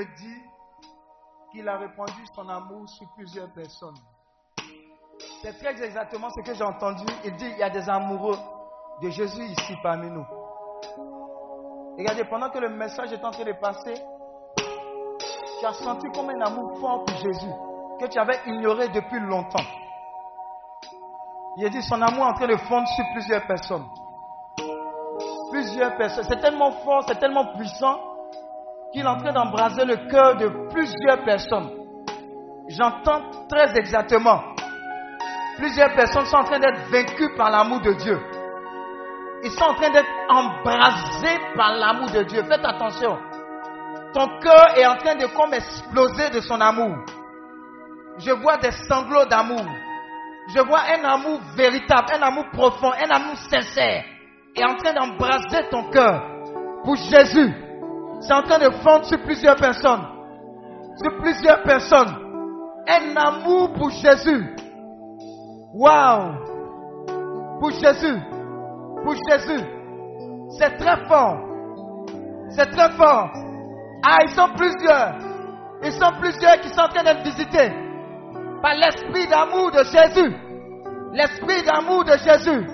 Dit qu'il a répandu son amour sur plusieurs personnes. C'est très exactement ce que j'ai entendu. Il dit il y a des amoureux de Jésus ici parmi nous. Regardez, pendant que le message est en train de passer, tu as senti comme un amour fort pour Jésus que tu avais ignoré depuis longtemps. Il a dit son amour est en train de fondre sur plusieurs personnes plusieurs personnes. C'est tellement fort, c'est tellement puissant qu'il est en train d'embraser le cœur de plusieurs personnes. J'entends très exactement. Plusieurs personnes sont en train d'être vaincues par l'amour de Dieu. Ils sont en train d'être embrasés par l'amour de Dieu. Faites attention. Ton cœur est en train de comme exploser de son amour. Je vois des sanglots d'amour. Je vois un amour véritable, un amour profond, un amour sincère est en train d'embraser ton cœur pour Jésus. C'est en train de fondre sur plusieurs personnes. Sur plusieurs personnes. Un amour pour Jésus. Waouh! Pour Jésus. Pour Jésus. C'est très fort. C'est très fort. Ah, ils sont plusieurs. Ils sont plusieurs qui sont en train d'être visités par l'esprit d'amour de Jésus. L'esprit d'amour de Jésus.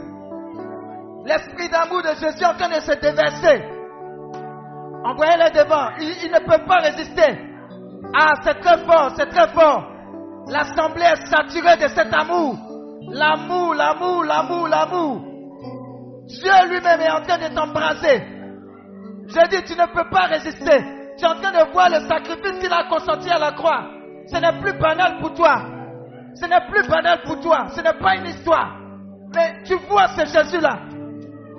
L'esprit d'amour de Jésus en train de se déverser. Envoyez-les devant. Ils ne peuvent pas résister. Ah, c'est très fort, c'est très fort. L'assemblée est saturée de cet amour. L'amour, l'amour, l'amour, l'amour. Dieu lui-même est en train de t'embraser. Je dis, tu ne peux pas résister. Tu es en train de voir le sacrifice qu'il a consenti à la croix. Ce n'est plus banal pour toi. Ce n'est plus banal pour toi. Ce n'est pas une histoire. Mais tu vois ce Jésus-là.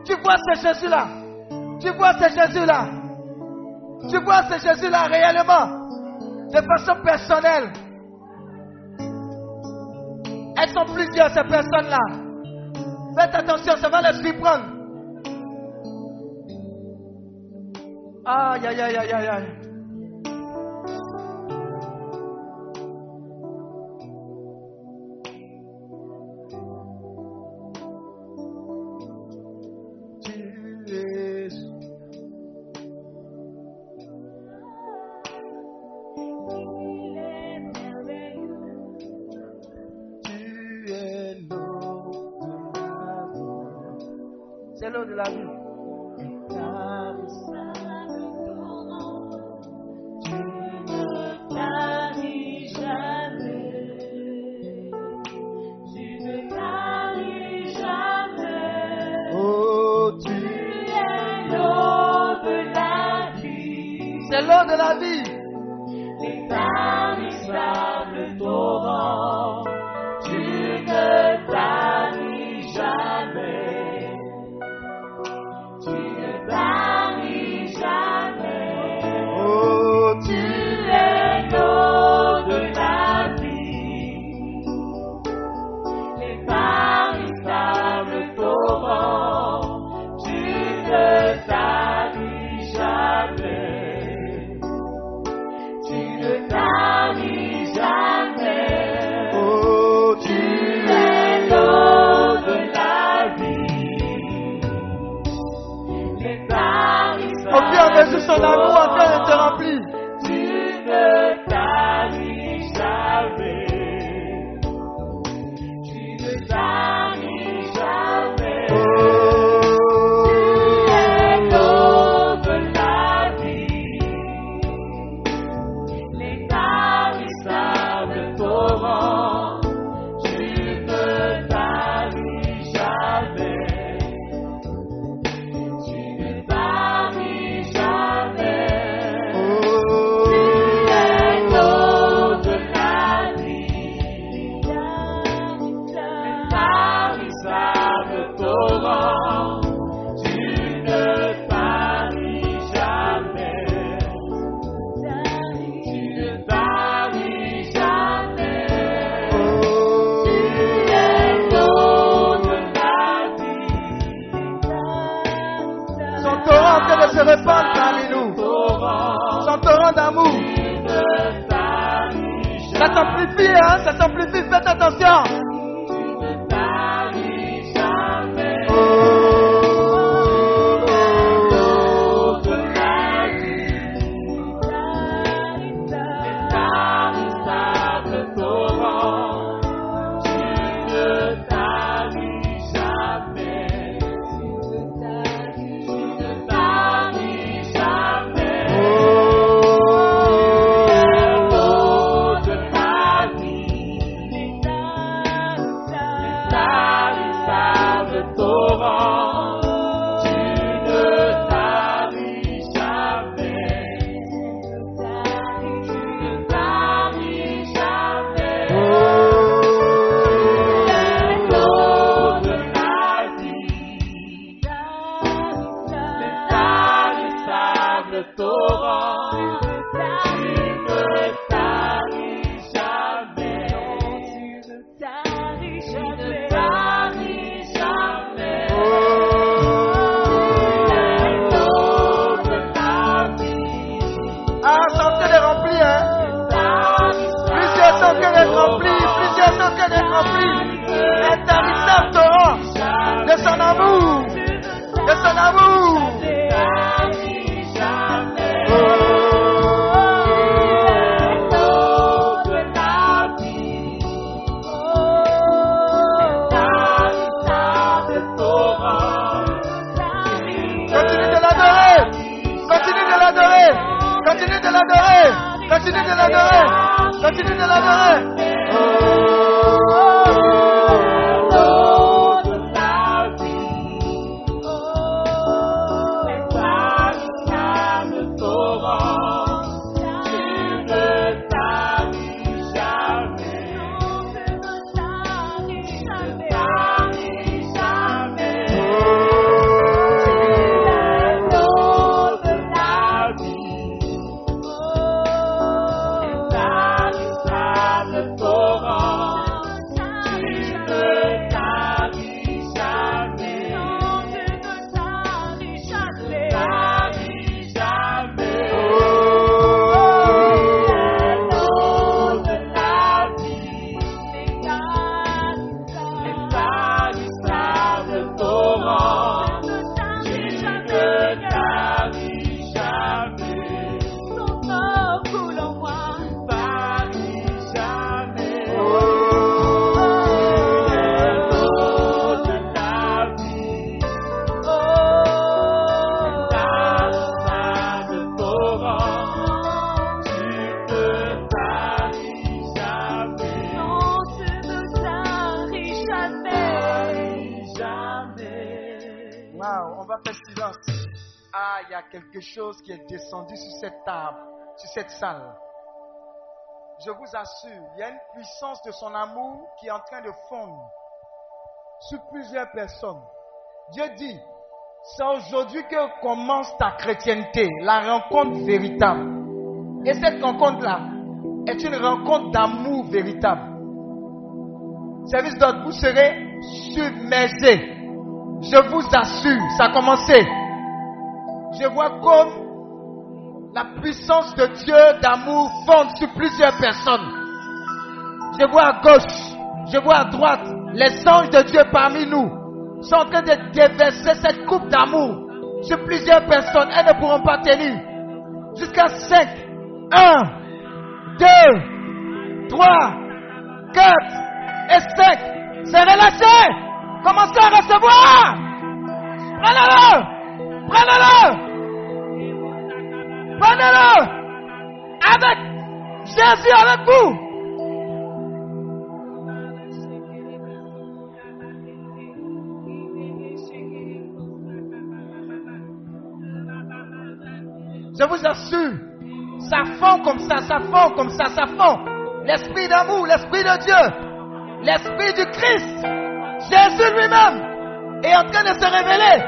Tu vois ce Jésus-là. Tu vois ce Jésus-là. Tu vois ce Jésus-là réellement. De façon personnelle. Elles sont plusieurs, ces personnes-là. Faites attention, ça va les surprendre. Aïe, aïe, aïe, aïe, aïe, puissance de son amour qui est en train de fondre sur plusieurs personnes. Dieu dit, c'est aujourd'hui que commence ta chrétienté, la rencontre véritable. Et cette rencontre-là est une rencontre d'amour véritable. Service d'ordre, vous serez submergés. Je vous assure, ça a commencé. Je vois comme la puissance de Dieu d'amour fonde sur plusieurs personnes. Je vois à gauche, je vois à droite, les anges de Dieu parmi nous sont en train de déverser cette coupe d'amour sur plusieurs personnes. Elles ne pourront pas tenir. Jusqu'à 5. 1, 2, 3, 4 et 5. C'est relâché. Commencez à recevoir. Prenez-le. Prenez-le. Prenez-le. Avec Jésus avec vous. Je vous assure, ça fond comme ça, ça fond comme ça, ça fond. L'esprit d'amour, l'esprit de Dieu, l'esprit du Christ, Jésus lui-même est en train de se révéler.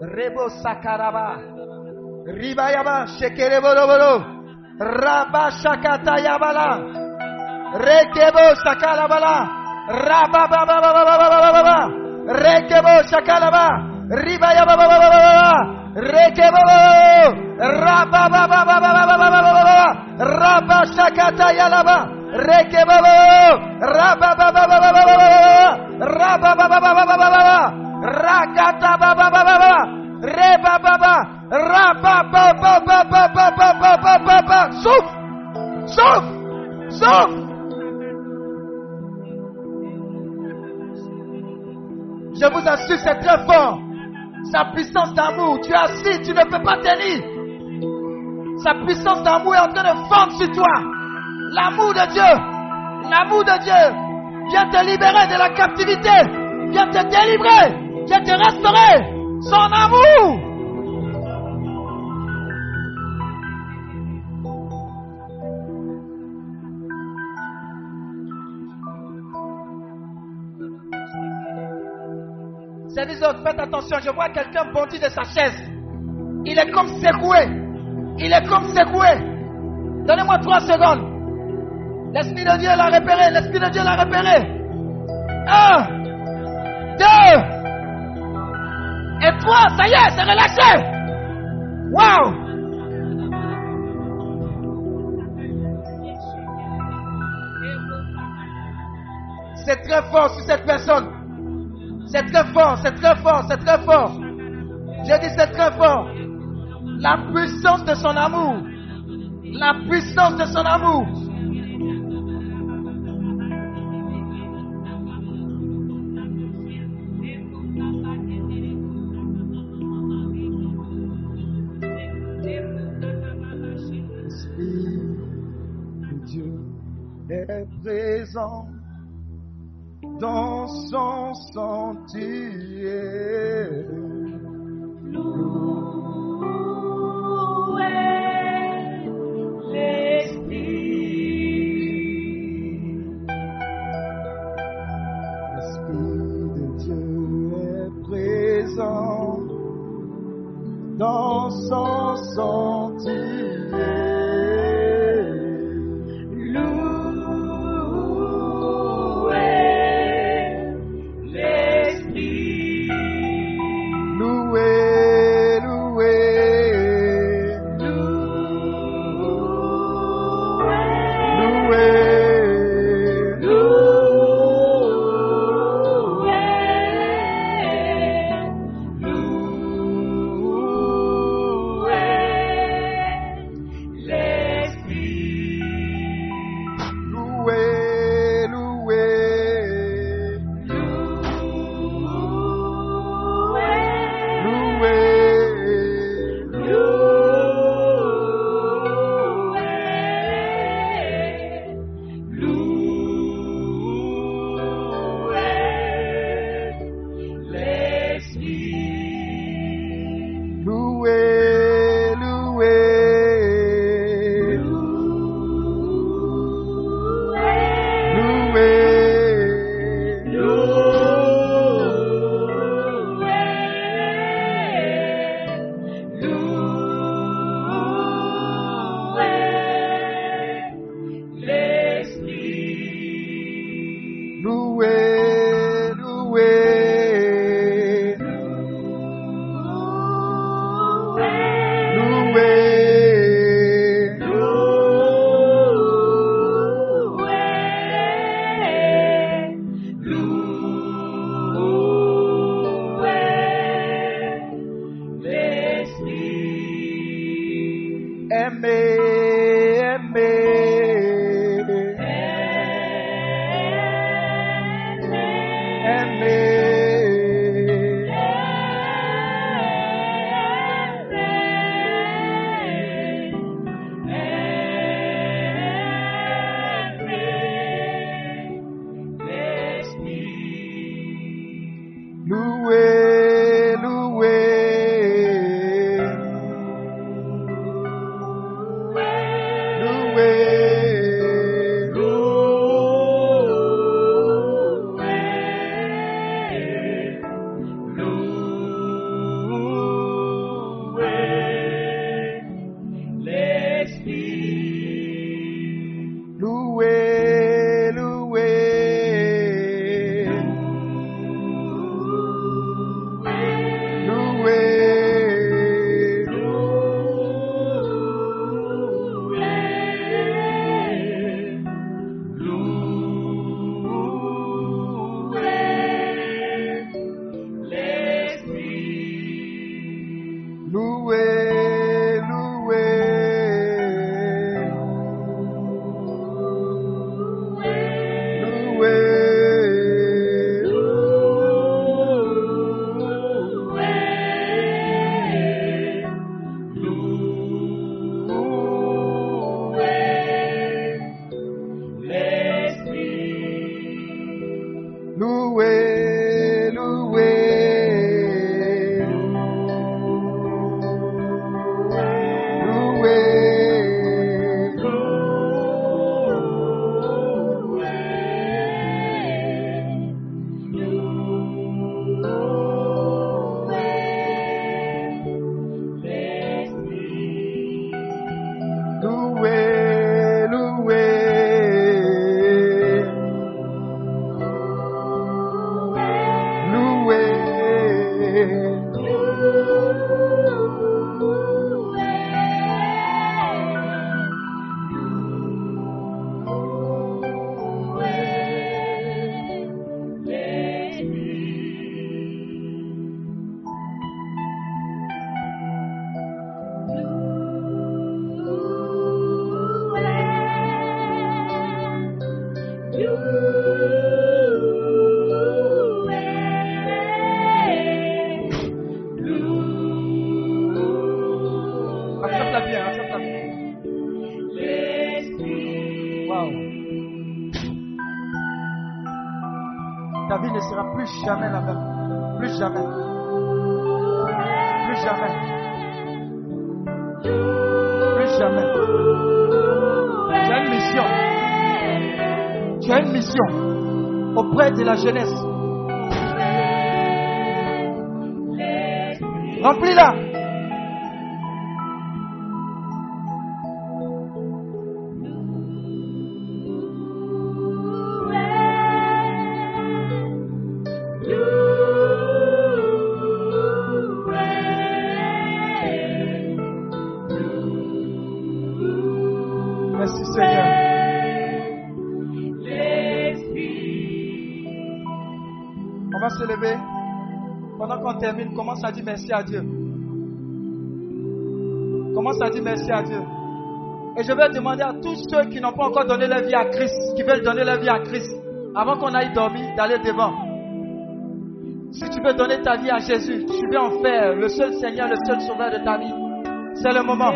Rebo sakaraba, ribayaba shakatayabala, rekebo sakalabala, Rababababababababa. Rekebo shakalaba. Ribayababababababa. Rekebo. Rababababababababa. Rabashakatayalaba. Rekebo. Rabababababababa. Rabababababababa. Rakatabababababa. Reba baba, raba baba baba baba baba baba, suf, suf, suf. Je vous assure, c'est très fort. Sa puissance d'amour. Tu es assis, tu ne peux pas tenir. Sa puissance d'amour est en train de fondre sur toi. L'amour de Dieu. L'amour de Dieu vient te libérer de la captivité. Vient te délivrer. Vient te restaurer. Son amour. Faites attention, je vois quelqu'un bondir de sa chaise. Il est comme secoué. Il est comme secoué. Donnez-moi trois secondes. L'Esprit de Dieu l'a repéré. L'Esprit de Dieu l'a repéré. Un, deux, et trois. Ça y est, c'est relâché. Waouh. C'est très fort sur cette personne. C'est très fort, c'est très fort, c'est très fort. Je dis c'est très fort. La puissance de son amour. La puissance de son amour. Dieu est présent dans son sanctuaire. L'Esprit de Dieu est présent dans son. Loué, merci à Dieu. Commence à dire merci à Dieu? Et je vais demander à tous ceux qui n'ont pas encore donné leur vie à Christ, qui veulent donner leur vie à Christ, avant qu'on aille dormir, d'aller devant. Si tu veux donner ta vie à Jésus, tu veux en faire le seul Seigneur, le seul sauveur de ta vie. C'est le moment.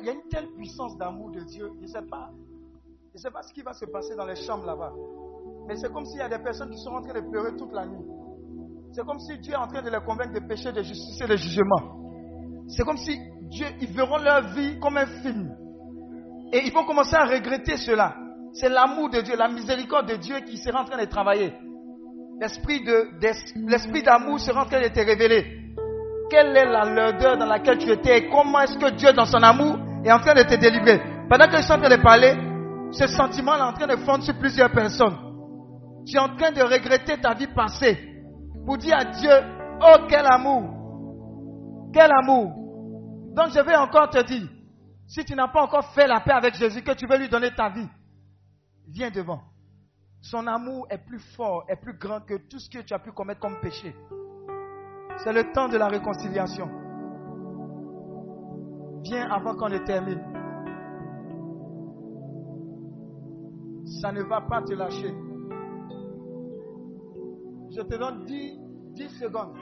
Il y a une telle puissance d'amour de Dieu. Je ne sais pas, je sais pas ce qui va se passer dans les chambres là-bas. Mais c'est comme s'il y a des personnes qui sont en train de pleurer toute la nuit. C'est comme si Dieu est en train de les convaincre de péché, de justice et de jugement. C'est comme si Dieu, ils verront leur vie comme un film. Et ils vont commencer à regretter cela. C'est l'amour de Dieu, la miséricorde de Dieu qui sera en train de travailler. L'esprit l'esprit d'amour sera en train de te révéler. Quelle est la lourdeur dans laquelle tu étais et comment est-ce que Dieu, dans son amour, est en train de te délivrer? Pendant que je suis en train de parler, ce sentiment est en train de fondre sur plusieurs personnes. Tu es en train de regretter ta vie passée pour dire à Dieu, oh quel amour, quel amour. Donc je vais encore te dire, si tu n'as pas encore fait la paix avec Jésus, que tu veux lui donner ta vie, viens devant. Son amour est plus fort, est plus grand que tout ce que tu as pu commettre comme péché. C'est le temps de la réconciliation. Viens avant qu'on ne termine. Ça ne va pas te lâcher. Je te donne 10, 10 secondes.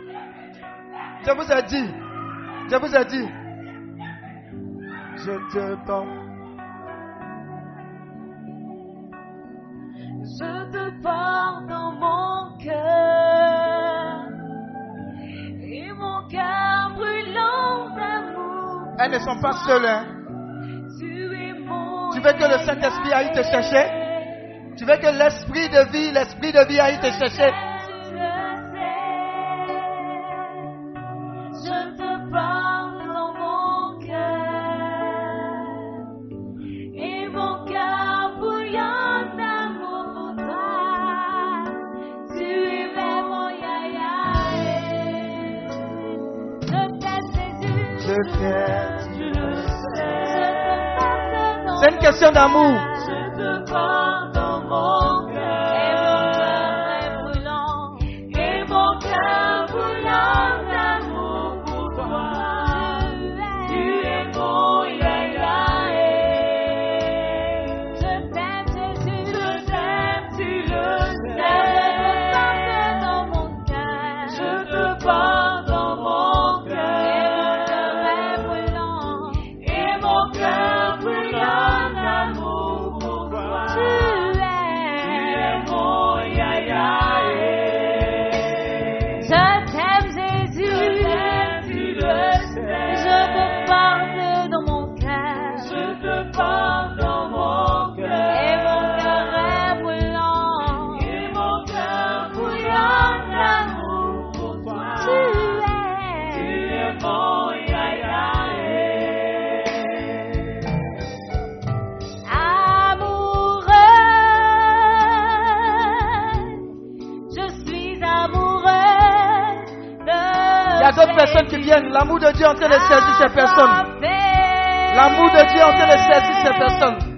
Je vous ai dit. Je vous ai dit. Je te donne. Je te porte dans mon cœur Elles ne sont pas seules. hein. Tu veux que le Saint-Esprit aille te chercher? Tu veux que l'Esprit de vie, l'Esprit de vie aille te chercher? Te C'est une question d'amour. je te porte dans mon personnes qui viennent. L'amour de Dieu est en train de saisir ces personnes. L'amour de Dieu est en train de saisir ces personnes.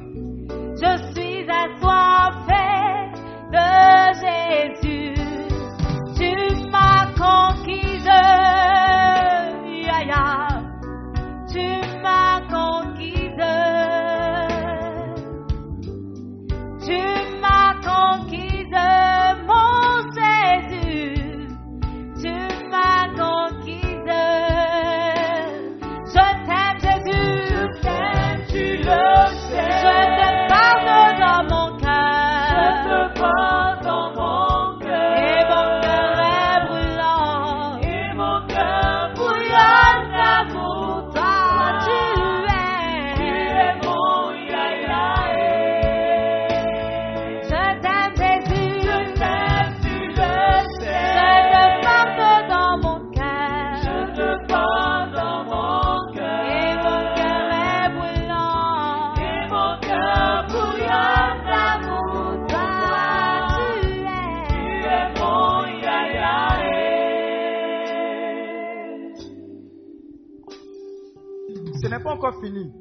Encore fini.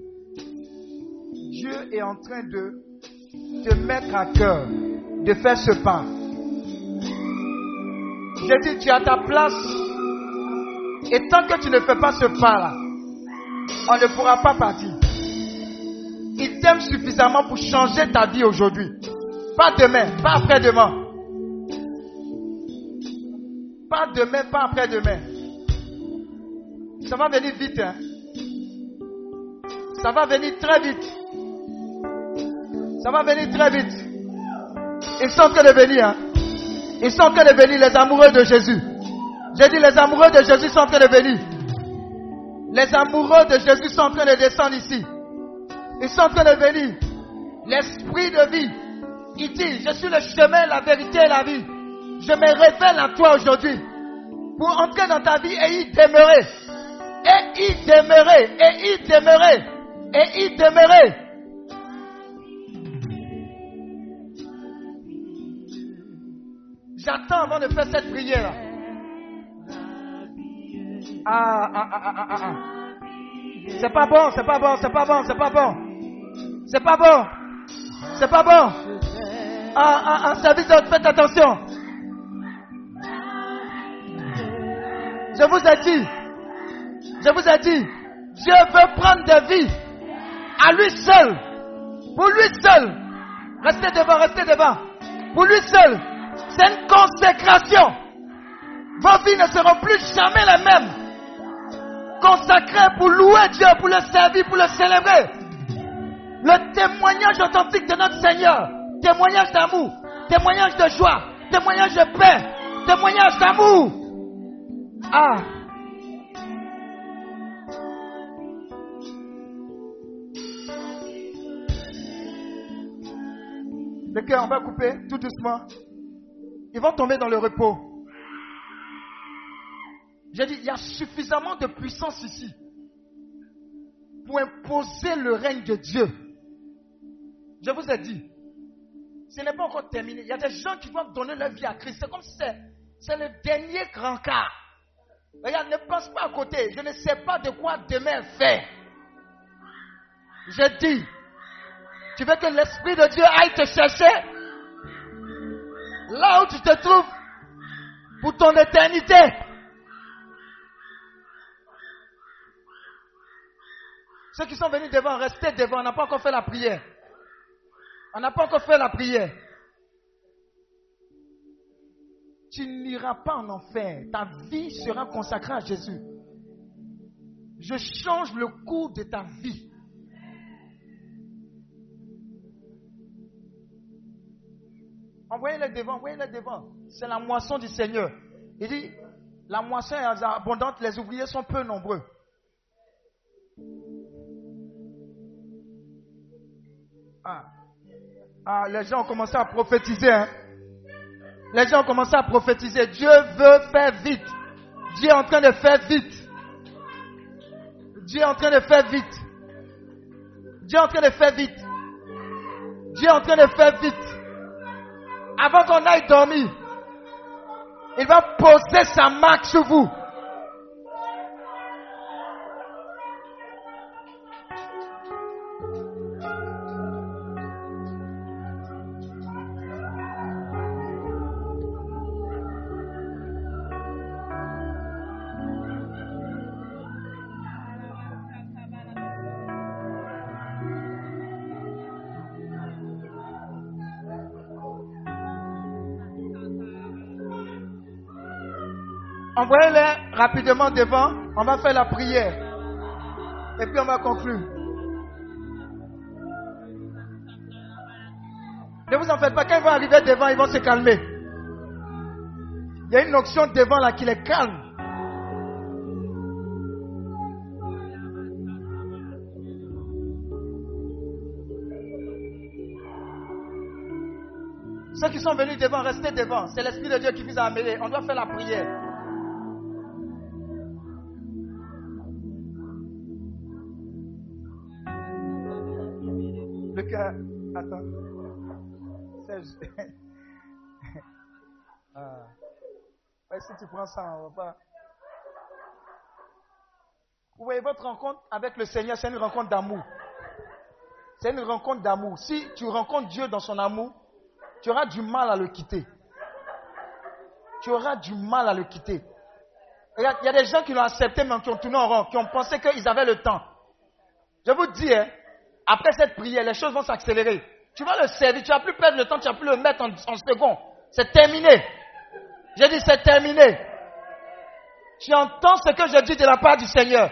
Dieu est en train de te mettre à cœur de faire ce pas. Je dis, tu à ta place. Et tant que tu ne fais pas ce pas-là, on ne pourra pas partir. Il t'aime suffisamment pour changer ta vie aujourd'hui. Pas demain, pas après-demain. Pas demain, pas après-demain. Ça va venir vite, hein. Ça va venir très vite. Ça va venir très vite. Ils sont que de venir. Hein. Ils sont que de venir, les amoureux de Jésus. J'ai dit, les amoureux de Jésus sont que de venir. Les amoureux de Jésus sont en train de descendre ici. Ils sont en train de venir. L'esprit de vie. Il dit, je suis le chemin, la vérité et la vie. Je me révèle à toi aujourd'hui pour entrer dans ta vie et y demeurer. Et y demeurer. Et y demeurer. Et y demeurer. J'attends avant de faire cette prière. Ah, ah, ah, ah, ah, ah. C'est pas bon, c'est pas bon, c'est pas bon, c'est pas bon. C'est pas bon. C'est pas bon. Ah, ah, ah, service faites attention. Je vous ai dit, je vous ai dit, Dieu veut prendre de vie à lui seul. Pour lui seul. Restez devant, restez devant. Pour lui seul. C'est une consécration. Vos vies ne seront plus jamais les mêmes. Consacrées pour louer Dieu, pour le servir, pour le célébrer. Le témoignage authentique de notre Seigneur. Témoignage d'amour. Témoignage de joie. Témoignage de paix. Témoignage d'amour. Ah. Le cœur, on va couper tout doucement. Ils vont tomber dans le repos. J'ai dit, il y a suffisamment de puissance ici pour imposer le règne de Dieu. Je vous ai dit, ce n'est pas encore terminé. Il y a des gens qui doivent donner leur vie à Christ. C'est comme si c'est le dernier grand cas. Regarde, ne pense pas à côté. Je ne sais pas de quoi demain fait. Je dis, tu veux que l'Esprit de Dieu aille te chercher? Là où tu te trouves pour ton éternité. Ceux qui sont venus devant, restez devant. On n'a pas encore fait la prière. On n'a pas encore fait la prière. Tu n'iras pas en enfer. Ta vie sera consacrée à Jésus. Je change le cours de ta vie. Envoyez-les devant, envoyez-les devant. C'est la moisson du Seigneur. Il dit, la moisson est abondante, les ouvriers sont peu nombreux. Ah. ah les gens ont commencé à prophétiser. Hein. Les gens ont commencé à prophétiser. Dieu veut faire vite. Dieu est en train de faire vite. Dieu est en train de faire vite. Dieu est en train de faire vite. Dieu est en train de faire vite avant qu'on aille dormir, il va poser sa marque sur vous. Envoyez-les rapidement devant. On va faire la prière. Et puis on va conclure. Ne vous en faites pas. Quand ils vont arriver devant, ils vont se calmer. Il y a une option devant là qui les calme. Ceux qui sont venus devant, restez devant. C'est l'Esprit de Dieu qui vous a amené. On doit faire la prière. Attends. [LAUGHS] ah. si tu prends ça, on va pas. Vous voyez, votre rencontre avec le Seigneur, c'est une rencontre d'amour. C'est une rencontre d'amour. Si tu rencontres Dieu dans son amour, tu auras du mal à le quitter. Tu auras du mal à le quitter. Il y, a, des gens qui l'ont accepté, mais qui ont tourné en rond, qui ont pensé qu'ils avaient le temps. Je vous dis, hein, après cette prière, les choses vont s'accélérer. Tu vas le servir, tu vas plus perdre le temps, tu vas plus le mettre en, second. C'est terminé. J'ai dit c'est terminé. Tu entends ce que je dis de la part du Seigneur.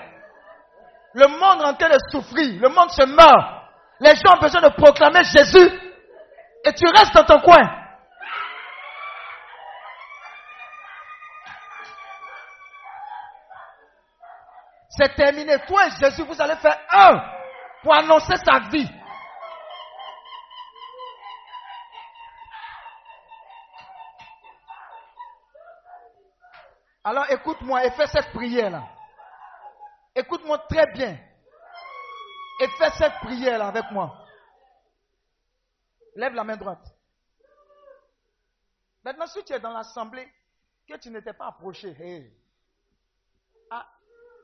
Le monde est en train de souffrir. Le monde se meurt. Les gens ont besoin de proclamer Jésus. Et tu restes dans ton coin. C'est terminé. Toi et Jésus, vous allez faire un pour annoncer sa vie. Alors écoute-moi et fais cette prière-là. Écoute-moi très bien. Et fais cette prière-là avec moi. Lève la main droite. Maintenant, si tu es dans l'assemblée, que tu n'étais pas approché, ah,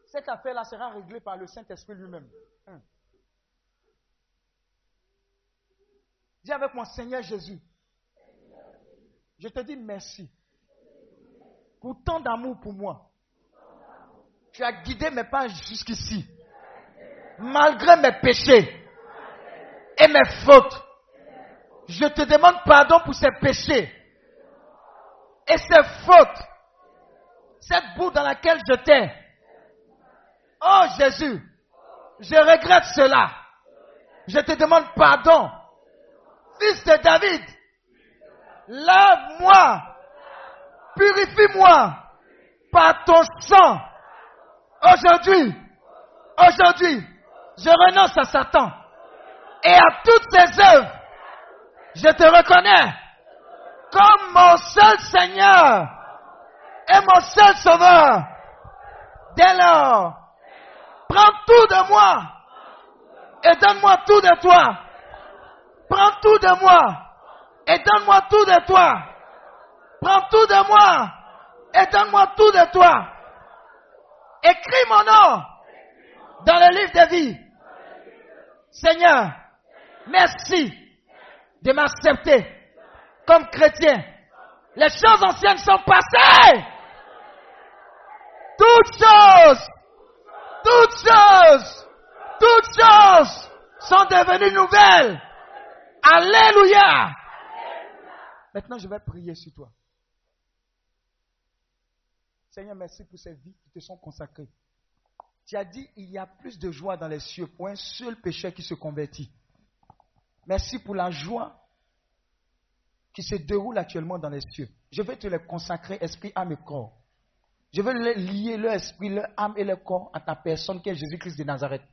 cette affaire-là sera réglée par le Saint-Esprit lui-même. Hum. Avec moi, Seigneur Jésus, je te dis merci pour tant d'amour pour moi. Tu as guidé mes pas jusqu'ici. Malgré mes péchés et mes fautes, je te demande pardon pour ces péchés et ces fautes. Cette boue dans laquelle je t'ai. Oh Jésus, je regrette cela. Je te demande pardon. Fils de David, lave-moi Purifie-moi par ton sang. Aujourd'hui, aujourd'hui, je renonce à Satan et à toutes ses œuvres. Je te reconnais comme mon seul Seigneur et mon seul Sauveur. Dès lors, prends tout de moi et donne-moi tout de toi. Prends tout de moi et donne-moi tout de toi. Prends tout de moi et donne-moi tout de toi. Écris mon nom dans le livre de vie. Seigneur, merci de m'accepter comme chrétien. Les choses anciennes sont passées. Toutes choses, toutes choses, toutes choses sont devenues nouvelles. Alléluia. Maintenant, je vais prier sur toi. Seigneur, merci pour ces vies qui te sont consacrées. Tu as dit, il y a plus de joie dans les cieux pour un seul pécheur qui se convertit. Merci pour la joie qui se déroule actuellement dans les cieux. Je vais te les consacrer, esprit, âme et corps. Je veux lier leur esprit, leur âme et leur corps à ta personne qui est Jésus-Christ de Nazareth.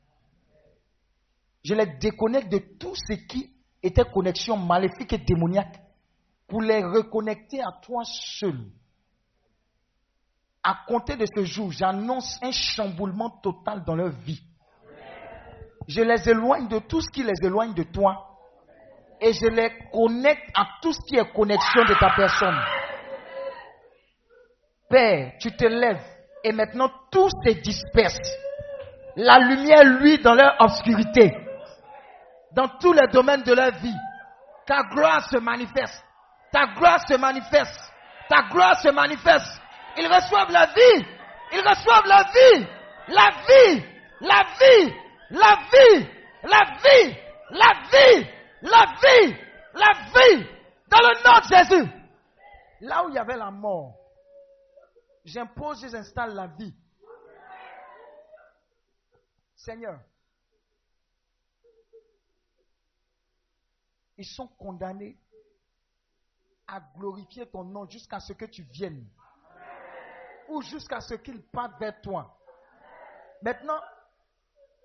Je les déconnecte de tout ce qui était connexion maléfique et démoniaque pour les reconnecter à toi seul. À compter de ce jour, j'annonce un chamboulement total dans leur vie. Je les éloigne de tout ce qui les éloigne de toi. Et je les connecte à tout ce qui est connexion de ta personne. Père, tu te lèves et maintenant tout se disperse. La lumière lui dans leur obscurité. Dans tous les domaines de leur vie. Ta gloire se manifeste. Ta gloire se manifeste. Ta gloire se manifeste. Ils reçoivent la vie. Ils reçoivent la vie. La vie. La vie. La vie. La vie. La vie. La vie. La vie. Dans le nom de Jésus. Là où il y avait la mort, j'impose j'installe la vie. Seigneur, ils sont condamnés à glorifier ton nom jusqu'à ce que tu viennes. Ou jusqu'à ce qu'ils partent vers toi. Maintenant,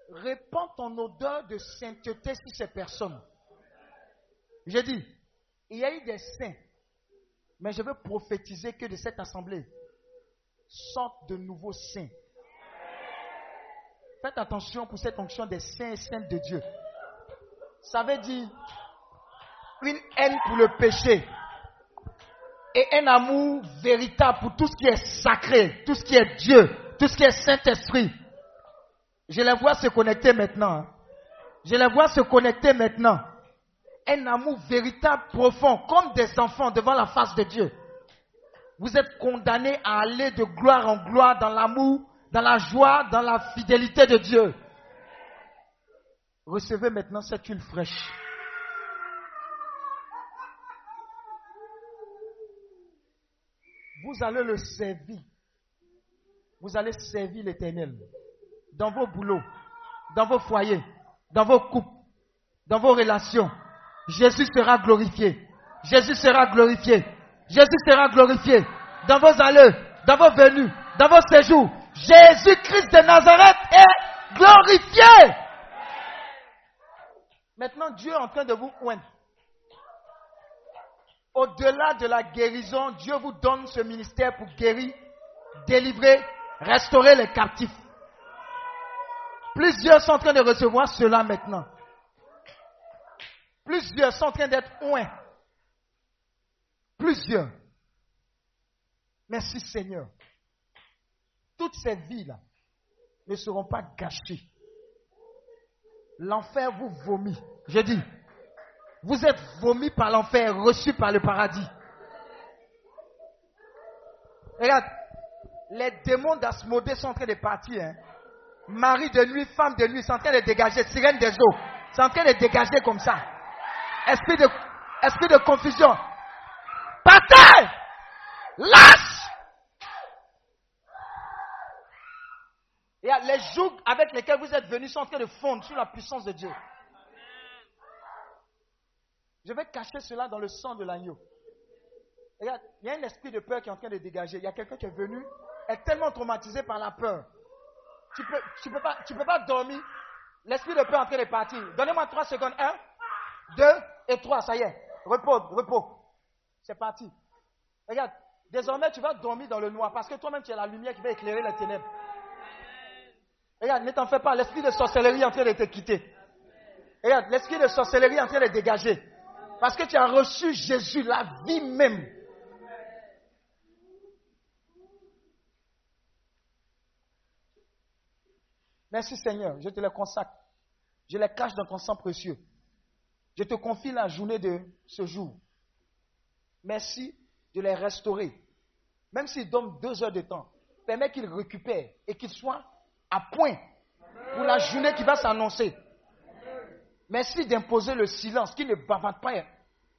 répands ton odeur de sainteté sur ces personnes. J'ai dit, il y a eu des saints, mais je veux prophétiser que de cette assemblée sortent de nouveaux saints. Faites attention pour cette onction des saints et saintes de Dieu. Ça veut dire une haine pour le péché et un amour véritable pour tout ce qui est sacré, tout ce qui est Dieu, tout ce qui est Saint-Esprit. Je les vois se connecter maintenant. hein. Je les vois se connecter maintenant. Un amour véritable, profond, comme des enfants devant la face de Dieu. Vous êtes condamnés à aller de gloire en gloire dans l'amour, dans la joie, dans la fidélité de Dieu. Recevez maintenant cette huile fraîche. Vous allez le servir. Vous allez servir l'éternel dans vos boulots, dans vos foyers, dans vos couples, dans vos relations. Jésus sera glorifié. Jésus sera glorifié. Jésus sera glorifié. Dans vos allées, dans vos venues, dans vos séjours. Jésus-Christ de Nazareth est glorifié. Maintenant, Dieu est en train de vous oindre. Au-delà de la guérison, Dieu vous donne ce ministère pour guérir, délivrer, restaurer les captifs. Plusieurs sont en train de recevoir cela maintenant. Plusieurs sont en train d'être oints. Plusieurs. Merci Seigneur. Toutes ces vies-là ne seront pas gâchées. L'enfer vous vomit. Je dis, vous êtes vomi par l'enfer, reçu par le paradis. Regarde, les démons d'Asmodée sont en train de partir. Hein. Mari de nuit, femme de nuit, sont en train de dégager. Sirène des eaux, c'est en train de dégager comme ça. Esprit de, esprit de confusion. Partez! Lâche! Et les jougs avec lesquels vous êtes venus sont en train de fondre sur la puissance de Dieu. Je vais cacher cela dans le sang de l'agneau. Regarde, il y a un esprit de peur qui est en train de dégager. Il y a quelqu'un qui est venu, est tellement traumatisé par la peur. Tu ne peux, pas dormir. L'esprit de peur est en train de partir. Donnez-moi trois secondes. Un, deux et trois. Ça y est. Repos, repos. C'est parti. Regarde, désormais tu vas dormir dans le noir parce que toi-même tu as la lumière qui va éclairer les ténèbres. Regarde, ne t'en fais pas. L'esprit de sorcellerie est en train de te quitter. Regarde, l'esprit de sorcellerie est en train de dégager. Parce que tu as reçu Jésus, la vie même. Merci Seigneur, je te les consacre. Je les cache dans ton sang précieux. Je te confie la journée de ce jour. Merci de les restaurer. Même s'ils donnent deux heures de temps, permets qu'ils récupèrent et qu'ils soient à point pour la journée qui va s'annoncer. Merci d'imposer le silence, qu'ils ne bavardent pas,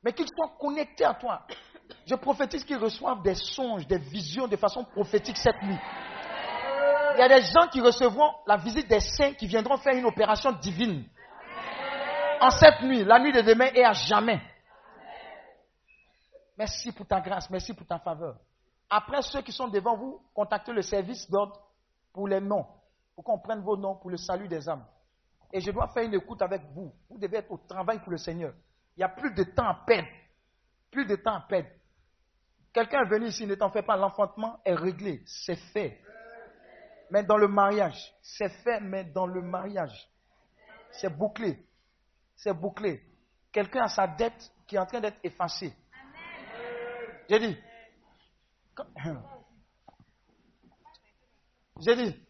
mais qu'ils soient connectés à toi. Je prophétise qu'ils reçoivent des songes, des visions de façon prophétique cette nuit. Il y a des gens qui recevront la visite des saints qui viendront faire une opération divine. En cette nuit, la nuit de demain et à jamais. Merci pour ta grâce, merci pour ta faveur. Après, ceux qui sont devant vous, contactez le service d'ordre pour les noms, pour qu'on prenne vos noms pour le salut des âmes et je dois faire une écoute avec vous. Vous devez être au travail pour le Seigneur. Il n'y a plus de temps à perdre. Plus de temps à perdre. Quelqu'un est venu ici, ne t'en fais pas, l'enfantement est réglé, c'est fait. Mais dans le mariage, c'est fait, mais dans le mariage, c'est bouclé. C'est bouclé. Quelqu'un a sa dette qui est en train d'être effacée. J'ai dit, [COUGHS] j'ai dit,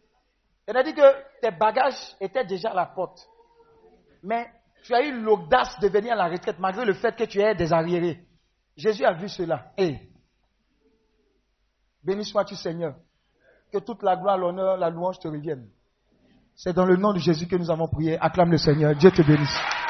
dit que tes bagages étaient déjà à la porte. Mais tu as eu l'audace de venir à la retraite malgré le fait que tu es des arriérés. Jésus a vu cela. Et béni sois-tu Seigneur. Que toute la gloire, l'honneur, la louange te reviennent. C'est dans le nom de Jésus que nous avons prié. Acclame le Seigneur. Dieu te bénisse.